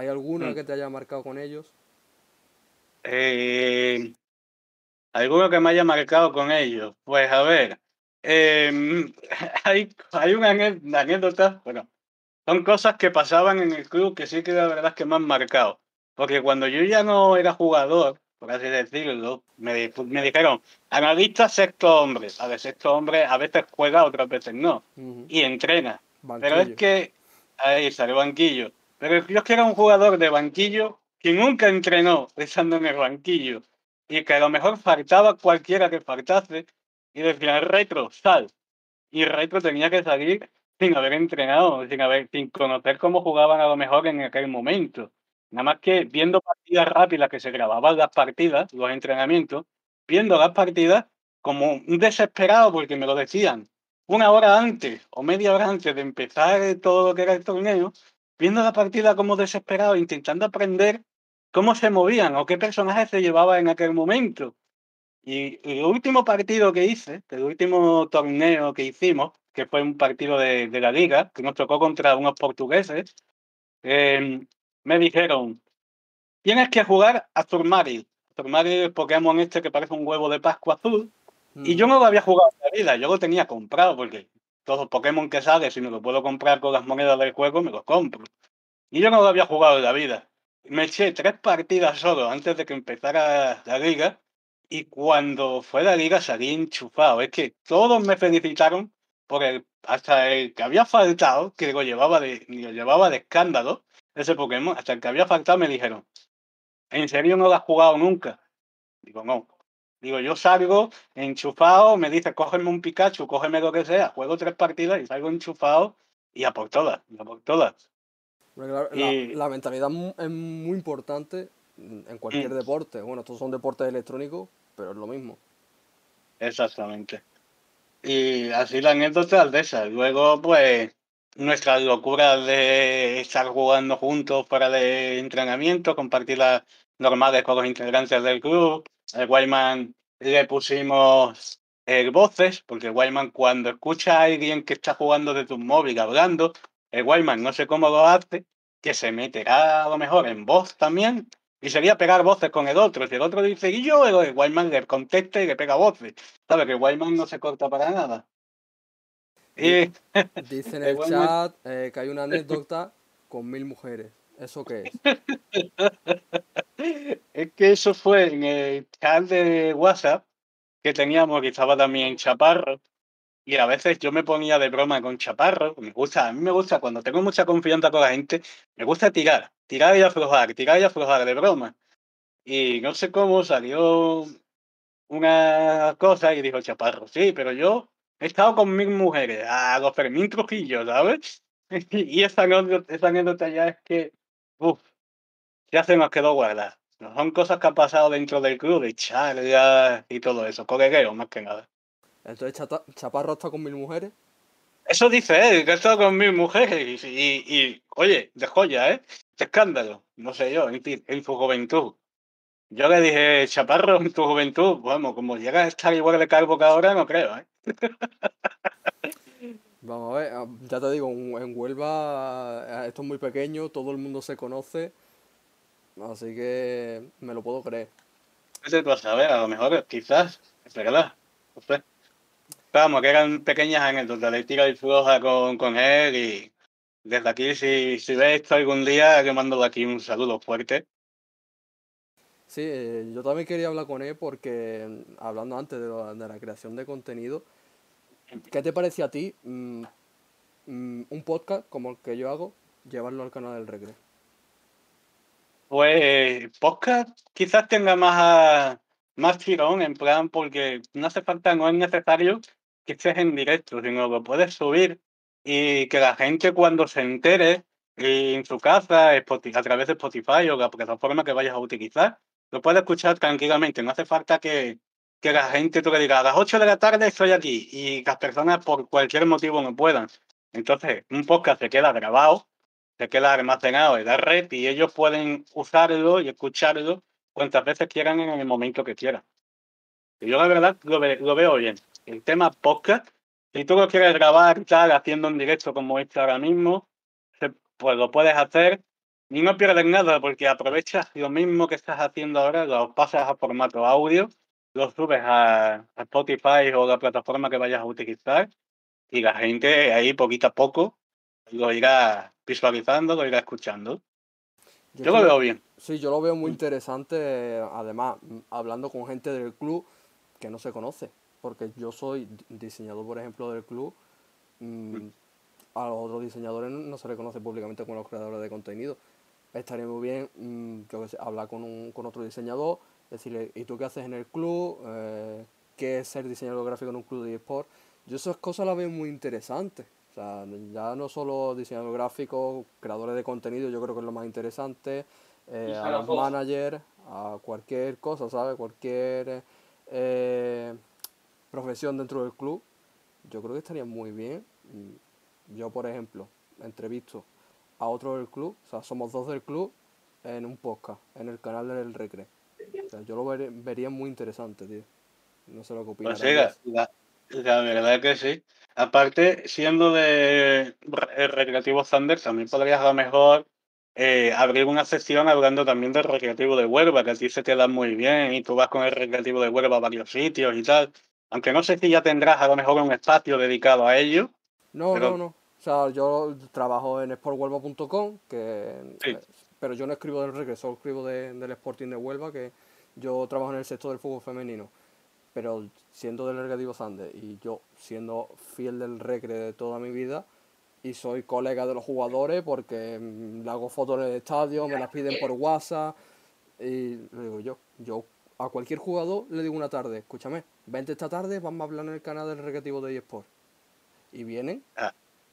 ¿hay alguna Mm. que te haya marcado con ellos? Eh, ¿Alguno que me haya marcado con ellos? Pues a ver, em, hay, hay una anécdota, bueno, son cosas que pasaban en el club que sí que la verdad es que me han marcado. Porque cuando yo ya no era jugador, por así decirlo, me, me dijeron, analista sexto hombre. A ver, sexto hombre a veces juega, otras veces no. Y entrena. Pero es que ahí sale banquillo. Pero yo era un jugador de banquillo que nunca entrenó estando en el banquillo y que a lo mejor faltaba cualquiera que faltase y decía retro, sal. Y retro tenía que salir sin haber entrenado, sin haber, sin conocer cómo jugaban a lo mejor en aquel momento. Nada más que viendo partidas rápidas que se grababan las partidas, los entrenamientos, viendo las partidas como un desesperado porque me lo decían una hora antes o media hora antes de empezar todo lo que era el torneo, viendo la partida como desesperado, intentando aprender cómo se movían o qué personaje se llevaba en aquel momento. Y el último partido que hice, el último torneo que hicimos, que fue un partido de, de la liga, que nos tocó contra unos portugueses, eh, me dijeron, tienes que jugar a Zurmaril. Zurmaril, el Pokémon este que parece un huevo de Pascua azul, y Ujú. yo no lo había jugado en la vida, yo lo tenía comprado porque todos los Pokémon que sale, si me lo puedo comprar con las monedas del juego, me los compro. Y yo no lo había jugado en la vida. Me eché tres partidas solo antes de que empezara la liga y cuando fue la liga salí enchufado. Es que todos me felicitaron por el, hasta el que había faltado, que lo llevaba de, llevaba de escándalo, ese Pokémon, hasta el que había faltado me dijeron, ¿en serio no lo has jugado nunca? Digo, no. Digo, yo salgo enchufado, me dice, cógeme un Pikachu, cógeme lo que sea, juego tres partidas y salgo enchufado y a por todas, y a por todas. Y- la, mentalidad es muy importante en cualquier Mm. deporte. Bueno, estos son deportes electrónicos, pero es lo mismo. Exactamente. Y así la anécdota de esa. Luego, pues, nuestras locuras de estar jugando juntos para de entrenamiento, compartir las normales con los integrantes del club. Al Wayman le pusimos eh, voces, porque Wildman cuando escucha a alguien que está jugando de tu móvil hablando, el Wildman no sé cómo lo hace, que se meterá a lo mejor en voz también, y sería pegar voces con el otro. Si el otro dice y yo, el Wildman le contesta y le pega voces. ¿Sabes? Que Wildman no se corta para nada. Y Dice en el chat eh, que hay una anécdota con mil mujeres. ¿Eso qué es? Es que eso fue en el chat de WhatsApp que teníamos, que estaba también Chaparro, y a veces yo me ponía de broma con Chaparro. Me gusta, a mí me gusta, cuando tengo mucha confianza con la gente, me gusta tirar, tirar y aflojar, tirar y aflojar de broma. Y no sé cómo salió una cosa y dijo Chaparro, sí, pero yo he estado con mil mujeres, a los Fermín Trujillo, ¿sabes? Y esa anécdota, esa anécdota ya es que, uff, ya se nos quedó guardada. No son cosas que han pasado dentro del club, de charlas y todo eso, colegueo más que nada. Entonces Chaparro está con mil mujeres. Eso dice él, que estado con mil mujeres y, y- y, oye, de joya, ¿eh? De escándalo, no sé yo, en, en su juventud. Yo le dije, Chaparro, en tu juventud, vamos, como llegas a estar igual de calvo que ahora, no creo, ¿eh? Vamos a ver, ah, ya te digo, en Huelva ah, esto es muy pequeño, todo el mundo se conoce, así que me lo puedo creer. Vete tú a saber, a lo mejor, quizás, es verdad, no sé. Vamos, que eran pequeñas anécdotas de tira y floja con, con él y desde aquí, si, si ves esto algún día, le mando de aquí un saludo fuerte. Sí, eh, yo también quería hablar con él porque, mm, hablando antes de, lo- de la creación de contenido, ¿qué te parece a ti mm, mm, un podcast como el que yo hago, llevarlo al canal del Recre? Pues podcast quizás tenga más, a- más tirón, en plan, porque no hace falta, no es necesario que estés en directo, sino lo puedes subir y que la gente cuando se entere en su casa, a través de Spotify o la plataforma que vayas a utilizar, lo puede escuchar tranquilamente. No hace falta que, que la gente tú le digas a las 8 de la tarde estoy aquí y las personas por cualquier motivo no puedan. Entonces, un podcast se queda grabado se queda almacenado en la red y ellos pueden usarlo y escucharlo cuantas veces quieran en el momento que quieran. Y yo la verdad lo, ve- lo veo bien. El tema podcast, si tú lo quieres grabar tal, haciendo un directo como este ahora mismo, pues lo puedes hacer y no pierdes nada porque aprovechas lo mismo que estás haciendo ahora, lo pasas a formato audio, lo subes a, a Spotify o la plataforma que vayas a utilizar y la gente ahí poquito a poco lo irá visualizando, lo irá escuchando. Yo Yo lo veo bien. Sí, yo lo veo muy interesante, eh, además, mm, hablando con gente del club que no se conoce, porque yo soy di- diseñador, por ejemplo, del club, mm, a los otros diseñadores no- se les conoce públicamente como los creadores de contenido. Estaría muy bien, mm, yo qué sé, hablar con, un, con otro diseñador, decirle, ¿y tú qué haces en el club? Eh, ¿Qué es ser diseñador gráfico en un club de eSport? Yo esas cosas las veo muy interesantes. O sea, ya no solo diseñador gráfico, creadores de contenido, yo creo que es lo más interesante. eh, a los managers, a cualquier cosa, ¿sabes? Cualquier eh, profesión dentro del club. Yo creo que estaría muy bien. Yo, por ejemplo, entrevisto a otro del club, o sea, somos dos del club en un podcast, en el canal del Recre. O sea, yo lo veré- vería muy interesante, tío. No sé lo que opinas. Pues sí, la, la- verdad que sí. Aparte, siendo de el Recreativo Thunder, también podrías a lo mejor eh, abrir una sección hablando también del Recreativo de Huelva, que a ti se te da muy bien y tú vas con el Recreativo de Huelva a varios sitios y tal. Aunque no sé si ya tendrás a lo mejor un espacio dedicado a ello. No, Pero- no, no. O sea, yo trabajo en sporthuelva.com, que Sí. eh, pero yo no escribo del Recre, solo escribo de- del Sporting de Huelva, que yo trabajo en el sector del fútbol femenino. Pero siendo del Recreativo Sande y yo siendo fiel del Recre de toda mi vida y soy colega de los jugadores porque mm, le hago fotos en el estadio, me las piden por WhatsApp y le digo yo, yo a cualquier jugador le digo una tarde, escúchame, vente esta tarde, vamos a hablar en el canal del Recreativo de eSport. Y vienen,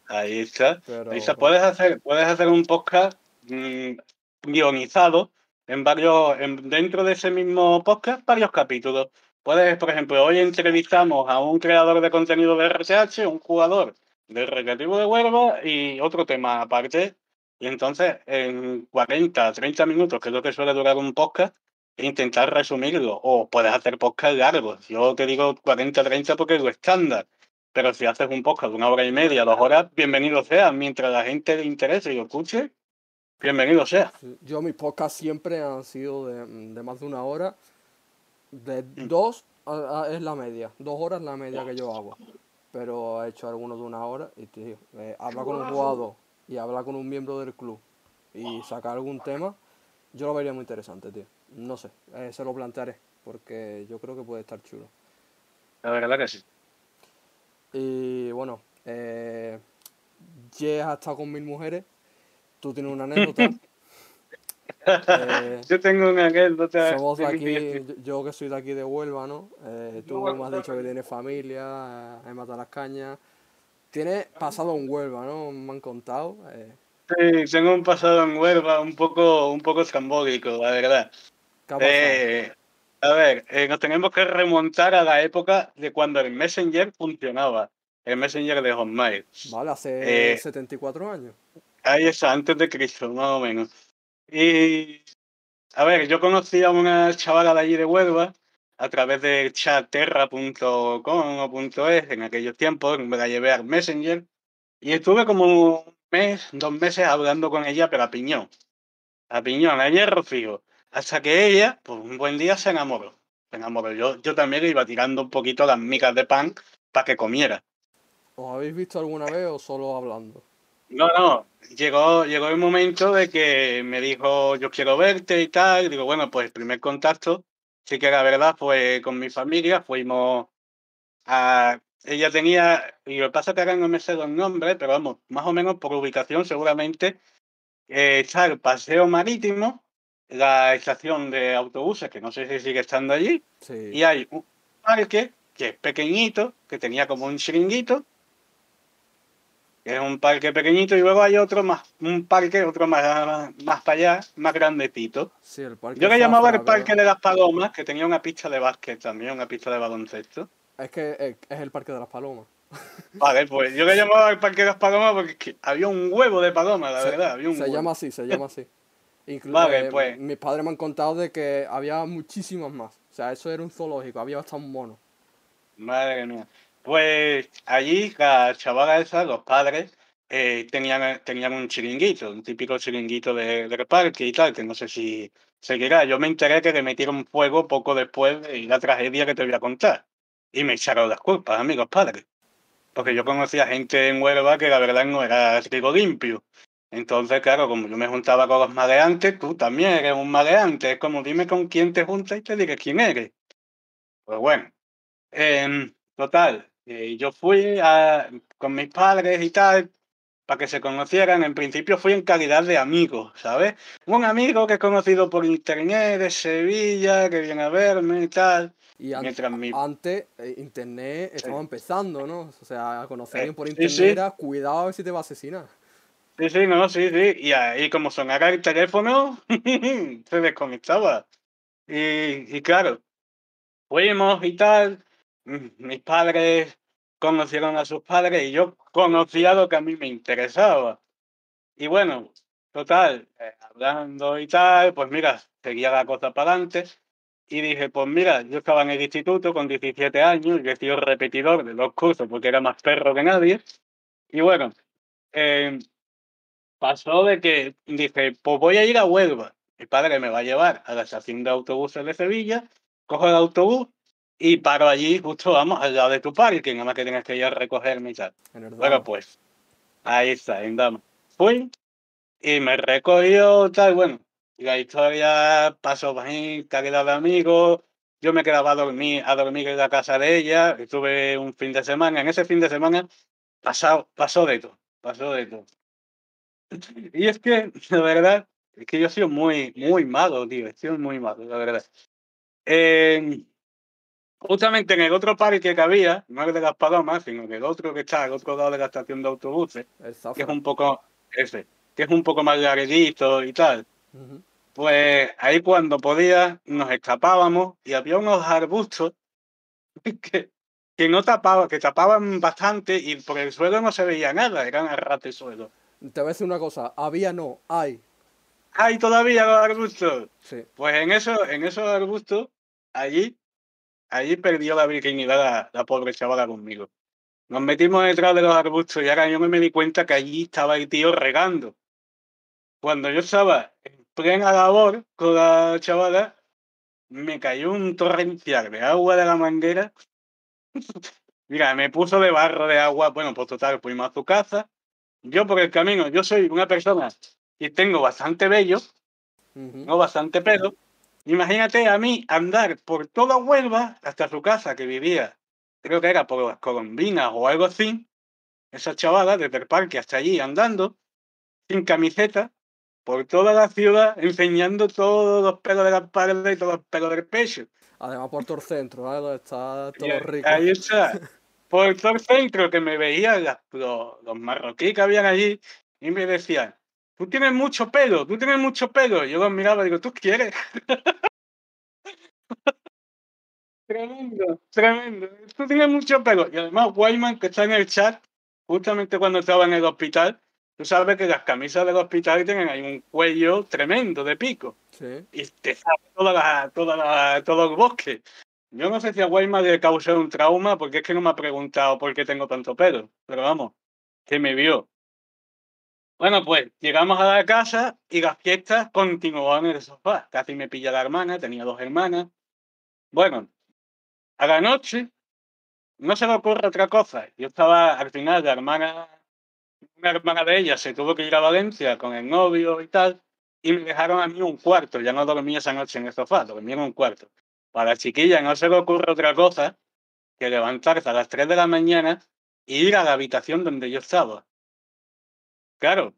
Ahí está. pero... Ahí está. Puedes hacer, puedes hacer un podcast mm, guionizado en varios, en- dentro de ese mismo podcast, varios capítulos. Puedes, por ejemplo, hoy entrevistamos a un creador de contenido de RSH, un jugador del Recreativo de Huelva y otro tema aparte. Y entonces, en 40, 30 minutos, que es lo que suele durar un podcast, intentar resumirlo. O puedes hacer podcast largos. Yo te digo 40-30 porque es lo estándar. Pero si haces un podcast de una hora y media, dos horas, bienvenido sea. Mientras la gente le interese y lo escuche, bienvenido sea. Yo mis podcasts siempre han sido de, de más de una hora. De Mm. dos a- a- es la media. Dos horas es la media que yo hago. Pero he hecho algunos de una hora y tío, eh, hablar con un jugador y hablar con un miembro del club y sacar algún tema, yo lo vería muy interesante, tío. No sé, eh, se lo plantearé porque yo creo que puede estar chulo. La verdad que sí. Y bueno, eh, Jay ha estado con mil mujeres. Tú tienes una anécdota. Eh, Yo tengo una anécdota. somos de aquí, yo- que soy de aquí de Huelva, ¿no? Eh, tú me has dicho que tienes familia, eh, mata las cañas. Tienes pasado en Huelva, ¿no? Me han contado. eh, Sí, tengo un pasado en Huelva un poco, un poco estrambólico, la verdad. A ver, nos tenemos que remontar a la época de cuando el Messenger funcionaba. El Messenger de Hotmail. vale, hace eh, 74 años. Ahí está, antes de Cristo, más o menos. Y, a ver, yo conocí a una chavala de allí de Huelva a través del chat terra.com o .es en aquellos tiempos, me la llevé al Messenger y estuve como un mes, dos meses hablando con ella, pero a piñón. A piñón, a hierro fijo. Hasta que ella, pues un buen día se enamoró. Se enamoró. Yo, yo también le iba tirando un poquito las migas de pan para que comiera. ¿Os habéis visto alguna vez o solo hablando? No, no, llegó, llegó el momento de que me dijo, yo quiero verte y tal. Digo, bueno, pues el primer contacto, sí que la verdad fue con mi familia, fuimos a... Ella tenía, y lo que pasa es que ahora no me sé los nombres, pero vamos, más o menos por ubicación seguramente, eh, está el Paseo Marítimo, la estación de autobuses, que no sé si sigue estando allí, Sí. y hay un parque que es pequeñito, que tenía como un chiringuito, que es un parque pequeñito, y luego hay otro más, un parque, otro más, más para allá, más grandecito. Sí, el parque Yo le llamaba el parque de las palomas, que tenía una pista de básquet también, una pista de baloncesto. Es que es, es el parque de las palomas. Vale, pues yo le llamaba el parque de las palomas porque es que había un huevo de palomas, la Se- verdad, había un se huevo. llama así, se llama así. Inclu- Vale, eh, pues. Mis padres me han contado de que había muchísimas más. O sea, eso era un zoológico, había hasta un mono. Madre mía. Pues allí la chavala esa, los padres, eh, tenían, tenían un chiringuito, un típico chiringuito de, del parque y tal, que no sé si seguirá. Yo me enteré que le metieron fuego poco después de la tragedia que te voy a contar. Y me echaron las culpas, amigos padres. Porque yo conocía gente en Huelva que la verdad no era trigo limpio. Entonces, claro, como yo me juntaba con los maleantes, tú también eres un maleante. Es como dime con quién te juntas y te diré quién eres. Pues bueno. Em, total, eh, yo fui a- con mis padres y tal, para que se conocieran. En principio fui en calidad de amigo, ¿sabes? Un amigo que he conocido por internet de Sevilla, que viene a verme y tal. Y an- Mientras mi- antes, eh, internet estaba empezando, ¿no? O sea, a conocer a Eh, alguien por sí, internet sí. era cuidado a ver si te va a asesinar. Sí, sí, no, sí, sí. Y ahí como sonara el teléfono, se desconectaba. Y, y claro, fuimos y tal. Mis padres conocieron a sus padres y yo conocía lo que a mí me interesaba. Y bueno, total, eh, hablando y tal, pues mira, seguía la cosa para adelante. Y dije, pues mira, yo estaba en el instituto con 17 años y he sido repetidor de dos cursos porque era más perro que nadie. Y bueno, eh, pasó de que dije, pues voy a ir a Huelva. Mi padre me va a llevar a la estación de autobuses de Sevilla, cojo el autobús y paro allí, justo vamos, al lado de tu parque, nada más que tienes que ir a recogerme y tal. Bueno, pues, ahí está, en Dama. Fui y me recogió, tal, bueno, la historia pasó bien, calidad de amigos. Yo me quedaba a dormir, a dormir en la casa de ella, estuve un fin de semana. En ese fin de semana pasó, pasó de todo, pasó de todo. Y es que, la verdad, es que yo he sido muy, muy malo, tío, he sido muy malo, la verdad. Eh, justamente en el otro parque que había, no el de las palomas, sino en el otro que está al otro lado de la estación de autobuses, que es un poco ese, que es un poco más larguito y tal. Pues ahí cuando podía nos escapábamos y había unos arbustos que, que no tapaban, que tapaban bastante y por el suelo no se veía nada, eran a ras de suelo. Te voy a decir una cosa, había no, hay. hay todavía los arbustos. Sí. Pues en esos, en esos arbustos, allí, allí perdió la virginidad la, la pobre chavala conmigo. Nos metimos detrás de los arbustos y ahora yo me di cuenta que allí estaba el tío regando. Cuando yo estaba en plena labor con la chavala, me cayó un torrencial de agua de la manguera. Mira, me puso de barro de agua. Bueno, pues total, fuimos a su casa. Yo por el camino, yo soy una persona y tengo bastante vello, Ujú. no bastante pelo. Imagínate a mí andar por toda Huelva hasta su casa que vivía, creo que era por las Colombinas o algo así. Esa chavala desde el parque hasta allí andando, sin camiseta, por toda la ciudad, enseñando todos los pelos de la espalda y todos los pelos del pecho. Además por todo el centro, ¿vale? Donde está todo rico. Ahí está. Por todo el centro que me veían los marroquíes que habían allí y me decían, tú tienes mucho pelo, tú tienes mucho pelo. Y yo los miraba y digo, ¿tú quieres? tremendo, tremendo. Tú tienes mucho pelo. Y además, Wyman, que está en el chat, justamente cuando estaba en el hospital, tú sabes que las camisas del hospital tienen ahí un cuello tremendo de pico Sí. y te sabe toda la, toda la, todo el bosque. Yo no sé si a Guayma le causó un trauma porque es que no me ha preguntado por qué tengo tanto pelo, pero vamos, que me vio. Bueno, pues llegamos a la casa y las fiestas continuaban en el sofá. Casi me pilla la hermana, tenía dos hermanas. Bueno, a la noche no se le ocurre otra cosa. Yo estaba, al final, la hermana, una hermana de ella se tuvo que ir a Valencia con el novio y tal, y me dejaron a mí un cuarto. Ya no dormí esa noche en el sofá, dormí en un cuarto. Para la chiquilla no se le ocurre otra cosa que levantarse a las 3 de la mañana e ir a la habitación donde yo estaba. Claro,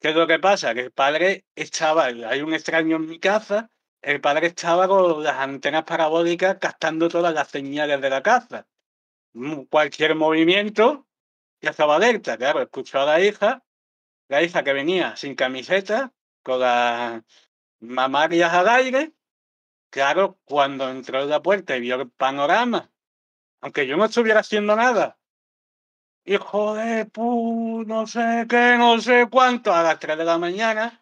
¿qué es lo que pasa? Que el padre estaba, hay un extraño en mi casa, el padre estaba con las antenas parabólicas captando todas las señales de la casa. Mm, Cualquier movimiento ya estaba alerta. Claro, escuchó a la hija, la hija que venía sin camiseta, con las mamarias al aire. Claro, cuando entró en la puerta y vio el panorama, aunque yo no estuviera haciendo nada, hijo de pu, no sé qué, no sé cuánto, a las 3 de la mañana,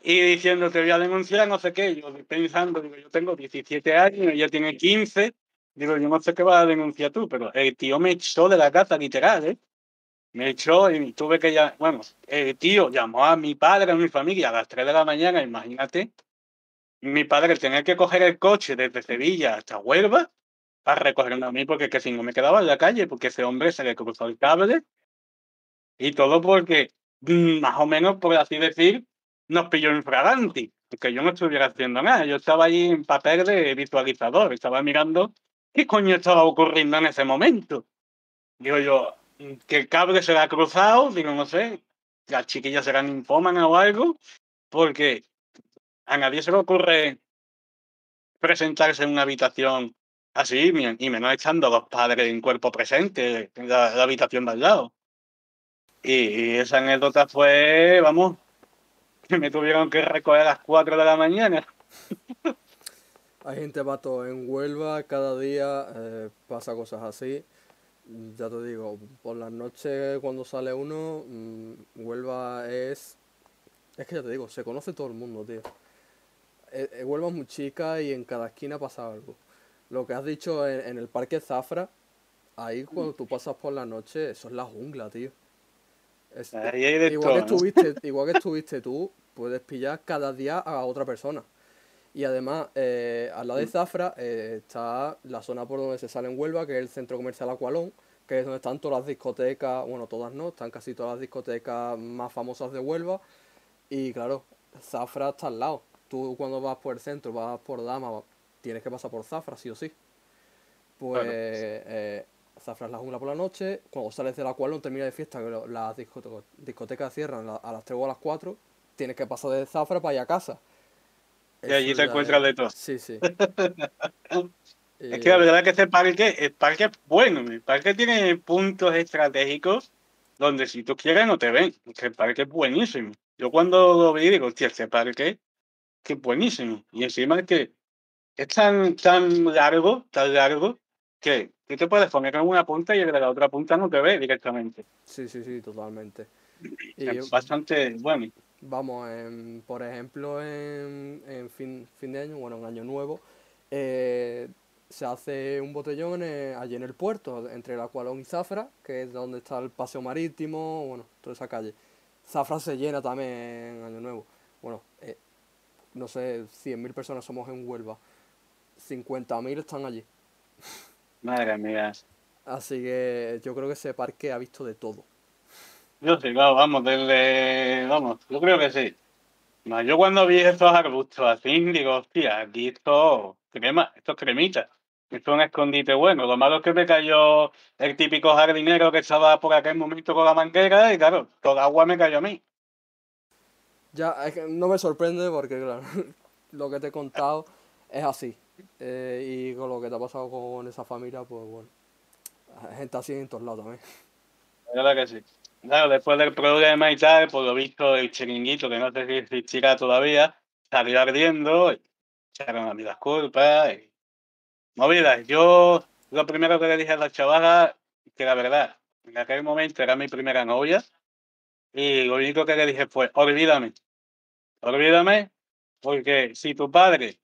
y diciendo te voy a denunciar, no sé qué. Yo pensando, digo, yo tengo 17 años, ella tiene 15, digo, yo no sé qué vas a denunciar tú, pero el tío me echó de la casa, literal, ¿eh? Me echó y tuve que ya, bueno, el tío llamó a mi padre, a mi familia a las 3 de la mañana, imagínate. Mi padre tenía que coger el coche desde Sevilla hasta Huelva para recogerme a mí, porque que si no me quedaba en la calle, porque ese hombre se le cruzó el cable y todo porque, mm, más o menos, por así decir, nos pilló en fraganti, porque yo no estuviera haciendo nada. Yo estaba allí en papel de visualizador, estaba mirando qué coño estaba ocurriendo en ese momento. Digo yo, mm, que el cable se le ha cruzado, digo, no sé, las chiquillas serán ninfómanas o algo, porque a nadie se le ocurre presentarse en una habitación así, mi- y menos echando a los padres en cuerpo presente en la, habitación de al lado. Y, esa anécdota fue, vamos, que me tuvieron que recoger a las 4 de la mañana. Hay gente pato en Huelva, cada día eh, pasa cosas así. Ya te digo, por las noches cuando sale uno, mm, Huelva es... Es que ya te digo, se conoce todo el mundo, tío. Eh, eh, Huelva es muy chica y en cada esquina pasa algo. Lo que has dicho en, en el Parque Zafra, ahí cuando tú pasas por la noche, eso es la jungla, tío. Es- Ahí hay de igual, que estuviste, igual que estuviste tú, puedes pillar cada día a otra persona. Y además, eh, al lado de Zafra eh, está la zona por donde se sale en Huelva, que es el centro comercial Aqualón, que es donde están todas las discotecas, bueno, todas no, están casi todas las discotecas más famosas de Huelva. Y claro, Zafra está al lado. Tú cuando vas por el centro, vas por Dama, tienes que pasar por Zafra, sí o sí. Pues Claro. eh, Zafra es la jungla por la noche, cuando sales del Aqualón, termina de fiesta, que las discote- discotecas cierran la- a las 3 o a las 4, tienes que pasar de Zafra para ir a casa. Y allí Eso te encuentras es- de todo. Sí, sí. Es que la verdad es que ese parque, el parque es bueno, el parque tiene puntos estratégicos donde si tú quieres no te ven, el parque es buenísimo. Yo cuando lo vi digo, hostia, este parque que es buenísimo. Y encima es que es tan, tan largo, tan largo, que tú te puedes poner en una punta y el de la otra punta no te ve directamente. Sí, sí, sí, totalmente. Y Es bastante bueno. Vamos, en- por ejemplo, en, en fin, fin de año, bueno, en Año Nuevo, eh, se hace un botellón en- allí en el puerto, entre la Cualón y Zafra, que es donde está el paseo marítimo, bueno, toda esa calle. Zafra se llena también en Año Nuevo. Bueno, eh, no sé, 100.000 personas somos en Huelva, 50.000 están allí. Madre mía. Así que yo creo que ese parque ha visto de todo. Yo sí, claro, vamos, desde. Vamos, yo creo que sí. No, yo cuando vi estos arbustos así, digo, hostia, aquí esto crema, esto es cremita. Esto es un escondite bueno. Lo malo es que me cayó el típico jardinero que estaba por aquel momento con la manguera y claro, toda agua me cayó a mí. Ya, es que no me sorprende porque, claro, lo que te he contado es así. Eh, y con lo que te ha pasado con esa familia, pues bueno, gente así en todos lados también. La verdad que sí. Claro, después del problema y tal, por lo visto el chiringuito, que no sé si existirá todavía, salió ardiendo, echaron a mí las culpas y movidas. Yo lo primero que le dije a la chavala, que la verdad, en aquel momento era mi primera novia, y lo único que le dije fue, olvídame, olvídame, porque si tu padre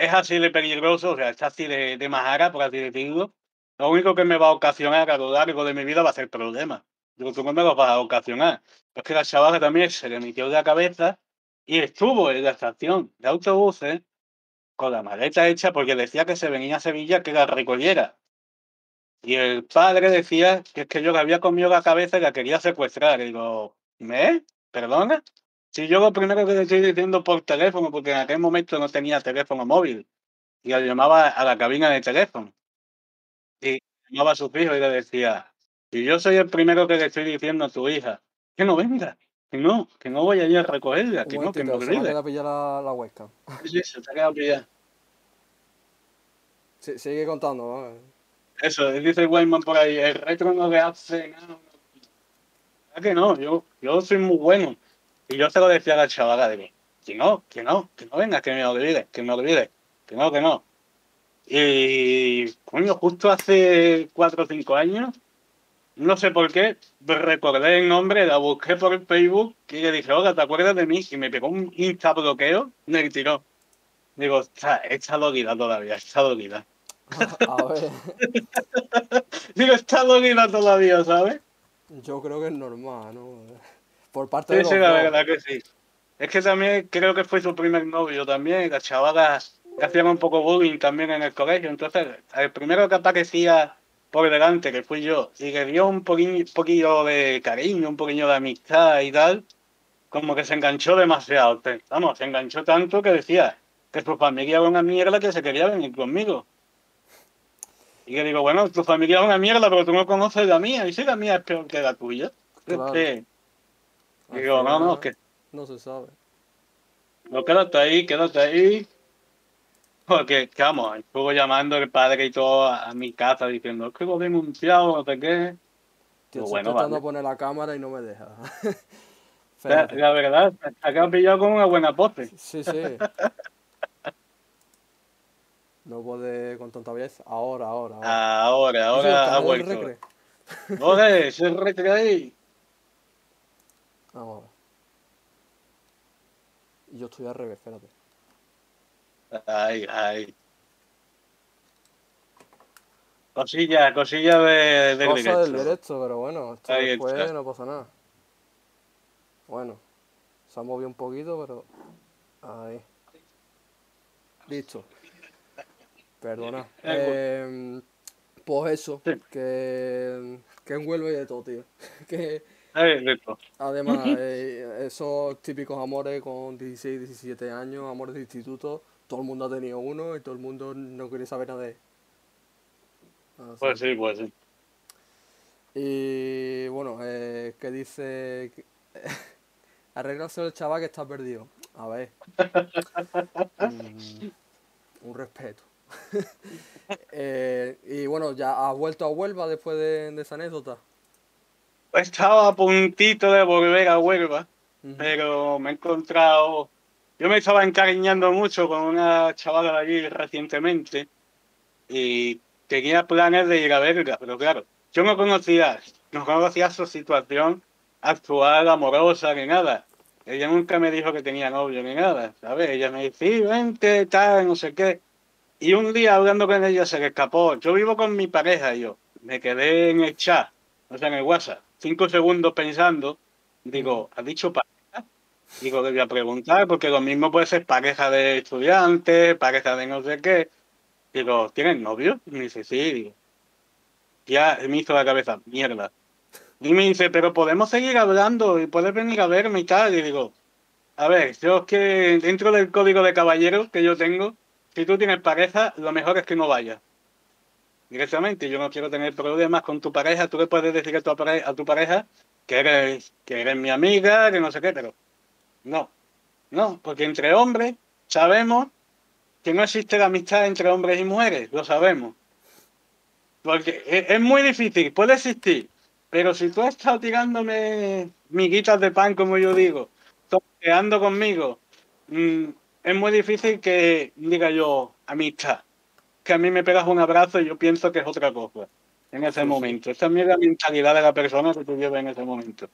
es así de peligroso, o sea, está así de, de majara, por así decirlo, lo único que me va a ocasionar a lo largo de mi vida va a ser problemas. Digo, tú no me los vas a ocasionar. Es que la chavala también se le metió de la cabeza y estuvo en la estación de autobuses con la maleta hecha porque decía que se venía a Sevilla que la recogiera. Y el padre decía que es que yo le había comido la cabeza y la quería secuestrar. Y digo, ¿me? ¿Perdona? Si yo lo primero que le estoy diciendo por teléfono, porque en aquel momento no tenía teléfono móvil, y la llamaba a la cabina de teléfono. Y llamaba a su hijo y le decía, y yo soy el primero que le estoy diciendo a tu hija, que no venga, que no, que no voy a ir a recogerla, que no, que me momentito, se me pillada la, la huesca. Sí, se te ha quedado pillado. Sí, sigue contando, ¿vale? Eso, dice Wayman por ahí, el retro no le hace nada. ¿Verdad que no? Yo, yo soy muy bueno. Y yo se lo decía a la chavala, digo, que no, que no, que no vengas, que me olvides, que me olvides, que no, que no. Y, coño, justo hace cuatro o cinco años, no sé por qué, recordé el nombre, la busqué por el Facebook y le dije, hola, ¿te acuerdas de mí? Y me pegó un insta bloqueo me tiró. Digo, está, está dolida todavía, está dolida. A ver, Digo, está dolida todavía, ¿sabes? yo creo que es normal, ¿no? Por parte de Sí, los sí, la dos. verdad que sí. Es que también creo que fue su primer novio también. Las chavalas hacían un poco bullying también en el colegio. Entonces, el primero que aparecía por delante, que fui yo, y que dio un poquillo, de cariño, un poquillo de amistad y tal, como que se enganchó demasiado. Vamos, se enganchó tanto que decía que su familia era una mierda que se quería venir conmigo. Y que digo, bueno, tu familia es una mierda, pero tú no conoces la mía. Y si la mía es peor que la tuya. Es Claro. que- Al digo, no, no, que No se sabe. no, quédate ahí, quédate ahí. Porque, que vamos, estuvo llamando el padre y todo a, a mi casa diciendo, es que lo he denunciado, no sé qué. Estoy bueno, intentando vale. poner la cámara y no me deja. La, la verdad, acá has pillado con una buena pose. Sí, sí. No puede con tanta belleza. Ahora, ahora, ahora. Ahora, ahora ha vuelto. Recre. Joder, ese recre ahí. Vamos a ver. Y Yo estoy al revés, espérate. Ay, ay. Cosilla, cosilla de, del Cosa del directo, pero bueno, esto Ahí después está. no pasa nada. Bueno, se ha movido un poquito, pero. Ahí. Listo. Perdona. Eh, pues eso, que, que en Huelva hay de todo, tío. Que. Además, eh, esos típicos amores con 16, 17 años, amores de instituto, todo el mundo ha tenido uno y todo el mundo no quiere saber nada de él. Así Pues sí, pues sí. Y bueno, eh, que dice... Arreglarse el chaval que está perdido. A ver. Mm, un respeto. Eh, y bueno, ya has vuelto a Huelva después de, de esa anécdota. Estaba a puntito de volver a Huelva. Pero me he encontrado. Yo me estaba encariñando mucho con una chavala de allí recientemente y tenía planes de ir a verla, pero claro, yo no conocía, no conocía su situación actual, amorosa, ni nada. ella nunca me dijo que tenía novio ni nada, ¿sabes? Ella me dice, sí, vente, tal, no sé qué. Y un día hablando con ella se le escapó. Yo vivo con mi pareja, yo. Me quedé en el chat, o sea, en el WhatsApp, cinco segundos pensando. Digo, ¿has dicho pareja? Digo, le voy a preguntar, porque lo mismo puede ser pareja de estudiantes, pareja de no sé qué. Digo, ¿tienes novio? Y me dice, sí. Digo, ya me hizo la cabeza, mierda. Y me dice, pero podemos seguir hablando y puedes venir a verme y tal. Y digo, a ver, yo es que dentro del código de caballeros que yo tengo, si tú tienes pareja, lo mejor es que no vayas. Directamente, yo no quiero tener problemas con tu pareja. Tú le puedes decir a tu pareja, a tu pareja que, eres, que eres mi amiga, que no sé qué, pero no. No, porque entre hombres sabemos que no existe la amistad entre hombres y mujeres, lo sabemos. Porque es, es muy difícil, puede existir, pero si tú has estado tirándome miguitas de pan, como yo digo, toqueando conmigo, mm, es muy difícil que diga yo amistad. Que a mí me pegas un abrazo y yo pienso que es otra cosa en ese momento. Esa es la mentalidad de la persona que tú llevas en ese momento.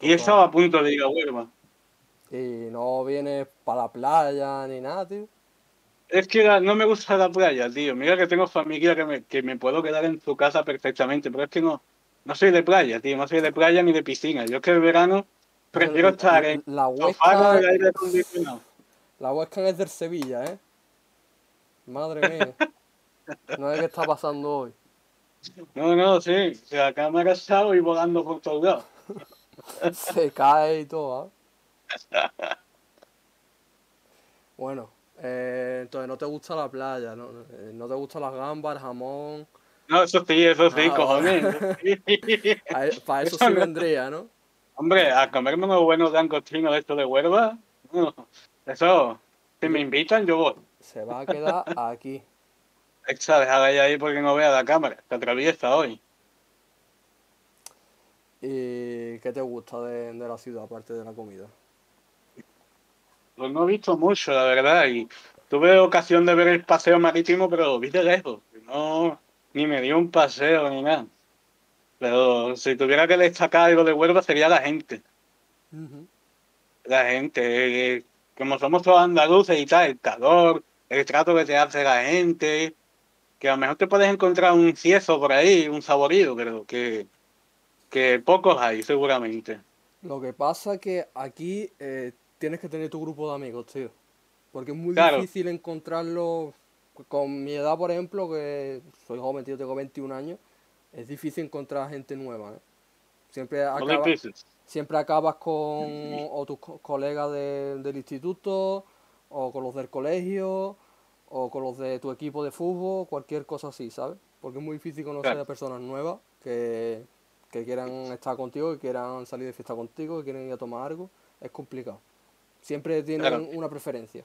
Y estaba a punto de ir a Huelva. Y no vienes para la playa ni nada, tío. Es que la- no me gusta la playa, tío. Mira que tengo familia que me, que me puedo quedar en su casa perfectamente, pero es que no, no soy de playa, tío. No soy de playa ni de piscina. Yo es que el verano prefiero estar en La Huesca, el aire acondicionado. la Huesca es del Sevilla, ¿eh? Madre mía. No sé qué está pasando hoy. No, no, sí. O sea, acá me ha casado y volando por todos lados. Se cae y todo, ¿ah? Bueno, eh, entonces no te gusta la playa, ¿no? Eh, No te gustan las gambas, el jamón. No, eso sí, eso sí, Ah, cojones. Para eso Eso sí no. vendría, ¿no? Hombre, a comerme unos buenos langostinos de estos de Huelva. no, Eso, si me invitan, yo voy. Se va a quedar aquí. Echa, déjala ahí, ahí porque no vea la cámara. Te atraviesa hoy. ¿Y qué te gusta de, de la ciudad, aparte de la comida? Pues no he visto mucho, la verdad. Y tuve ocasión de ver el paseo marítimo, pero lo vi de lejos. No, ni me dio un paseo ni nada. Pero si tuviera que destacar algo de Huelva sería la gente. La gente, eh, como somos todos andaluces y tal, el calor, el trato que te hace la gente, que a lo mejor te puedes encontrar un cieso por ahí, un saborío, pero que, que pocos hay seguramente. Lo que pasa que aquí eh, tienes que tener tu grupo de amigos, tío. Porque es muy Claro. difícil encontrarlo. Con mi edad, por ejemplo, que soy joven, tío, tengo 21 años, es difícil encontrar gente nueva, ¿eh? Siempre Muy acaba- difícil. siempre acabas con o tus co- colegas de- del instituto, o con los del colegio, o con los de tu equipo de fútbol, cualquier cosa así, ¿sabes? Porque es muy difícil conocer Claro. a personas nuevas que, que quieran estar contigo, que quieran salir de fiesta contigo, que quieran ir a tomar algo. Es complicado. Siempre tienen Claro. una preferencia.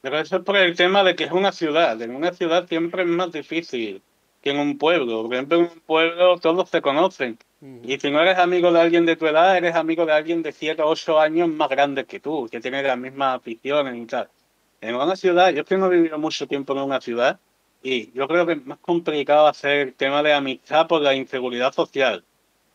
Pero eso es por el tema de que es una ciudad. En una ciudad siempre es más difícil que en un pueblo. Por ejemplo, en un pueblo todos se conocen. Y si no eres amigo de alguien de tu edad, eres amigo de alguien de 7 o 8 años más grande que tú, que tiene las mismas aficiones y tal. En una ciudad, yo es que no he vivido mucho tiempo en una ciudad y yo creo que es más complicado hacer el tema de amistad por la inseguridad social.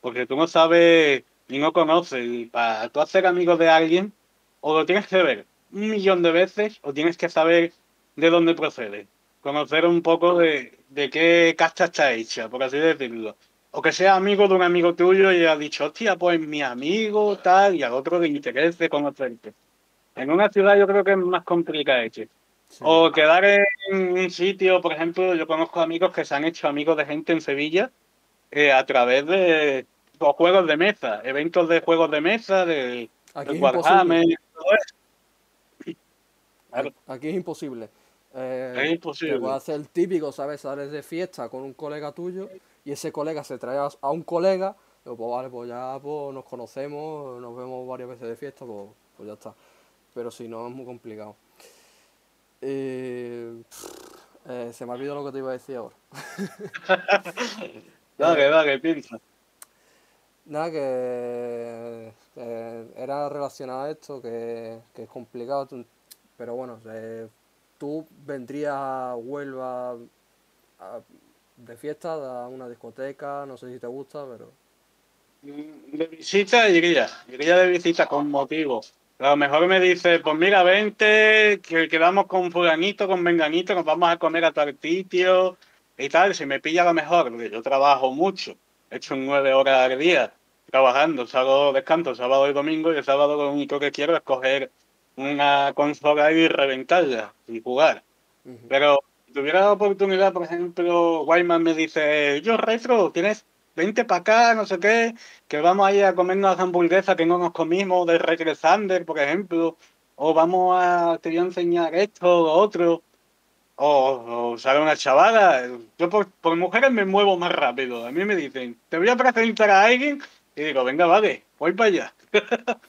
Porque tú no sabes y no conoces. Y para tú hacer amigo de alguien, o lo tienes que ver un millón de veces o tienes que saber de dónde procede. Conocer un poco de, de qué casta está hecha, por así decirlo. O que sea amigo de un amigo tuyo y ha dicho, hostia, pues mi amigo, tal, y al otro le interese conocerte. En una ciudad yo creo que es más complicado hecho. Sí. O quedar en un sitio, por ejemplo, yo conozco amigos que se han hecho amigos de gente en Sevilla eh, a través de los juegos de mesa, eventos de juegos de mesa, de, de Warhammer, todo eso. Claro. Aquí es imposible. Eh, Es imposible. Puede hacer el típico, ¿sabes? Sales de fiesta con un colega tuyo y ese colega se trae a, a un colega. Pues vale, pues ya pues, nos conocemos, nos vemos varias veces de fiesta, pues, pues ya está. Pero si no, es muy complicado. Eh, eh, se me ha olvidado lo que te iba a decir ahora. Dale, dale, piensa. Nada, que eh, era relacionado a esto, que, que es complicado, pero bueno, eh, tú vendrías a Huelva a- de fiesta, a una discoteca, no sé si te gusta, pero De visita iría, iría de visita con motivo. A lo mejor me dice, pues mira, vente, que quedamos con fulanito, con menganito, nos vamos a comer a tal sitio y tal. Si me pilla a lo mejor, porque yo trabajo mucho, he hecho nueve horas al día trabajando, salgo descanso sábado y domingo y el sábado lo único que quiero es coger una consola y reventarla y jugar. Pero si tuviera la oportunidad, por ejemplo, Wyman me dice, yo retro, tienes 20 para acá, no sé qué, que vamos a ir a comernos las hamburguesas que no nos comimos de Sander, por ejemplo, o vamos a, te voy a enseñar esto o otro, o, o sale una chavala. Yo por, mujeres me muevo más rápido. A mí me dicen, te voy a presentar a alguien, y digo, venga, vale, voy para allá.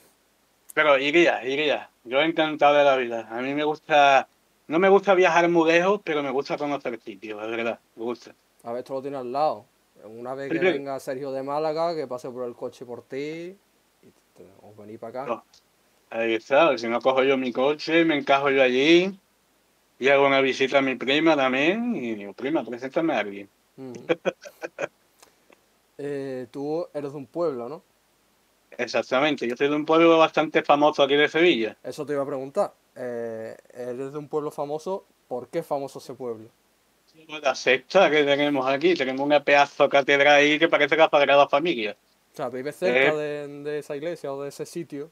Pero iría, iría. Yo encantado de la vida. A mí me gusta, no me gusta viajar muy lejos, pero me gusta conocer sitios, de verdad, me gusta. A ver, esto lo tiene al lado. Una vez que venga Sergio de Málaga, que pase por el coche por ti y te, os venís para acá. No. Ahí está, si no cojo yo mi coche, me encajo yo allí y hago una visita a mi prima también y digo, prima, preséntame a alguien. Ujú. Eh, tú eres de un pueblo, ¿no? Exactamente, yo soy de un pueblo bastante famoso aquí de Sevilla. Eso te iba a preguntar. Eh, eres de un pueblo famoso, ¿por qué es famoso ese pueblo? La sexta que tenemos aquí, tenemos una pedazo catedral ahí que parece que ha Sagrada Familia. O sea, ¿vives cerca Eh. de, de esa iglesia o de ese sitio?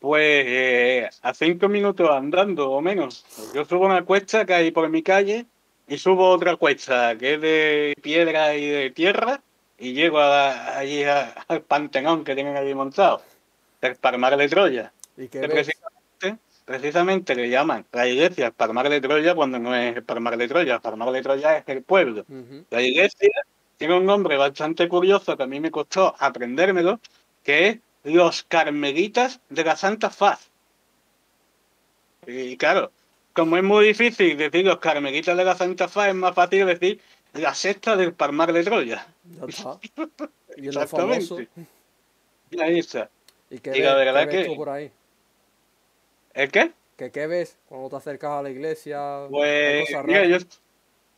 Pues eh, a cinco minutos andando o menos. Yo subo una cuesta que hay por mi calle y subo otra cuesta que es de piedra y de tierra y llego a- allí a- al panteón que tienen allí montado, el Palmar de Troya. ¿Y qué ves? Precisamente, le llaman la iglesia el Palmar de Troya cuando no es el Palmar de Troya. El Palmar de Troya es el pueblo. La iglesia tiene un nombre bastante curioso que a mí me costó aprendérmelo, que es los Carmelitas de la Santa Faz. Y claro, como es muy difícil decir los Carmelitas de la Santa Faz, es más fácil decir la sexta del Palmar de Troya. Ya está. Y lo famoso. Exactamente. Y ahí está. ¿Y qué Y la verdad qué ves que- tú por ahí? ¿El qué? ¿Qué, qué ves cuando te acercas a la iglesia? ¿Hay Pues mira, yo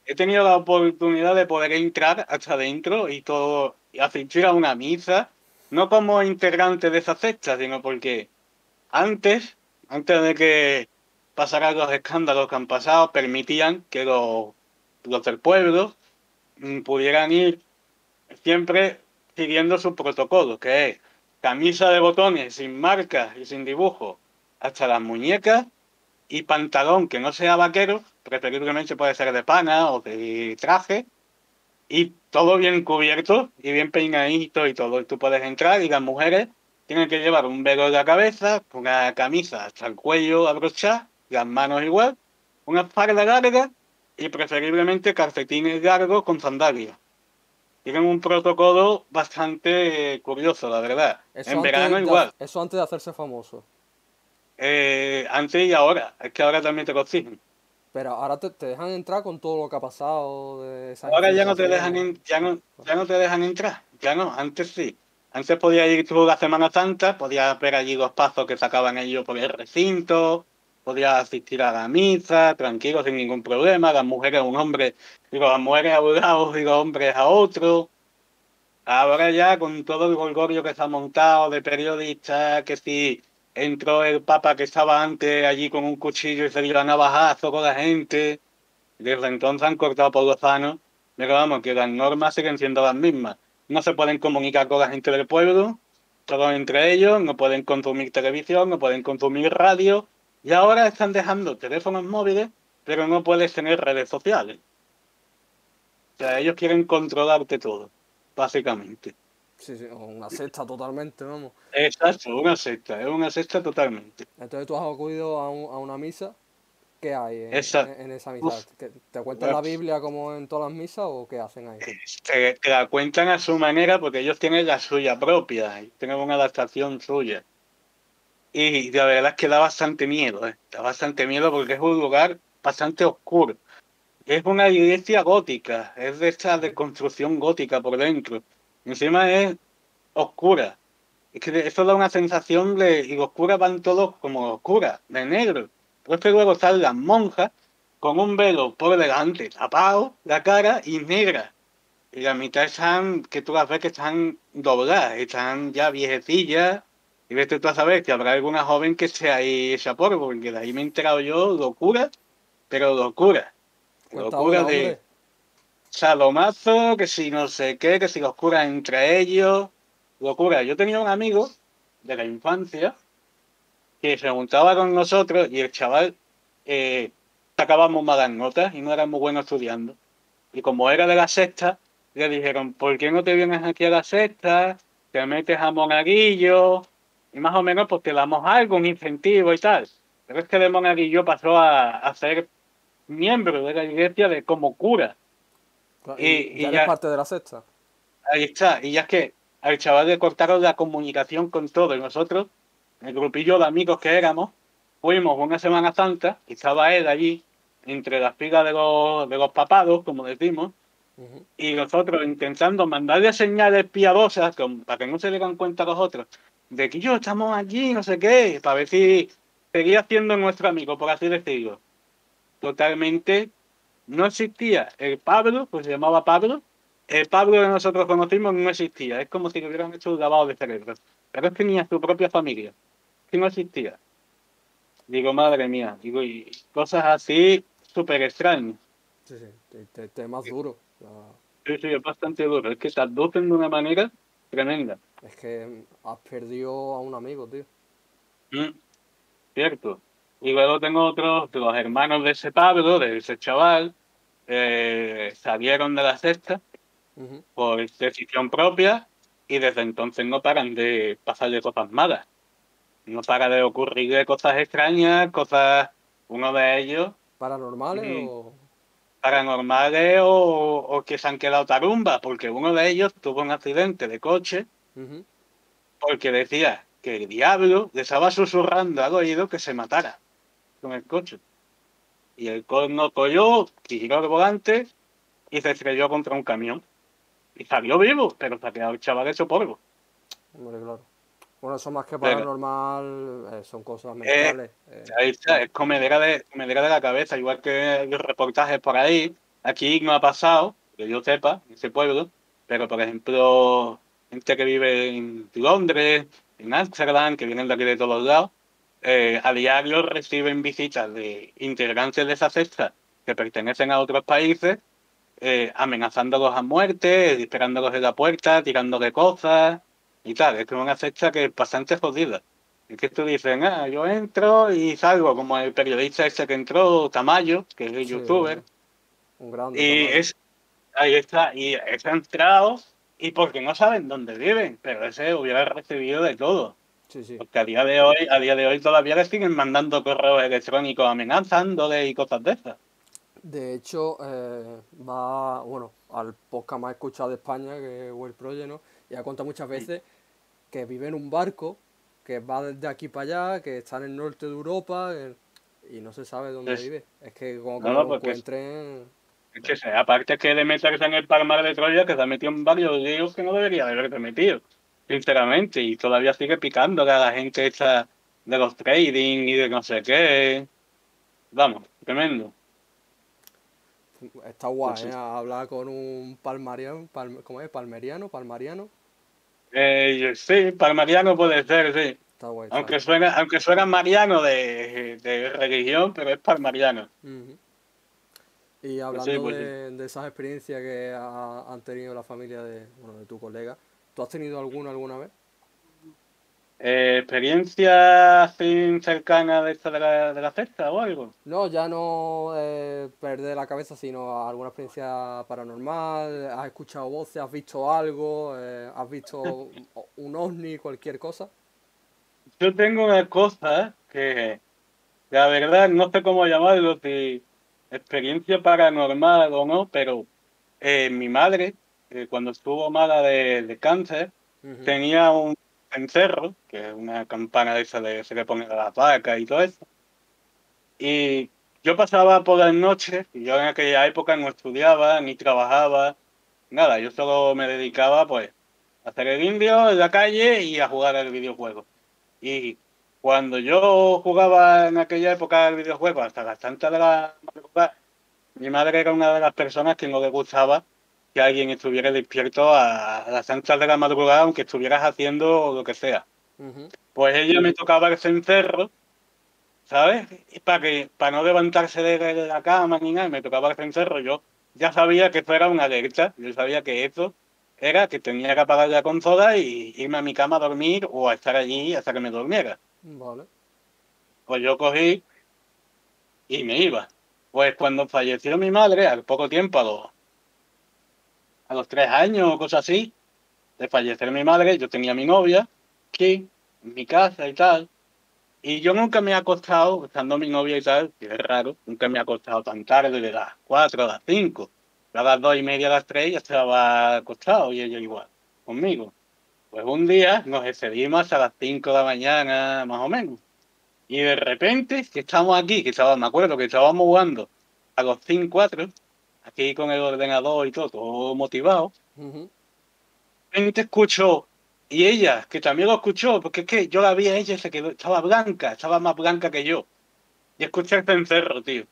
he tenido la oportunidad de poder entrar hasta adentro y todo, y asistir a una misa, no como integrante de esa secta, sino porque antes, antes de que pasaran los escándalos que han pasado, permitían que los, los del pueblo mm, pudieran ir siempre siguiendo su protocolo, que es camisa de botones sin marcas y sin dibujo hasta las muñecas y pantalón que no sea vaquero, preferiblemente puede ser de pana o de traje, y todo bien cubierto y bien peinadito y todo. Y tú puedes entrar y las mujeres tienen que llevar un velo en la cabeza, una camisa hasta el cuello abrochada, las manos igual, una falda larga y preferiblemente calcetines largos con sandalias. Tienen un protocolo bastante curioso, la verdad. Eso en verano de- igual. Eso antes de hacerse famoso. Eh, antes y ahora. Es que ahora también te lo exigen. Pero ahora te, te dejan entrar con todo lo que ha pasado de Ahora ya no te dejan en- ya no, ya no te dejan entrar. Ya no, antes sí. Antes podías ir tú la Semana Santa, podías ver allí los pasos que sacaban ellos por el recinto, podías asistir a la misa, tranquilo, sin ningún problema, las mujeres un hombre, digo, las mujeres a un lado y los hombres a otro. Ahora ya con todo el golgorio que se ha montado de periodistas, que si entró el papa que estaba antes allí con un cuchillo y se dio a navajazo con la gente, desde entonces han cortado por lo sano, pero vamos, que las normas siguen siendo las mismas. No se pueden comunicar con la gente del pueblo, todos entre ellos, no pueden consumir televisión, no pueden consumir radio, y ahora están dejando teléfonos móviles, pero no puedes tener redes sociales. O sea, ellos quieren controlarte todo, básicamente. Sí, sí, una secta totalmente, vamos. Exacto, una secta, es una secta totalmente. Entonces tú has acudido a, un- a una misa. ¿Qué hay en, Esa- en- en esa misa? Uf. ¿Que ¿Te cuentan la Biblia como en todas las misas o qué hacen ahí? te, te la cuentan a su manera porque ellos tienen la suya propia, tienen una adaptación suya. Y la verdad es que da bastante miedo, ¿eh? da bastante miedo porque es un lugar bastante oscuro. Es una iglesia gótica, es de esta de construcción gótica por dentro. Encima es oscura. Es que eso da una sensación de. Y los curas van todos como oscuras, de negro. Pero es que luego están las monjas con un velo por delante, tapado, la cara y negra. y la mitad están, que tú las ves que están dobladas, están ya viejecillas, y ves tú a saber que habrá alguna joven que sea ahí esa polvo, porque de ahí me he enterado yo, locura, pero locura. Cuenta Locura de hombre. Salomazo, que si no sé qué, que si los curas entre ellos, locura. Yo tenía un amigo de la infancia que se juntaba con nosotros y el chaval eh, sacábamos malas notas y no era muy bueno estudiando. Y como era de la sexta, le dijeron, ¿por qué no te vienes aquí a la sexta? Te metes a monaguillo y más o menos pues te damos algo, un incentivo y tal. Pero es que de monaguillo pasó a, a ser miembro de la iglesia de como cura. Claro, y- y, y ya parte de la sexta. Ahí está. Y ya es que al chaval le cortaron la comunicación con todo. Y nosotros, el grupillo de amigos que éramos, fuimos una Semana Santa y estaba él allí, entre las filas de los, de los papados, como decimos, y nosotros intentando mandarle señales piadosas con- para que no se dieran cuenta los otros, de que yo estamos aquí, no sé qué, para ver si seguía siendo nuestro amigo, por así decirlo. Totalmente no existía. El Pablo, pues se llamaba Pablo, el Pablo que nosotros conocimos no existía. Es como si le hubieran hecho un lavado de cerebro. Pero es que ni a su propia familia. Que no existía. Digo, madre mía. Digo, y cosas así súper extrañas. Sí, sí, te- duros. La- Sí, sí, es bastante duro. Es que te aducen de una manera tremenda. Es que has perdido a un amigo, tío. Mm, Cierto. Y luego tengo otros, los hermanos de ese Pablo, de ese chaval, eh, salieron de la sexta Ujú. por decisión propia y desde entonces no paran de pasarle cosas malas. No para de ocurrirle cosas extrañas, cosas, uno de ellos, ¿Paranormales Mm. o...? paranormales o, o que se han quedado tarumba, porque uno de ellos tuvo un accidente de coche porque decía que el diablo le estaba susurrando al oído que se matara con el coche. Y el corno colló, giró el volante y se estrelló contra un camión. Y salió vivo, pero se ha quedado el chaval hecho polvo. Hombre, claro. Bueno, eso más que paranormal eh, son cosas mentales. eh, Ahí está, es comedera de, comedera de la cabeza, igual que los reportajes por ahí. Aquí no ha pasado, que yo sepa, en ese pueblo, pero por ejemplo, gente que vive en Londres, en Ámsterdam, que vienen de aquí de todos lados, eh, a diario reciben visitas de integrantes de esa secta que pertenecen a otros países, eh, amenazándolos a muerte, esperándolos en la puerta, tirándole cosas y tal. Es que una secta que es bastante jodida. Es que tú dices, ah, yo entro y salgo, como el periodista ese que entró, Tamayo, que es el sí, youtuber, Un grande. y es, ahí está, y es entrado, y porque no saben dónde viven, pero ese hubiera recibido de todo. Sí, sí. Porque a día de hoy, a día de hoy todavía le siguen mandando correos electrónicos amenazándole y cosas de esas. De hecho, eh, va, bueno, al podcast más escuchado de España, que es World Project, ¿no? Y ha contado muchas veces que vive en un barco, que va desde aquí para allá, que está en el norte de Europa, que- y no se sabe dónde Es- vive. Es que como que No, lo encuentren... Es que sea, aparte que de meterse en el palmar de Troya, que se ha metido en varios líos que no debería de haberse metido, sinceramente, y todavía sigue picándole a la gente esta de los trading y de no sé qué. Vamos, tremendo. Está guay, Sí. ¿eh? Hablar con un palmariano, palm- ¿cómo es? Palmeriano, palmariano. Eh, sí, palmariano puede ser, sí. Está guay. está Aunque suena, aunque suena mariano de, de religión, pero es palmariano. Y hablando pues de, de esas experiencias que ha- han tenido la familia de, bueno, de tu colega, ¿tú has tenido alguna alguna vez? Eh, ¿Experiencia cercana de esta de la, de la secta o algo? No, ya no eh, perder la cabeza, sino alguna experiencia paranormal, has escuchado voces, has visto algo, eh, has visto un ovni, cualquier cosa. Yo tengo una cosa que la verdad no sé cómo llamarlo, si experiencia paranormal o no, pero eh, mi madre, eh, cuando estuvo mala de, de cáncer, tenía un cencerro, que es una campana de esa de se le pone a las vacas y todo eso. Y yo pasaba por las noches, y yo en aquella época no estudiaba ni trabajaba, nada, yo solo me dedicaba pues a hacer el indio en la calle y a jugar al videojuego. Y cuando yo jugaba en aquella época al videojuego hasta las tantas de la madrugada, mi madre era una de las personas que no le gustaba que alguien estuviera despierto a las anchas de la madrugada, aunque estuvieras haciendo lo que sea. Ujú. Pues ella me tocaba el cencerro, ¿sabes? Y para que para no levantarse de la cama ni nada, me tocaba el cencerro. Yo ya sabía que eso era una alerta. Yo sabía que eso era que tenía que apagar la consola y irme a mi cama a dormir o a estar allí hasta que me durmiera. Vale. Pues yo cogí y me iba. Pues cuando falleció mi madre, al poco tiempo, a los, a los tres años o cosas así, de fallecer mi madre, yo tenía mi novia aquí, en mi casa y tal. Y yo nunca me he acostado, estando mi novia y tal, que es raro, nunca me he acostado tan tarde, de las cuatro a las cinco. A las dos y media, a las tres ya estaba acostado y ella igual, conmigo. Pues un día nos excedimos a las cinco de la mañana, más o menos. Y de repente, que estamos aquí, que estábamos, me acuerdo que estábamos jugando a los 5 4 aquí con el ordenador y todo, todo motivado. De repente escucho, y ella, que también lo escuchó, porque es que yo la vi a ella y se quedó, estaba blanca, estaba más blanca que yo. Y escuché el cencerro, tío.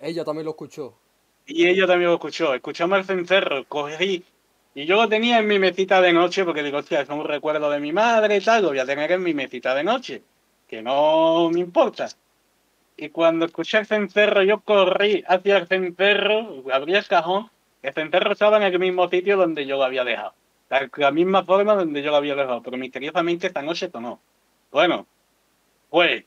Ella también lo escuchó. Y ella también lo escuchó. Escuchamos el cencerro, cogí. Y yo lo tenía en mi mesita de noche, porque digo, hostia, es un recuerdo de mi madre y tal, lo voy a tener en mi mesita de noche, que no me importa. Y cuando escuché el cencerro, yo corrí hacia el cencerro, abrí el cajón, el cencerro estaba en el mismo sitio donde yo lo había dejado. La, la misma forma donde yo lo había dejado, pero misteriosamente esta noche no. Bueno, pues,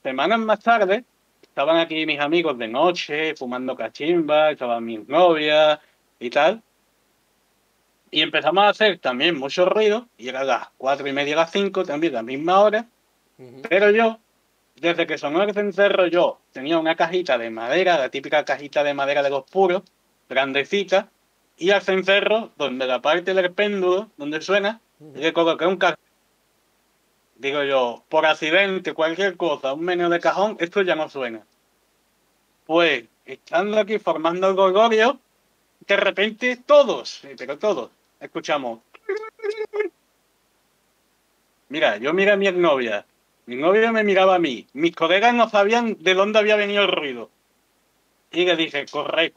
semanas más tarde, estaban aquí mis amigos de noche, fumando cachimba, estaban mis novias y tal. Y empezamos a hacer también mucho ruido, y era las cuatro y media, las cinco, también la misma hora. Ujú. Pero yo, desde que sonó el cencerro, yo tenía una cajita de madera, la típica cajita de madera de los puros, grandecita, y al cencerro, donde la parte del péndulo, donde suena, le coloqué un cajón. Digo yo, por accidente, cualquier cosa, un menú de cajón, esto ya no suena. Pues, estando aquí formando el gorgorio, de repente todos, pero todos, escuchamos. Mira, yo miré a mi novia, mi novia me miraba a mí, mis colegas no sabían de dónde había venido el ruido. Y le dije, corre.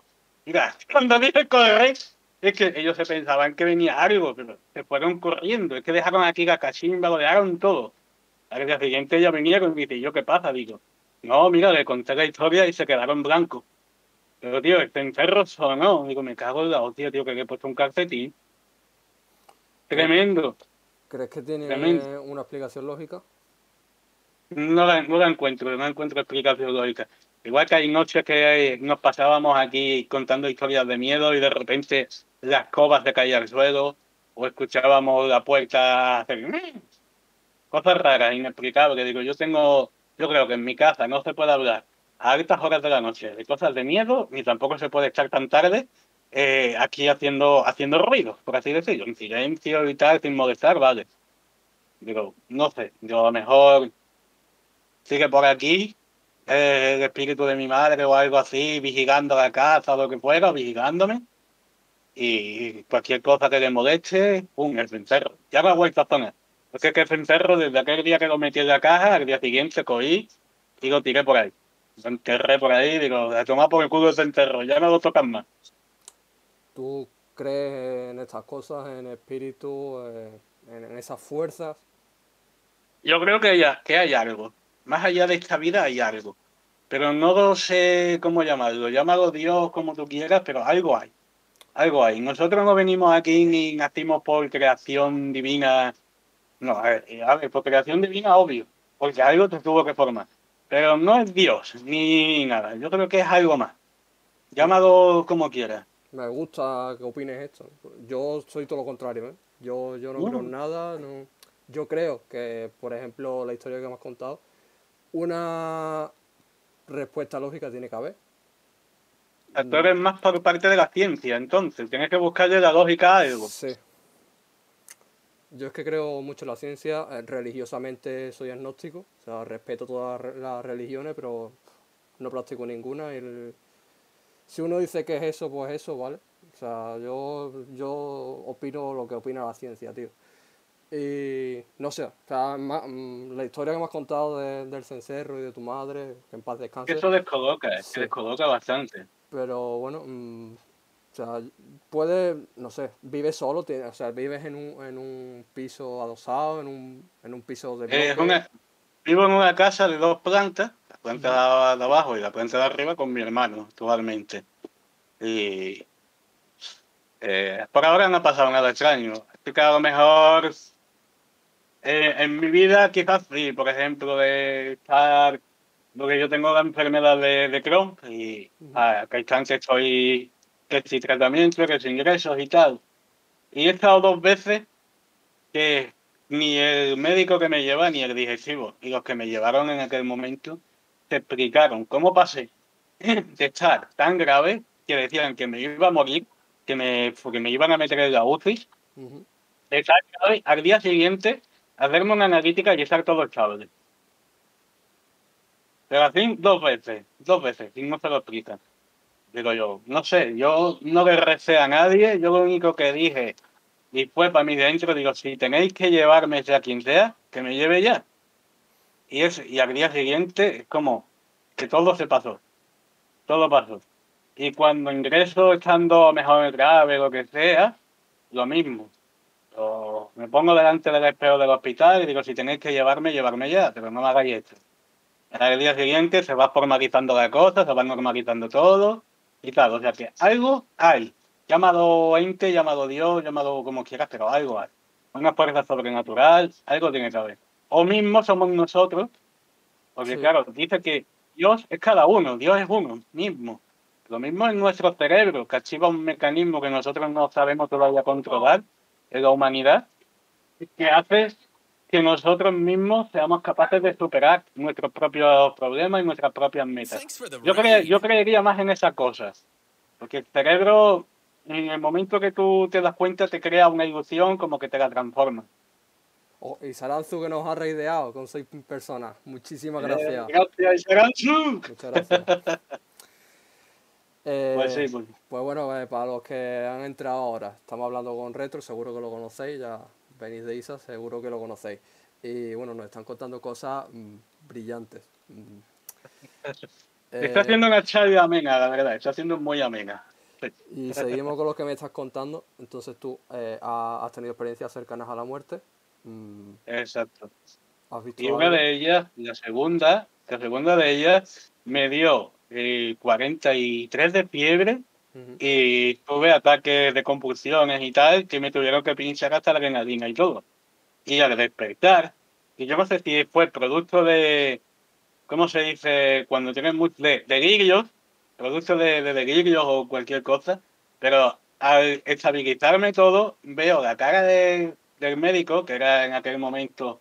Mira, cuando dije corre, es que ellos se pensaban que venía algo, pero se fueron corriendo. Es que dejaron aquí la cachimba, lo dejaron todo. Al día siguiente ella venía y me dice, ¿y yo qué pasa? Digo, no, mira, le conté la historia y se quedaron blancos. Pero, tío, este encerro sonó. Digo, me cago en la hostia, tío, que le he puesto un calcetín. Tremendo. ¿Crees que tiene Tremendo. una explicación lógica? No la, no la encuentro, no encuentro explicación lógica. Igual que hay noches que nos pasábamos aquí contando historias de miedo y de repente la escoba se caía al suelo o escuchábamos la puerta hacer "Mm". cosas raras, inexplicables. Digo, yo tengo, yo creo que en mi casa no se puede hablar a altas horas de la noche de cosas de miedo, ni tampoco se puede estar tan tarde eh, aquí haciendo, haciendo ruido, por así decirlo, en silencio y tal, sin molestar, vale. Digo, no sé, yo a lo mejor sigue por aquí eh, el espíritu de mi madre o algo así, vigilando la casa o lo que fuera, vigilándome. Y cualquier cosa que le moleste, ¡pum! el cencerro. Ya me ha vuelto a sonar. Porque es que el cencerro, desde aquel día que lo metí en la caja, al día siguiente cogí y lo tiré por ahí. Lo enterré por ahí, digo, a tomar por el culo el cencerro, ya no lo tocan más. ¿Tú crees en estas cosas, en espíritu, eh, en, en esas fuerzas? Yo creo que hay, que hay algo. Más allá de esta vida hay algo. Pero no sé cómo llamarlo. Llámalo Dios como tú quieras, pero algo hay. Algo hay. Nosotros no venimos aquí ni nacimos por creación divina. No, a ver, a ver, por creación divina, obvio. Porque algo te tuvo que formar. Pero no es Dios, ni nada. Yo creo que es algo más. Llámalo como quieras. Me gusta que opines esto. Yo soy todo lo contrario, ¿eh? Yo, yo no Bueno. creo en nada. No... Yo creo que, por ejemplo, la historia que me has contado, una respuesta lógica tiene que haber. Tú eres más por parte de la ciencia, entonces. Tienes que buscarle la lógica a algo. Sí. Yo es que creo mucho en la ciencia, eh, religiosamente soy agnóstico, o sea, respeto todas las re- las religiones, pero no practico ninguna. el- Si uno dice que es eso, pues eso, ¿vale? O sea, yo, yo opino lo que opina la ciencia, tío. Y no sé, o sea, mm, la historia que me has contado de- del cencerro y de tu madre, que en paz descanse. Eso descoloca, es Sí. que descoloca bastante. Pero bueno, mm, O sea, puedes, no sé, vives solo, tiene- o sea, vives en un, en un piso adosado, en un, en un piso de Eh, es bloque. una- vivo en una casa de dos plantas, la planta de abajo y la planta de arriba con mi hermano actualmente. Y eh, por ahora no ha pasado nada extraño. Así que a lo mejor eh, en mi vida quizás sí, por ejemplo, de estar, porque yo tengo la enfermedad de, de Crohn y a cada instante estoy que si tratamiento, que si ingresos y tal. Y he estado dos veces que ni el médico que me lleva ni el digestivo y los que me llevaron en aquel momento te explicaron cómo pasé de estar tan grave que decían que me iba a morir, que me, que me iban a meter en la UCI, Ujú. de estar grave al día siguiente hacerme una analítica y estar todo estable. Pero así dos veces, dos veces, y no se lo explican. Digo yo, no sé, yo no le recé a nadie, yo lo único que dije, y fue para mí dentro, digo, si tenéis que llevarme ya quien sea, que me lleve ya. Y, es, y al día siguiente es como que todo se pasó, todo pasó. Y cuando ingreso estando mejor grave, lo que sea, lo mismo. O me pongo delante del espejo del hospital y digo, si tenéis que llevarme, llevarme ya, pero no me hagáis esto. Al día siguiente se va formalizando la cosa, se va normalizando todo y tal. O sea que algo hay. Llamado ente, llamado Dios, llamado como quieras, pero algo hay. Una fuerza sobrenatural, algo tiene que haber. O mismo somos nosotros, porque Sí. claro, dice que Dios es cada uno, Dios es uno mismo. Lo mismo en nuestro cerebro, que activa un mecanismo que nosotros no sabemos todavía controlar en la humanidad, que hace que nosotros mismos seamos capaces de superar nuestros propios problemas y nuestras propias metas. Yo, cre- yo creería más en esas cosas, porque el cerebro, en el momento que tú te das cuenta, te crea una ilusión como que te la transforma. Oh, y Saranzu que nos ha reideado con seis personas. Muchísimas gracias. Eh, gracias, Isaranzu. Muchas gracias. Eh, Pues sí, pues. Pues bueno, eh, para los que han entrado ahora, estamos hablando con Retro, seguro que lo conocéis, ya venís de Isa, seguro que lo conocéis. Y bueno, nos están contando cosas mm, brillantes. Mm. Está Eh, haciendo una charla amena, la verdad, está haciendo muy amena. Y seguimos con lo que me estás contando. Entonces tú eh, ha- has tenido experiencias cercanas a la muerte. Mm, Exacto. ¿Has visto Y una de ellas, la segunda, la segunda de ellas me dio eh, 43 de fiebre Ujú. y tuve ataques de convulsiones y tal que me tuvieron que pinchar hasta la adrenalina y todo. Y al despertar, y yo no sé si fue producto de, ¿cómo se dice? Cuando tienes muchos de, delirios, producto de, de delirios o cualquier cosa, pero al estabilizarme todo, veo la cara de- del médico, que era en aquel momento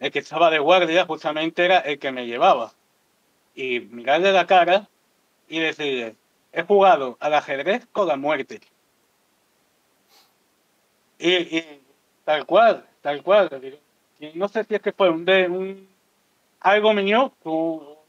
el que estaba de guardia, justamente era el que me llevaba. Y mirarle la cara y decirle, he jugado al ajedrez con la muerte. Y, y tal cual, tal cual. y no sé si es que fue un, de, un algo mío,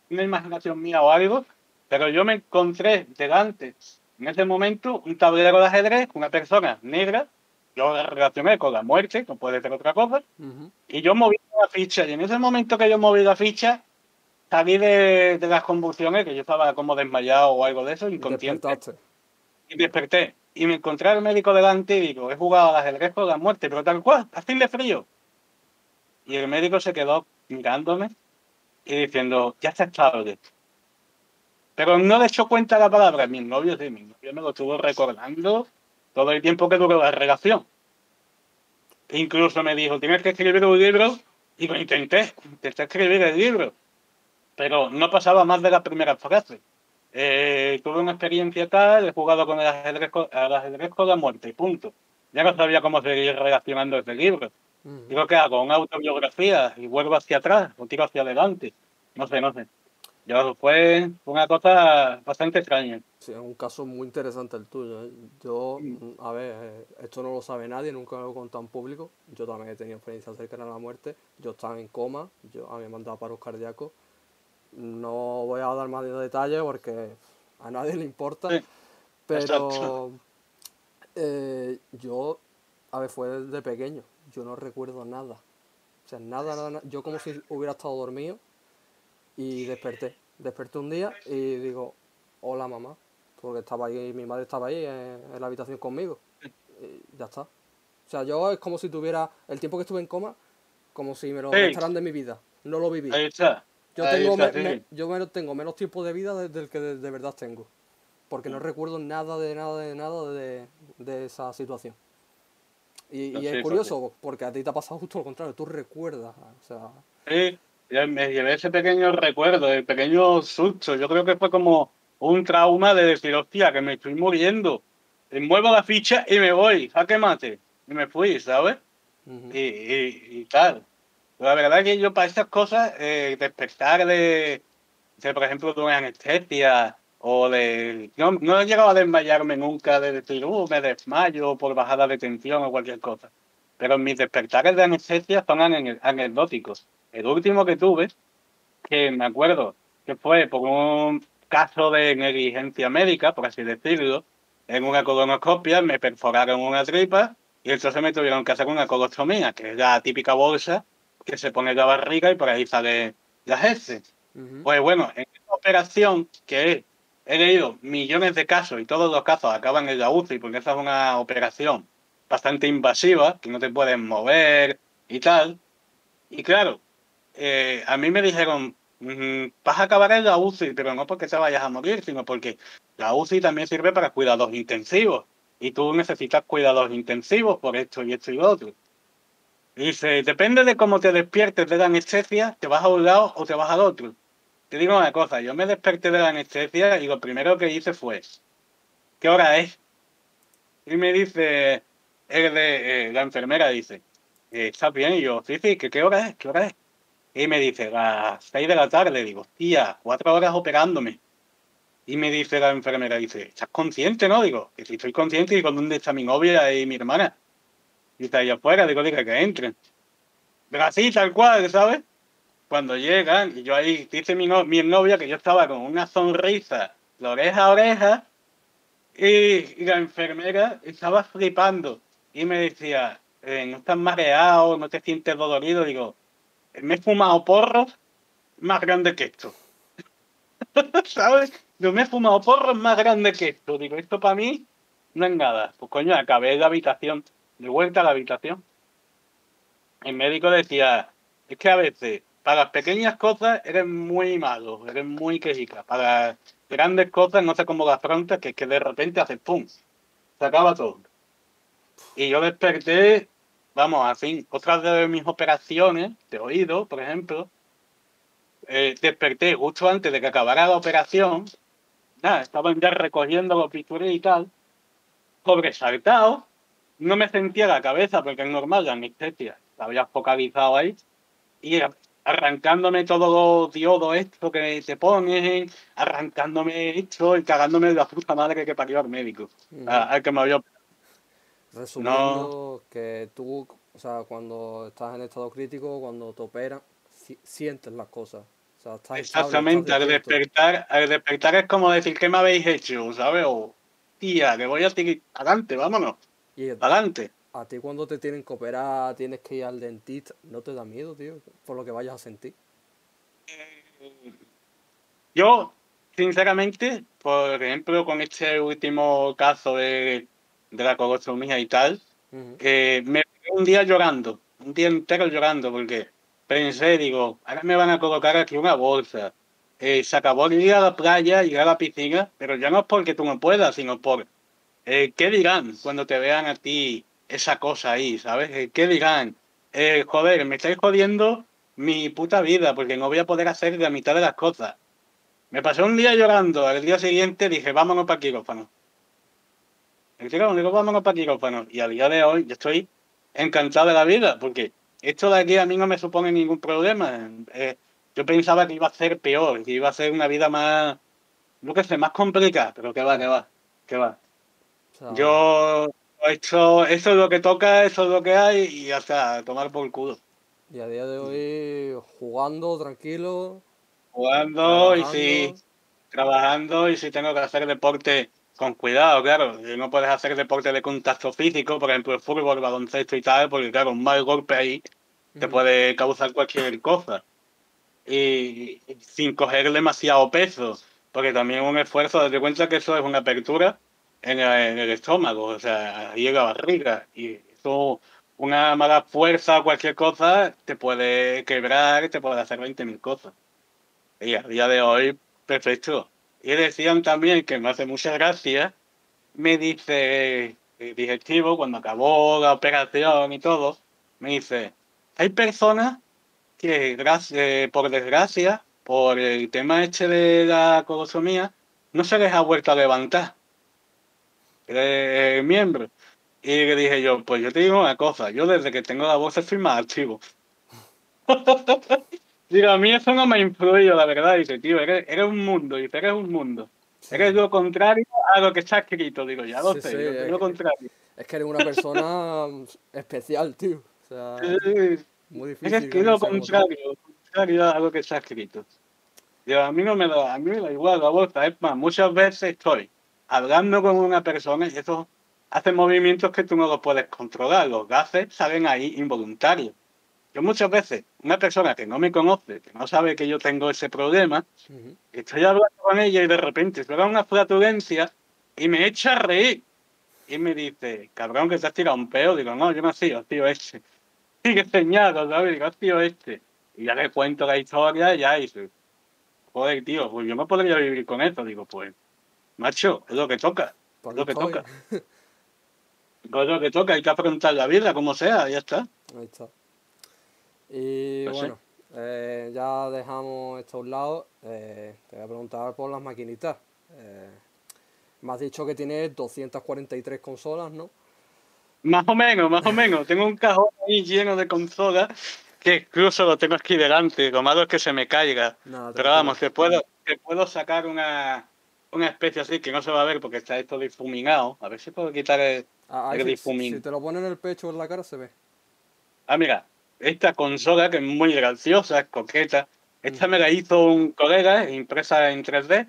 una imaginación mía o algo, pero yo me encontré delante, en ese momento, un tablero de ajedrez, una persona negra, yo la relacioné con la muerte, no puede ser otra cosa, Ujú. y yo moví la ficha, y en ese momento que yo moví la ficha, salí de, de las convulsiones, que yo estaba como desmayado o algo de eso, inconsciente, y desperté. Y me encontré al médico delante y digo, he jugado al ajedrez con la muerte, pero tal cual, así de frío. Y el médico se quedó mirándome y diciendo, ya está estable. Pero no le echó cuenta la palabra, mi novio sí, mi novio me lo estuvo recordando todo el tiempo que duró la relación. Incluso me dijo, tienes que escribir un libro, y lo intenté, intenté escribir el libro, pero no pasaba más de la primera frase. Eh, tuve una experiencia tal, he jugado con el ajedrez, al ajedrez con la muerte, y punto. Ya no sabía cómo seguir relacionando ese libro. Digo, ¿qué hago? ¿Una autobiografía? ¿Y vuelvo hacia atrás? ¿O tiro hacia adelante? No sé, no sé. Yo fue una cosa bastante extraña. Sí, es un caso muy interesante el tuyo. ¿eh? Yo, mm, a ver, eh, esto no lo sabe nadie, nunca lo he contado en público. Yo también he tenido experiencias cercanas a la muerte. Yo estaba en coma, yo, a mí me han mandado paros cardíacos. No voy a dar más de detalles porque a nadie le importa. Sí, pero eh, yo, a ver, fue desde pequeño. Yo no recuerdo nada. O sea, nada, nada, nada. Yo como si hubiera estado dormido y desperté. Desperté un día y digo, hola mamá. porque estaba ahí, mi madre estaba ahí en, en la habitación conmigo. Y ya está. O sea, yo es como si tuviera el tiempo que estuve en coma, como si me lo Sí. restaran de mi vida. No lo viví. Ahí está. Yo tengo, me- me- yo tengo menos tiempo de vida de- del que de, de verdad tengo. Porque Mm. no recuerdo nada de nada de nada de, de esa situación. Y, No, y sí, es curioso, porque a ti te ha pasado justo lo contrario, tú recuerdas. O sea, Sí, me llevé ese pequeño recuerdo, el pequeño susto. Yo creo que fue como un trauma de decir, hostia, que me estoy muriendo. Y muevo la ficha y me voy, jaque mate. Y me fui, ¿sabes? y, y, y tal. La verdad que yo para estas cosas, eh, despertar de, por ejemplo, de anestesia o de... No, no he llegado a desmayarme nunca de decir, uh, me desmayo por bajada de tensión o cualquier cosa. Pero mis despertares de anestesia son ane- anecdóticos. El último que tuve, que me acuerdo que fue por un caso de negligencia médica, por así decirlo, en una colonoscopia me perforaron una tripa y entonces me tuvieron que hacer una colostomía, que es la típica bolsa que se pone la barriga y por ahí sale las heces. Ujú. Pues bueno, en esta operación que he, leído millones de casos y todos los casos acaban en la UCI porque esa es una operación bastante invasiva, que no te puedes mover y tal. Y claro, eh, a mí me dijeron, "Mm, vas a acabar en la UCI, pero no porque te vayas a morir, sino porque la UCI también sirve para cuidados intensivos. Y tú necesitas cuidados intensivos por esto y esto y lo otro. Dice, depende de cómo te despiertes de la anestesia, te vas a un lado o te vas al otro. Te digo una cosa, yo me desperté de la anestesia y lo primero que hice fue, ¿qué hora es? Y me dice, el de, eh, la enfermera dice, "Eh, ¿estás bien? Y yo, sí, sí, ¿qué, ¿qué hora es? ¿Qué hora es? Y me dice, las seis de la tarde. Digo, tía, cuatro horas operándome. Y me dice la enfermera, dice, ¿estás consciente, no? Digo, que si estoy consciente, digo, ¿dónde está mi novia y mi hermana? Y está ahí afuera, digo, diga que entren. Pero así, tal cual, ¿sabes? Cuando llegan, y yo ahí, dice mi, no- mi novia que yo estaba con una sonrisa oreja a oreja, y, la enfermera estaba flipando. Y me decía, eh, ¿no estás mareado? ¿No te sientes dolorido? Digo, me he fumado porros más grandes que esto. ¿Sabes? Yo me he fumado porros más grandes que esto. Digo, esto para mí no es nada. Pues coño, acabé la habitación, de vuelta a la habitación. El médico decía, es que a veces, para las pequeñas cosas eres muy malo, eres muy quejica. Para grandes cosas no sé cómo las afrontas, que es que de repente haces pum, se acaba todo. Y yo desperté, vamos, así, otras de mis operaciones de oído, por ejemplo, eh, desperté justo antes de que acabara la operación, nada, estaban ya recogiendo los bisturí y tal, sobresaltado, no me sentía la cabeza porque es normal, la anestesia, la había focalizado ahí, y arrancándome todos los diodos esto que te ponen, arrancándome esto y cagándome de la puta madre que parió al médico, a- al que me había Resumiendo, que tú, o sea, cuando estás en estado crítico, cuando te operan, si- sientes las cosas. O sea, estás estable, Exactamente, estás al despertar, al despertar es como decir, ¿qué me habéis hecho? ¿Sabes? O, tía, que voy a seguir adelante, vámonos, Y adelante. a ti cuando te tienen que operar, tienes que ir al dentista, ¿no te da miedo, tío? Por lo que vayas a sentir. Yo, sinceramente, por ejemplo, con este último caso de, de la colostomía y tal, Ujú. eh, me quedé un día llorando, un día entero llorando, porque pensé, digo, ahora me van a colocar aquí una bolsa. Eh, se acabó el ir a la playa, ir a la piscina, pero ya no es porque tú no puedas, sino por eh, qué dirán cuando te vean a ti esa cosa ahí, ¿sabes? Eh, ¿Qué dirán? Eh, joder, me estáis jodiendo mi puta vida porque no voy a poder hacer la mitad de las cosas. Me pasé un día llorando, al día siguiente dije, vámonos para quirófano. El quirófano, digo, vámonos para quirófano. Y al día de hoy yo estoy encantado de la vida, porque esto de aquí a mí no me supone ningún problema. Eh, yo pensaba que iba a ser peor, que iba a ser una vida más, no que sé, más complicada, pero que va, que va, que va. Yo, esto, eso es lo que toca, eso es lo que hay y hasta tomar por culo. Y a día de hoy, jugando tranquilo, Jugando y si trabajando y si tengo que hacer deporte con cuidado, claro. No puedes hacer deporte de contacto físico, por ejemplo, el fútbol, baloncesto y tal, porque claro, un mal golpe ahí te puede causar cualquier cosa. Y, sin coger demasiado peso. porque también un esfuerzo, date cuenta que eso es una apertura en el, estómago, o sea, ahí en la barriga, y eso, una mala fuerza o cualquier cosa te puede quebrar, te puede hacer 20.000 cosas. Y a día de hoy, perfecto. Y decían también que me hace mucha gracia, me dice el digestivo, cuando acabó la operación y todo, me dice, hay personas que, eh, por desgracia, por el tema este de la colosomía, no se les ha vuelto a levantar el miembro. Y le dije yo, pues yo te digo una cosa, yo desde que tengo la voz estoy más activo. Digo, a mí eso no me ha influido, la verdad. Dice, tío, eres, eres un mundo, dice, eres un mundo. Eres lo contrario a lo que está escrito, digo, ya lo Sí, sé, sí, soy es lo que- contrario. Es que eres una persona especial, tío. O sea, Sí, muy difícil. Es que lo contrario, lo contrario a lo que está escrito. Digo, a mí no me da, a mí me da igual la voz, es más, muchas veces estoy hablando con una persona y eso hace movimientos que tú no los puedes controlar, los gases salen ahí involuntarios. Yo muchas veces, una persona que no me conoce, que no sabe que yo tengo ese problema, estoy hablando con ella y de repente suena una flatulencia y me echa a reír. Y me dice, cabrón, que te has tirado un peo. Digo, no, yo no sido, tío, este. Señalo, ¿sabes? Digo, tío, este. Y ya le cuento la historia y ya dice, joder, tío, pues yo no podría vivir con esto. Digo, pues, macho, es lo que toca. Por Es lo que toca. Es lo que toca, hay que afrontar la vida como sea, ya está. Ahí está. Y Pues sí. bueno, eh, ya dejamos esto a un lado. Eh, te voy a preguntar por las maquinitas. Eh, me has dicho que tienes 243 consolas, ¿no? Más o menos, más o menos. Tengo un cajón ahí lleno de consolas que incluso lo tengo aquí delante. Lo malo es que se me caiga. Pero vamos, te puedo, te puedo sacar una, una especie así que no se va a ver porque está esto difuminado. A ver si puedo quitar el... Ah, el si- difumín. si te lo ponen en el pecho o en la cara se ve. Ah, mira, esta consola que es muy graciosa, es coqueta. Esta me la hizo un colega, impresa en 3D,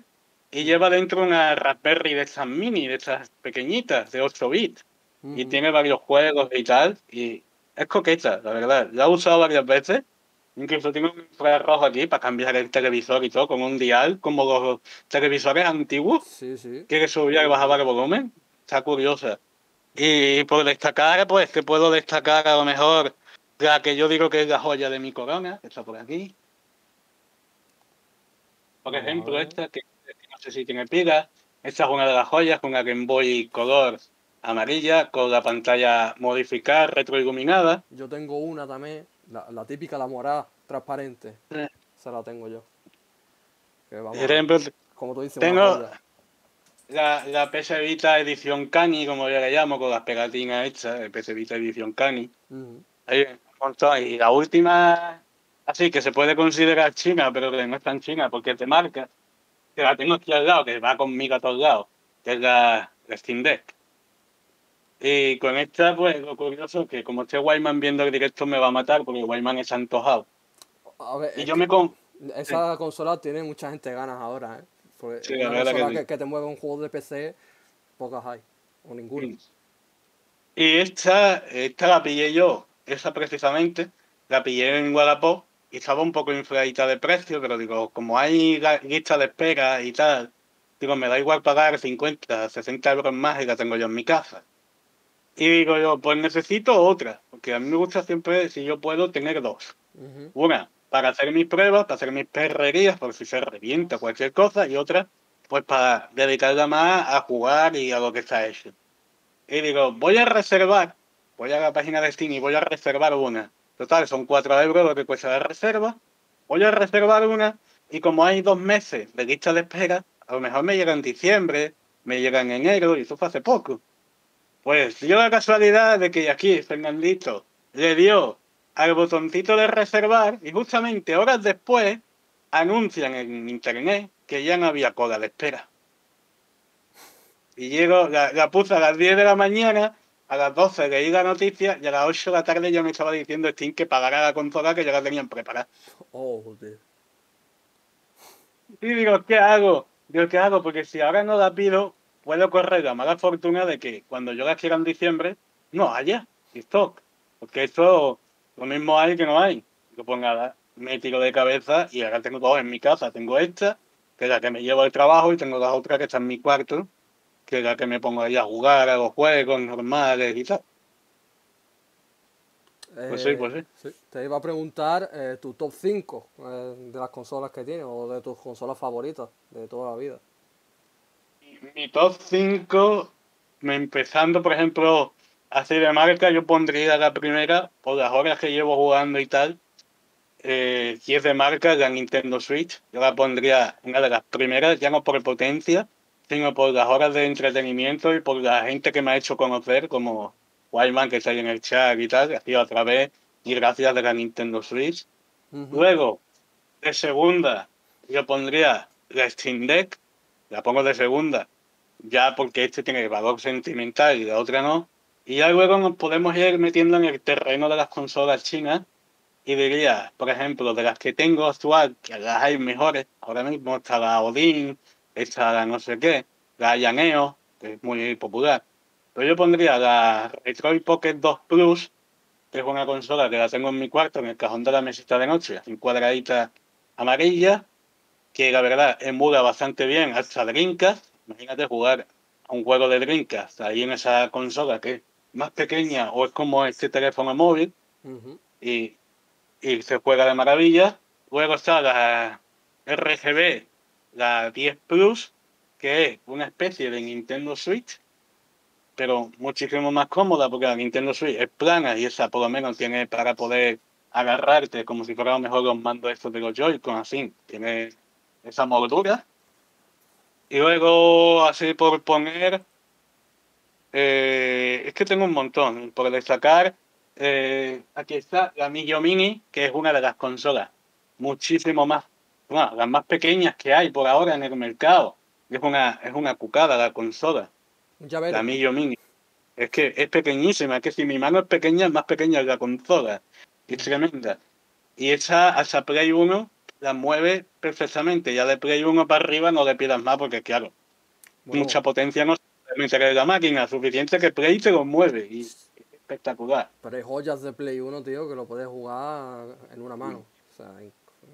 y lleva dentro una Raspberry de estas mini, de estas pequeñitas, de 8 bits. y tiene varios juegos y tal, y es coqueta, la verdad. La he usado varias veces, incluso tengo un infrarrojo aquí para cambiar el televisor y todo, con un dial, como los televisores antiguos, Sí, sí. que subía y bajaba el volumen. Está curiosa. Y por destacar, pues te puedo destacar a lo mejor la que yo digo que es la joya de mi corona, que está por aquí. Por ejemplo, esta, que, no sé si tiene pila. Esta es una de las joyas, con una Game Boy color amarilla, con la pantalla modificada, retroiluminada. Yo tengo una también, la, la típica, la morada, transparente. Sí. Esa la tengo yo. Que vamos, Por ejemplo, como tú dices, tengo- la, la PS Vita edición Cani, como yo le llamo, con las pegatinas hechas, el PS Vita edición Cani. Un montón. Y la última, así que se puede considerar china, pero que no es tan china porque de marca, que la tengo aquí al lado, que va conmigo a todos lados, que es la, la Steam Deck. Y con esta, pues lo curioso es que como esté Wyman viendo el directo me va a matar porque Wyman es antojado. A ver, Y yo me con... Esa consola tiene mucha gente ganas ahora, ¿eh? Porque Sí, la verdad que sí. te mueve un juego de PC, pocas hay, o ninguna. Y esta, esta la pillé yo, esa precisamente, la pillé en Wallapop y estaba un poco infladita de precio, pero digo, como hay lista de espera y tal, digo, me da igual pagar 50, 60 euros más y la tengo yo en mi casa. Y digo yo, pues necesito otra, porque a mí me gusta siempre, si yo puedo, tener dos. Una, para hacer mis pruebas, para hacer mis perrerías, por si se revienta cualquier cosa, y otra, pues para dedicarla más a jugar y a lo que está hecho. Y digo, voy a reservar, voy a la página de Steam y voy a reservar una. Total, son 4 euros lo que cuesta la reserva. Voy a reservar una y como hay dos meses de lista de espera, a lo mejor me llega en diciembre, me llega en enero y eso fue hace poco. Pues dio la casualidad de que aquí Fernandito le dio al botoncito de reservar y justamente horas después anuncian en internet que ya no había cola de espera. Y llego, la, la puse a las 10 de la mañana, a las 12 leí la noticia y a las 8 de la tarde ya me estaba diciendo Steam que pagara la consola que ya la tenían preparada. Oh, joder. Y digo, ¿qué hago? Digo, ¿qué hago? Porque si ahora no la pido, puedo correr la mala fortuna de que cuando yo la quiera en diciembre, no haya stock. Porque esto lo mismo hay que no hay. Pues nada, me tiro de cabeza y ahora tengo dos en mi casa. Tengo esta que es la que me llevo al trabajo, y tengo la otra que está en mi cuarto, que es la que me pongo ahí a jugar a los juegos normales y tal. Pues sí, pues sí. Te iba a preguntar eh, tu top 5 eh, de las consolas que tienes o de tus consolas favoritas de toda la vida. Mi top 5, empezando por ejemplo así de marca, yo pondría la primera, por las horas que llevo jugando y tal, eh, si es de marca, la Nintendo Switch, yo la pondría una de las primeras, ya no por potencia, sino por las horas de entretenimiento y por la gente que me ha hecho conocer, como Wildman que está ahí en el chat y tal, que ha sido a través y gracias de la Nintendo Switch. Luego, de segunda, yo pondría la Steam Deck, la pongo de segunda, ya porque este tiene valor sentimental y la otra no. Y ya luego nos podemos ir metiendo en el terreno de las consolas chinas y diría, por ejemplo, de las que tengo actual, que las hay mejores, ahora mismo está la Odin, está la no sé qué, la Yaneo, que es muy popular. Pero yo pondría la Retroid Pocket 2 Plus, que es una consola que la tengo en mi cuarto, en el cajón de la mesita de noche, así cuadradita amarilla, que la verdad emula bastante bien hasta Dreamcast. Imagínate jugar a un juego de Dreamcast ahí en esa consola que es más pequeña o es como este teléfono móvil y, y se juega de maravilla. Luego está la RGB, la 10 Plus, que es una especie de Nintendo Switch, pero muchísimo más cómoda porque la Nintendo Switch es plana y esa por lo menos tiene para poder agarrarte como si fuera a lo mejor los mandos estos de los Joy-Con, así. Tiene esa moldura. Y luego, así por poner, eh, es que tengo un montón. Por destacar, eh, aquí está la Migio Mini, que es una de las consolas muchísimo más, bueno, las más pequeñas que hay por ahora en el mercado. Es una, es una cucada la consola, la Migio Mini. Es que es pequeñísima, es que si mi mano es pequeña, es más pequeña la consola. Es tremenda. Y esa hasta Play 1 la mueve perfectamente. Ya de Play 1 para arriba no le pidas más porque, claro, Bueno, mucha potencia no se en la máquina, suficiente que Play te lo mueve. Y es espectacular. Pero hay joyas de Play 1, tío, que lo puedes jugar en una mano. O sea, in-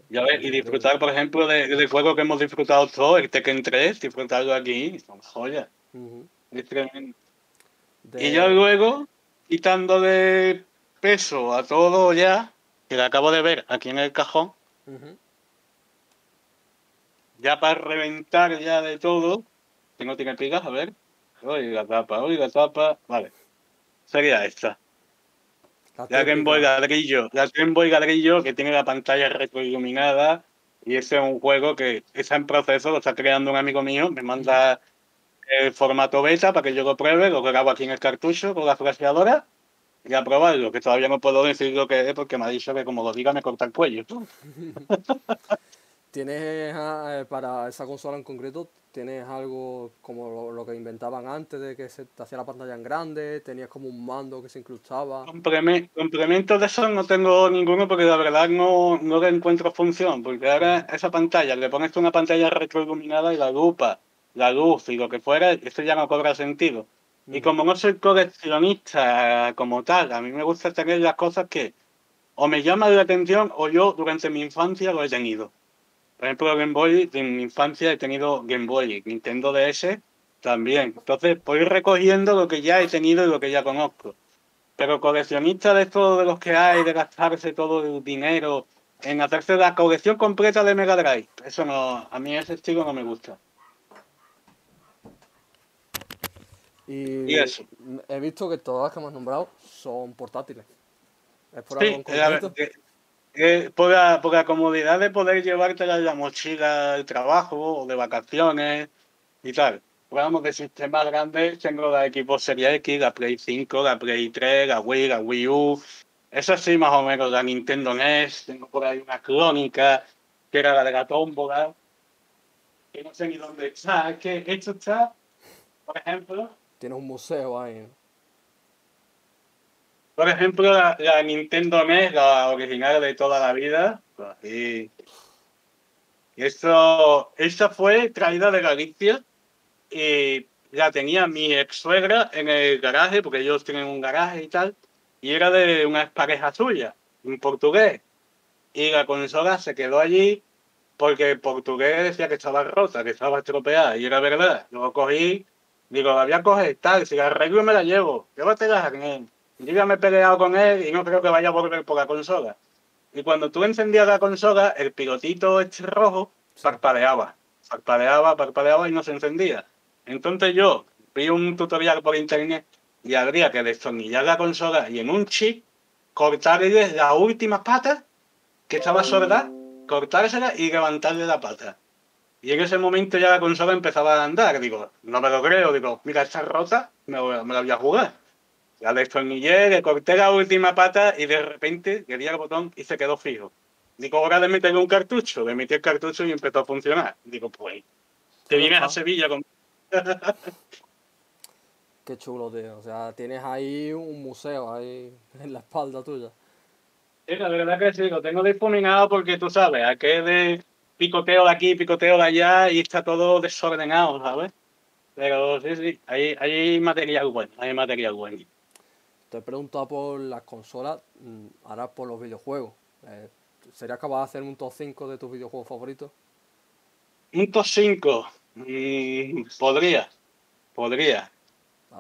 Ya ves, y disfrutar, por ejemplo, de- del juego que hemos disfrutado todos, el Tekken 3, disfrutarlo aquí, son joyas. Ujú. Es tremendo. De- Y ya luego, quitando de peso a todo ya, que lo acabo de ver aquí en el cajón. Ya para reventar ya de todo, tiene pigas, a ver. La tapa, la tapa. Vale. Sería esta. La La Game Boy ladrillo. La Game Boy ladrillo que tiene la pantalla retroiluminada. Y ese es un juego que está en proceso, lo está creando un amigo mío. Me manda el formato beta para que yo lo pruebe. Lo grabo aquí en el cartucho con la flasheadora. Y a probarlo, que todavía no puedo decir lo que es porque me ha dicho que como lo diga me corta el cuello. ¿Tienes ah, eh, para esa consola en concreto, tienes algo como lo, lo que inventaban antes de que se te hacía la pantalla en grande? ¿Tenías como un mando que se incrustaba? Compleme- Complementos de eso no tengo ninguno porque la verdad no, no le encuentro función. Porque ahora esa pantalla, le pones una pantalla retroiluminada y la lupa, la luz y lo que fuera, eso ya no cobra sentido. Y Ujú. como no soy coleccionista como tal, a mí me gusta tener las cosas que o me llaman la atención o yo durante mi infancia lo he tenido. Por ejemplo, Game Boy, en mi infancia he tenido Game Boy, Nintendo DS también. Entonces, voy recogiendo lo que ya he tenido y lo que ya conozco. Pero coleccionista de esto de los que hay, de gastarse todo el dinero en hacerse la colección completa de Mega Drive, eso no, a mí ese estilo no me gusta. Y, Y eso. he visto que todas las que has nombrado son portátiles. ¿Es por Sí, algo en eh, eh, eh, por, la, por la comodidad de poder llevártela en la mochila del trabajo o de vacaciones y tal. Programos de sistemas grandes, tengo la Xbox Series X, la Play 5, la Play 3, la Wii, la Wii U. Eso sí, más o menos, la Nintendo NES. Tengo por ahí una crónica, que era la de la tómbola, que no sé ni dónde está. Es que esto está, por ejemplo, Tienes un museo ahí. ¿no? Por ejemplo, la, la Nintendo NES, la original de toda la vida. Y, esto, esta fue traída de Galicia y la tenía mi ex suegra en el garaje, porque ellos tienen un garaje y tal, y era de una pareja suya, un portugués. Y la consola se quedó allí porque el portugués decía que estaba rota, que estaba estropeada, y era verdad. Luego cogí, digo, la voy a coger, tal, si la arreglo me la llevo, llévatela, Arnel. Yo ya me he peleado con él y no creo que vaya a volver por la consola. Y cuando tú encendías la consola, el pilotito este rojo parpadeaba, parpadeaba, parpadeaba y no se encendía. Entonces yo vi un tutorial por internet y habría que destornillar la consola y en un chip cortarle las últimas patas que estaba sorda, cortársela y levantarle la pata. Y en ese momento ya la consola empezaba a andar. Digo, no me lo creo. Digo, mira, está rota, me, me la voy a jugar. La destornillé, le corté la última pata y de repente le di al botón y se quedó fijo. Digo, ahora de meterle un cartucho. Le metí el cartucho y empezó a funcionar. Digo, pues, te vienes a Sevilla con... Qué chulo, tío. O sea, tienes ahí un museo ahí en la espalda tuya. Sí, la verdad que sí, lo tengo difuminado porque tú sabes, aquí de picoteo de aquí, picoteo de allá y está todo desordenado, ¿sabes? Pero sí, sí, hay, hay material bueno, hay material bueno. Te he preguntado por las consolas, mm, ahora por los videojuegos. Eh, ¿Serías capaz de hacerme un top 5 de tus videojuegos favoritos? Un top 5, mm, podría, podría.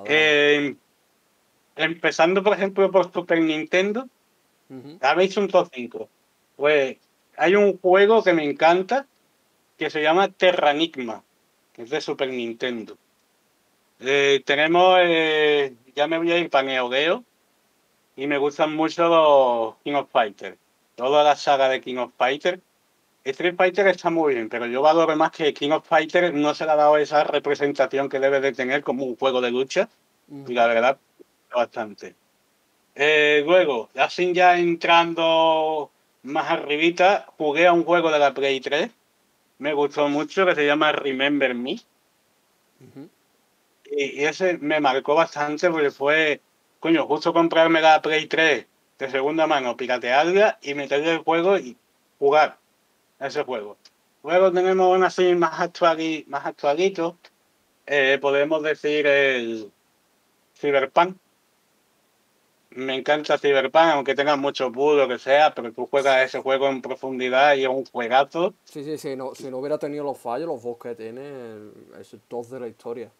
Eh, empezando, por ejemplo, por Super Nintendo, habéis un top 5. Pues hay un juego que me encanta que se llama Terranigma, que es de Super Nintendo. Eh, tenemos, eh, ya me voy a ir para Neo Geo y me gustan mucho los King of Fighter. Toda la saga de King of Fighter. Street Fighter está muy bien, pero yo valoro más que King of Fighter no se le ha dado esa representación que debe de tener como un juego de lucha. Y la verdad, bastante. Eh, luego, así ya entrando más arribita, jugué a un juego de la Play 3. Me gustó mucho, que se llama Remember Me. Y, ese me marcó bastante porque fue, coño, justo comprarme la Play 3 de segunda mano, piratearla y meterle el juego y jugar ese juego. Luego tenemos un así más, actuali- más actualito, eh, podemos decir el Cyberpunk. Me encanta Cyberpunk, aunque tenga mucho bug lo que sea, pero tú juegas ese juego en profundidad y es un juegazo. Sí, sí, sí, no, si no hubiera tenido los fallos, los dos que tiene, es el top de la historia.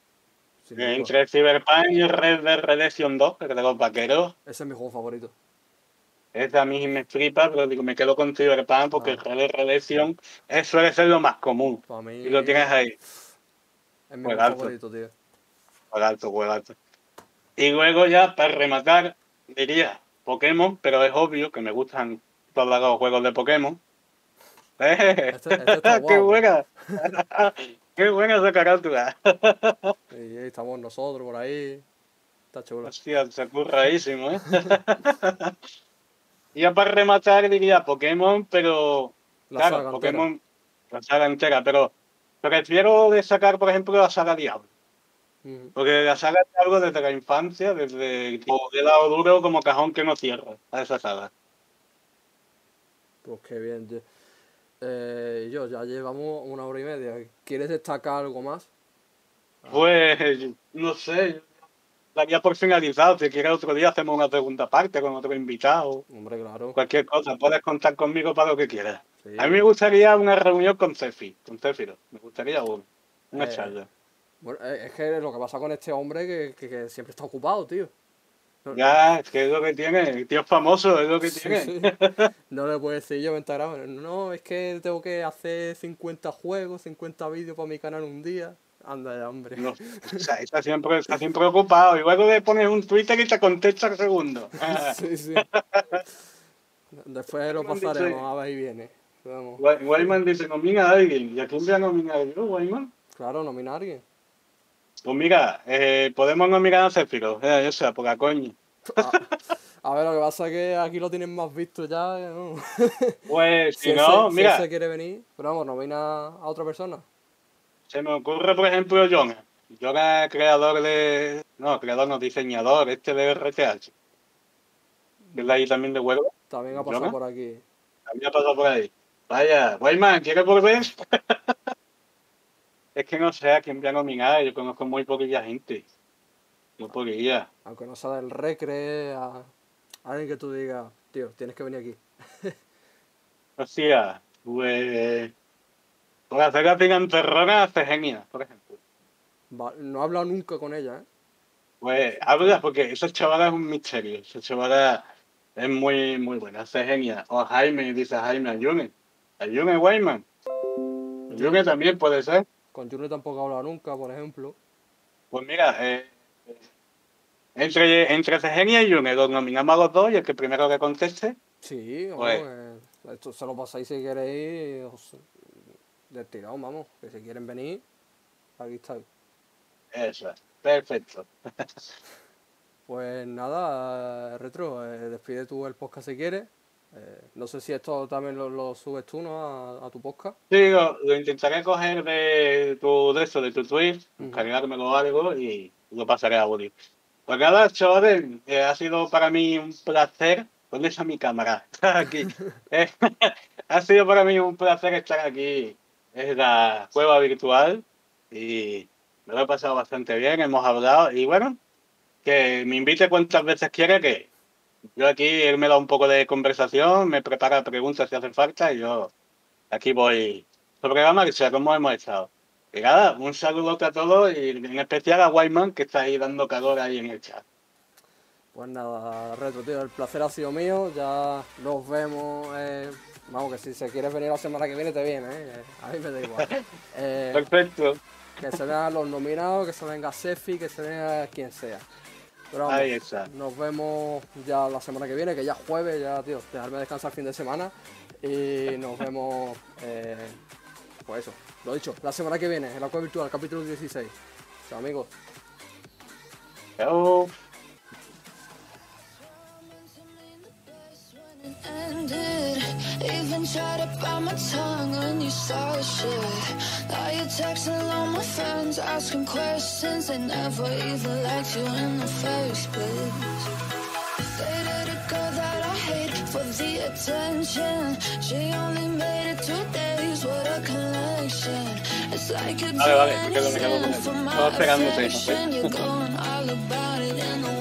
Sin duda. Entre Cyberpunk y Red Dead Redemption 2, que es de los vaqueros, Ese es mi juego favorito. Ese a mí me flipa, pero digo, me quedo con Cyberpunk porque Ah. Red Dead Redemption es- suele ser lo más común. Para mí Y lo tienes ahí, es mi juego favorito, tío. juegazo, juegazo. Y luego ya, para rematar, diría Pokémon, pero es obvio que me gustan todos los juegos de Pokémon. ¡Eh! Este- este ¡Qué buena! ¡Qué buena esa carátula! Y ahí estamos nosotros por ahí. Está chulo. Hostia, se curradísimo, ¿eh? y ya para rematar diría Pokémon, pero La claro, saga entera. Pokémon, la saga entera, pero prefiero de sacar, por ejemplo, la saga Diablo. Porque la saga Diablo desde la infancia, desde tipo, lado duro como cajón que no cierra a esa saga. Pues qué bien, tío. Eh, yo, ya llevamos una hora y media. ¿Quieres destacar algo más? Pues, no sé, daría por finalizado. Si quieres otro día hacemos una segunda parte con otro invitado. Hombre, claro. Cualquier cosa, puedes contar conmigo para lo que quieras. Sí. A mí me gustaría una reunión con Cefi, con Cefiro. Me gustaría una, una Eh, charla. Bueno, eh, es que lo que pasa con este hombre que, que, que siempre está ocupado, tío. Ya, es que es lo que tiene, el tío es famoso, es lo que sí, tiene. sí. No le puedo decir yo, grabando. No, es que tengo que hacer 50 juegos, 50 vídeos para mi canal un día. Anda ya, hombre. No, o sea, está siempre, está siempre ocupado. Y luego le pones un Twitter y te contesta al segundo. Ah, Sí, sí. Después lo Wayman pasaremos, a ver ahí viene. Guayman dice, nomina a alguien. ¿Y a quién voy a nominar yo, Guayman? Claro, nomina a alguien. Pues mira, eh, podemos nominar a Cefiro. Eh, o sea, por la coña. A, a ver, lo que pasa es que aquí lo tienen más visto ya. ¿no? Pues si no, se, si mira, él se quiere venir, pero vamos, nomina a otra persona. se me ocurre, por ejemplo, Jonah. Jonah es creador de... No, creador no, diseñador, este de RTH. Que es de ahí también de huevo. También ha pasado ¿Jonah? por aquí. También ha pasado por ahí. Vaya, Guayman, ¿quieres volver? es que no sé a quién voy a nominar. Yo conozco muy poquilla gente. Muy poquilla. Aunque no sea del recre, a, alguien que tú digas, tío, tienes que venir aquí. Hostia, pues. Por hacer la picanterrona hace genia, por ejemplo. Va- no he hablado nunca con ella, ¿eh? Pues habla porque esa chavala es un misterio. Esa chavala es muy, muy buena, hace genia. O Jaime, dice Jaime, a Yune. A Yune Wayman. Yune también puede ser. Con June tampoco he hablado nunca, por ejemplo. Pues mira, eh, entre, entre Cegenia y Yune los nominamos a los dos y el que primero que conteste, Sí, Pues- eh, esto se lo pasáis si queréis. os- De tirado, vamos. Que si quieren venir, aquí está. eso es. Perfecto. Pues nada, Retro, eh, despide tú el podcast si quieres. Eh, no sé si esto también lo, lo subes tú, ¿no? A, a tu podcast. Sí, lo, lo intentaré coger de tu de eso, de tu tweet, cargármelo o algo y lo pasaré a Woody. Pues nada, chavales, eh, ha sido para mí un placer. ¿Dónde está mi cámara? Aquí. Eh, ha sido para mí un placer estar aquí en la cueva virtual y me lo he pasado bastante bien, hemos hablado y bueno, que me invite cuantas veces quiera que yo aquí él me da un poco de conversación, me prepara preguntas si hace falta y yo aquí voy sobre la marcha, como hemos estado. Y nada, un saludo a todos y en especial a Wyman que está ahí dando calor ahí en el chat. Pues nada, Retro, tío, el placer ha sido mío. Ya nos vemos. eh, vamos, que si se quieres venir la semana que viene, te viene, ¿eh? A mí me da igual. Eh, Perfecto, que se vean los nominados, que se venga Sefi, que se venga quien sea. Pero vamos, ahí está. nos vemos ya la semana que viene, que ya es jueves, ya, tío, dejarme descansar el fin de semana. Y nos vemos, eh, pues eso, lo dicho, la semana que viene, en la cueva virtual, capítulo 16. Chao, amigos. Chao. Even tried to bite my tongue when you saw shit. Now you're texting all my friends, asking questions. They never even liked you in the first place. Dated a girl that I hate for the attention. She only made it two days, what a connection. It's like you're doing me quedo, me quedo anything for my Estaba esperándote, ¿no? affection. You're going all about it in the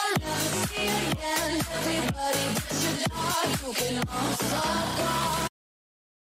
see again everybody that you know you can also go.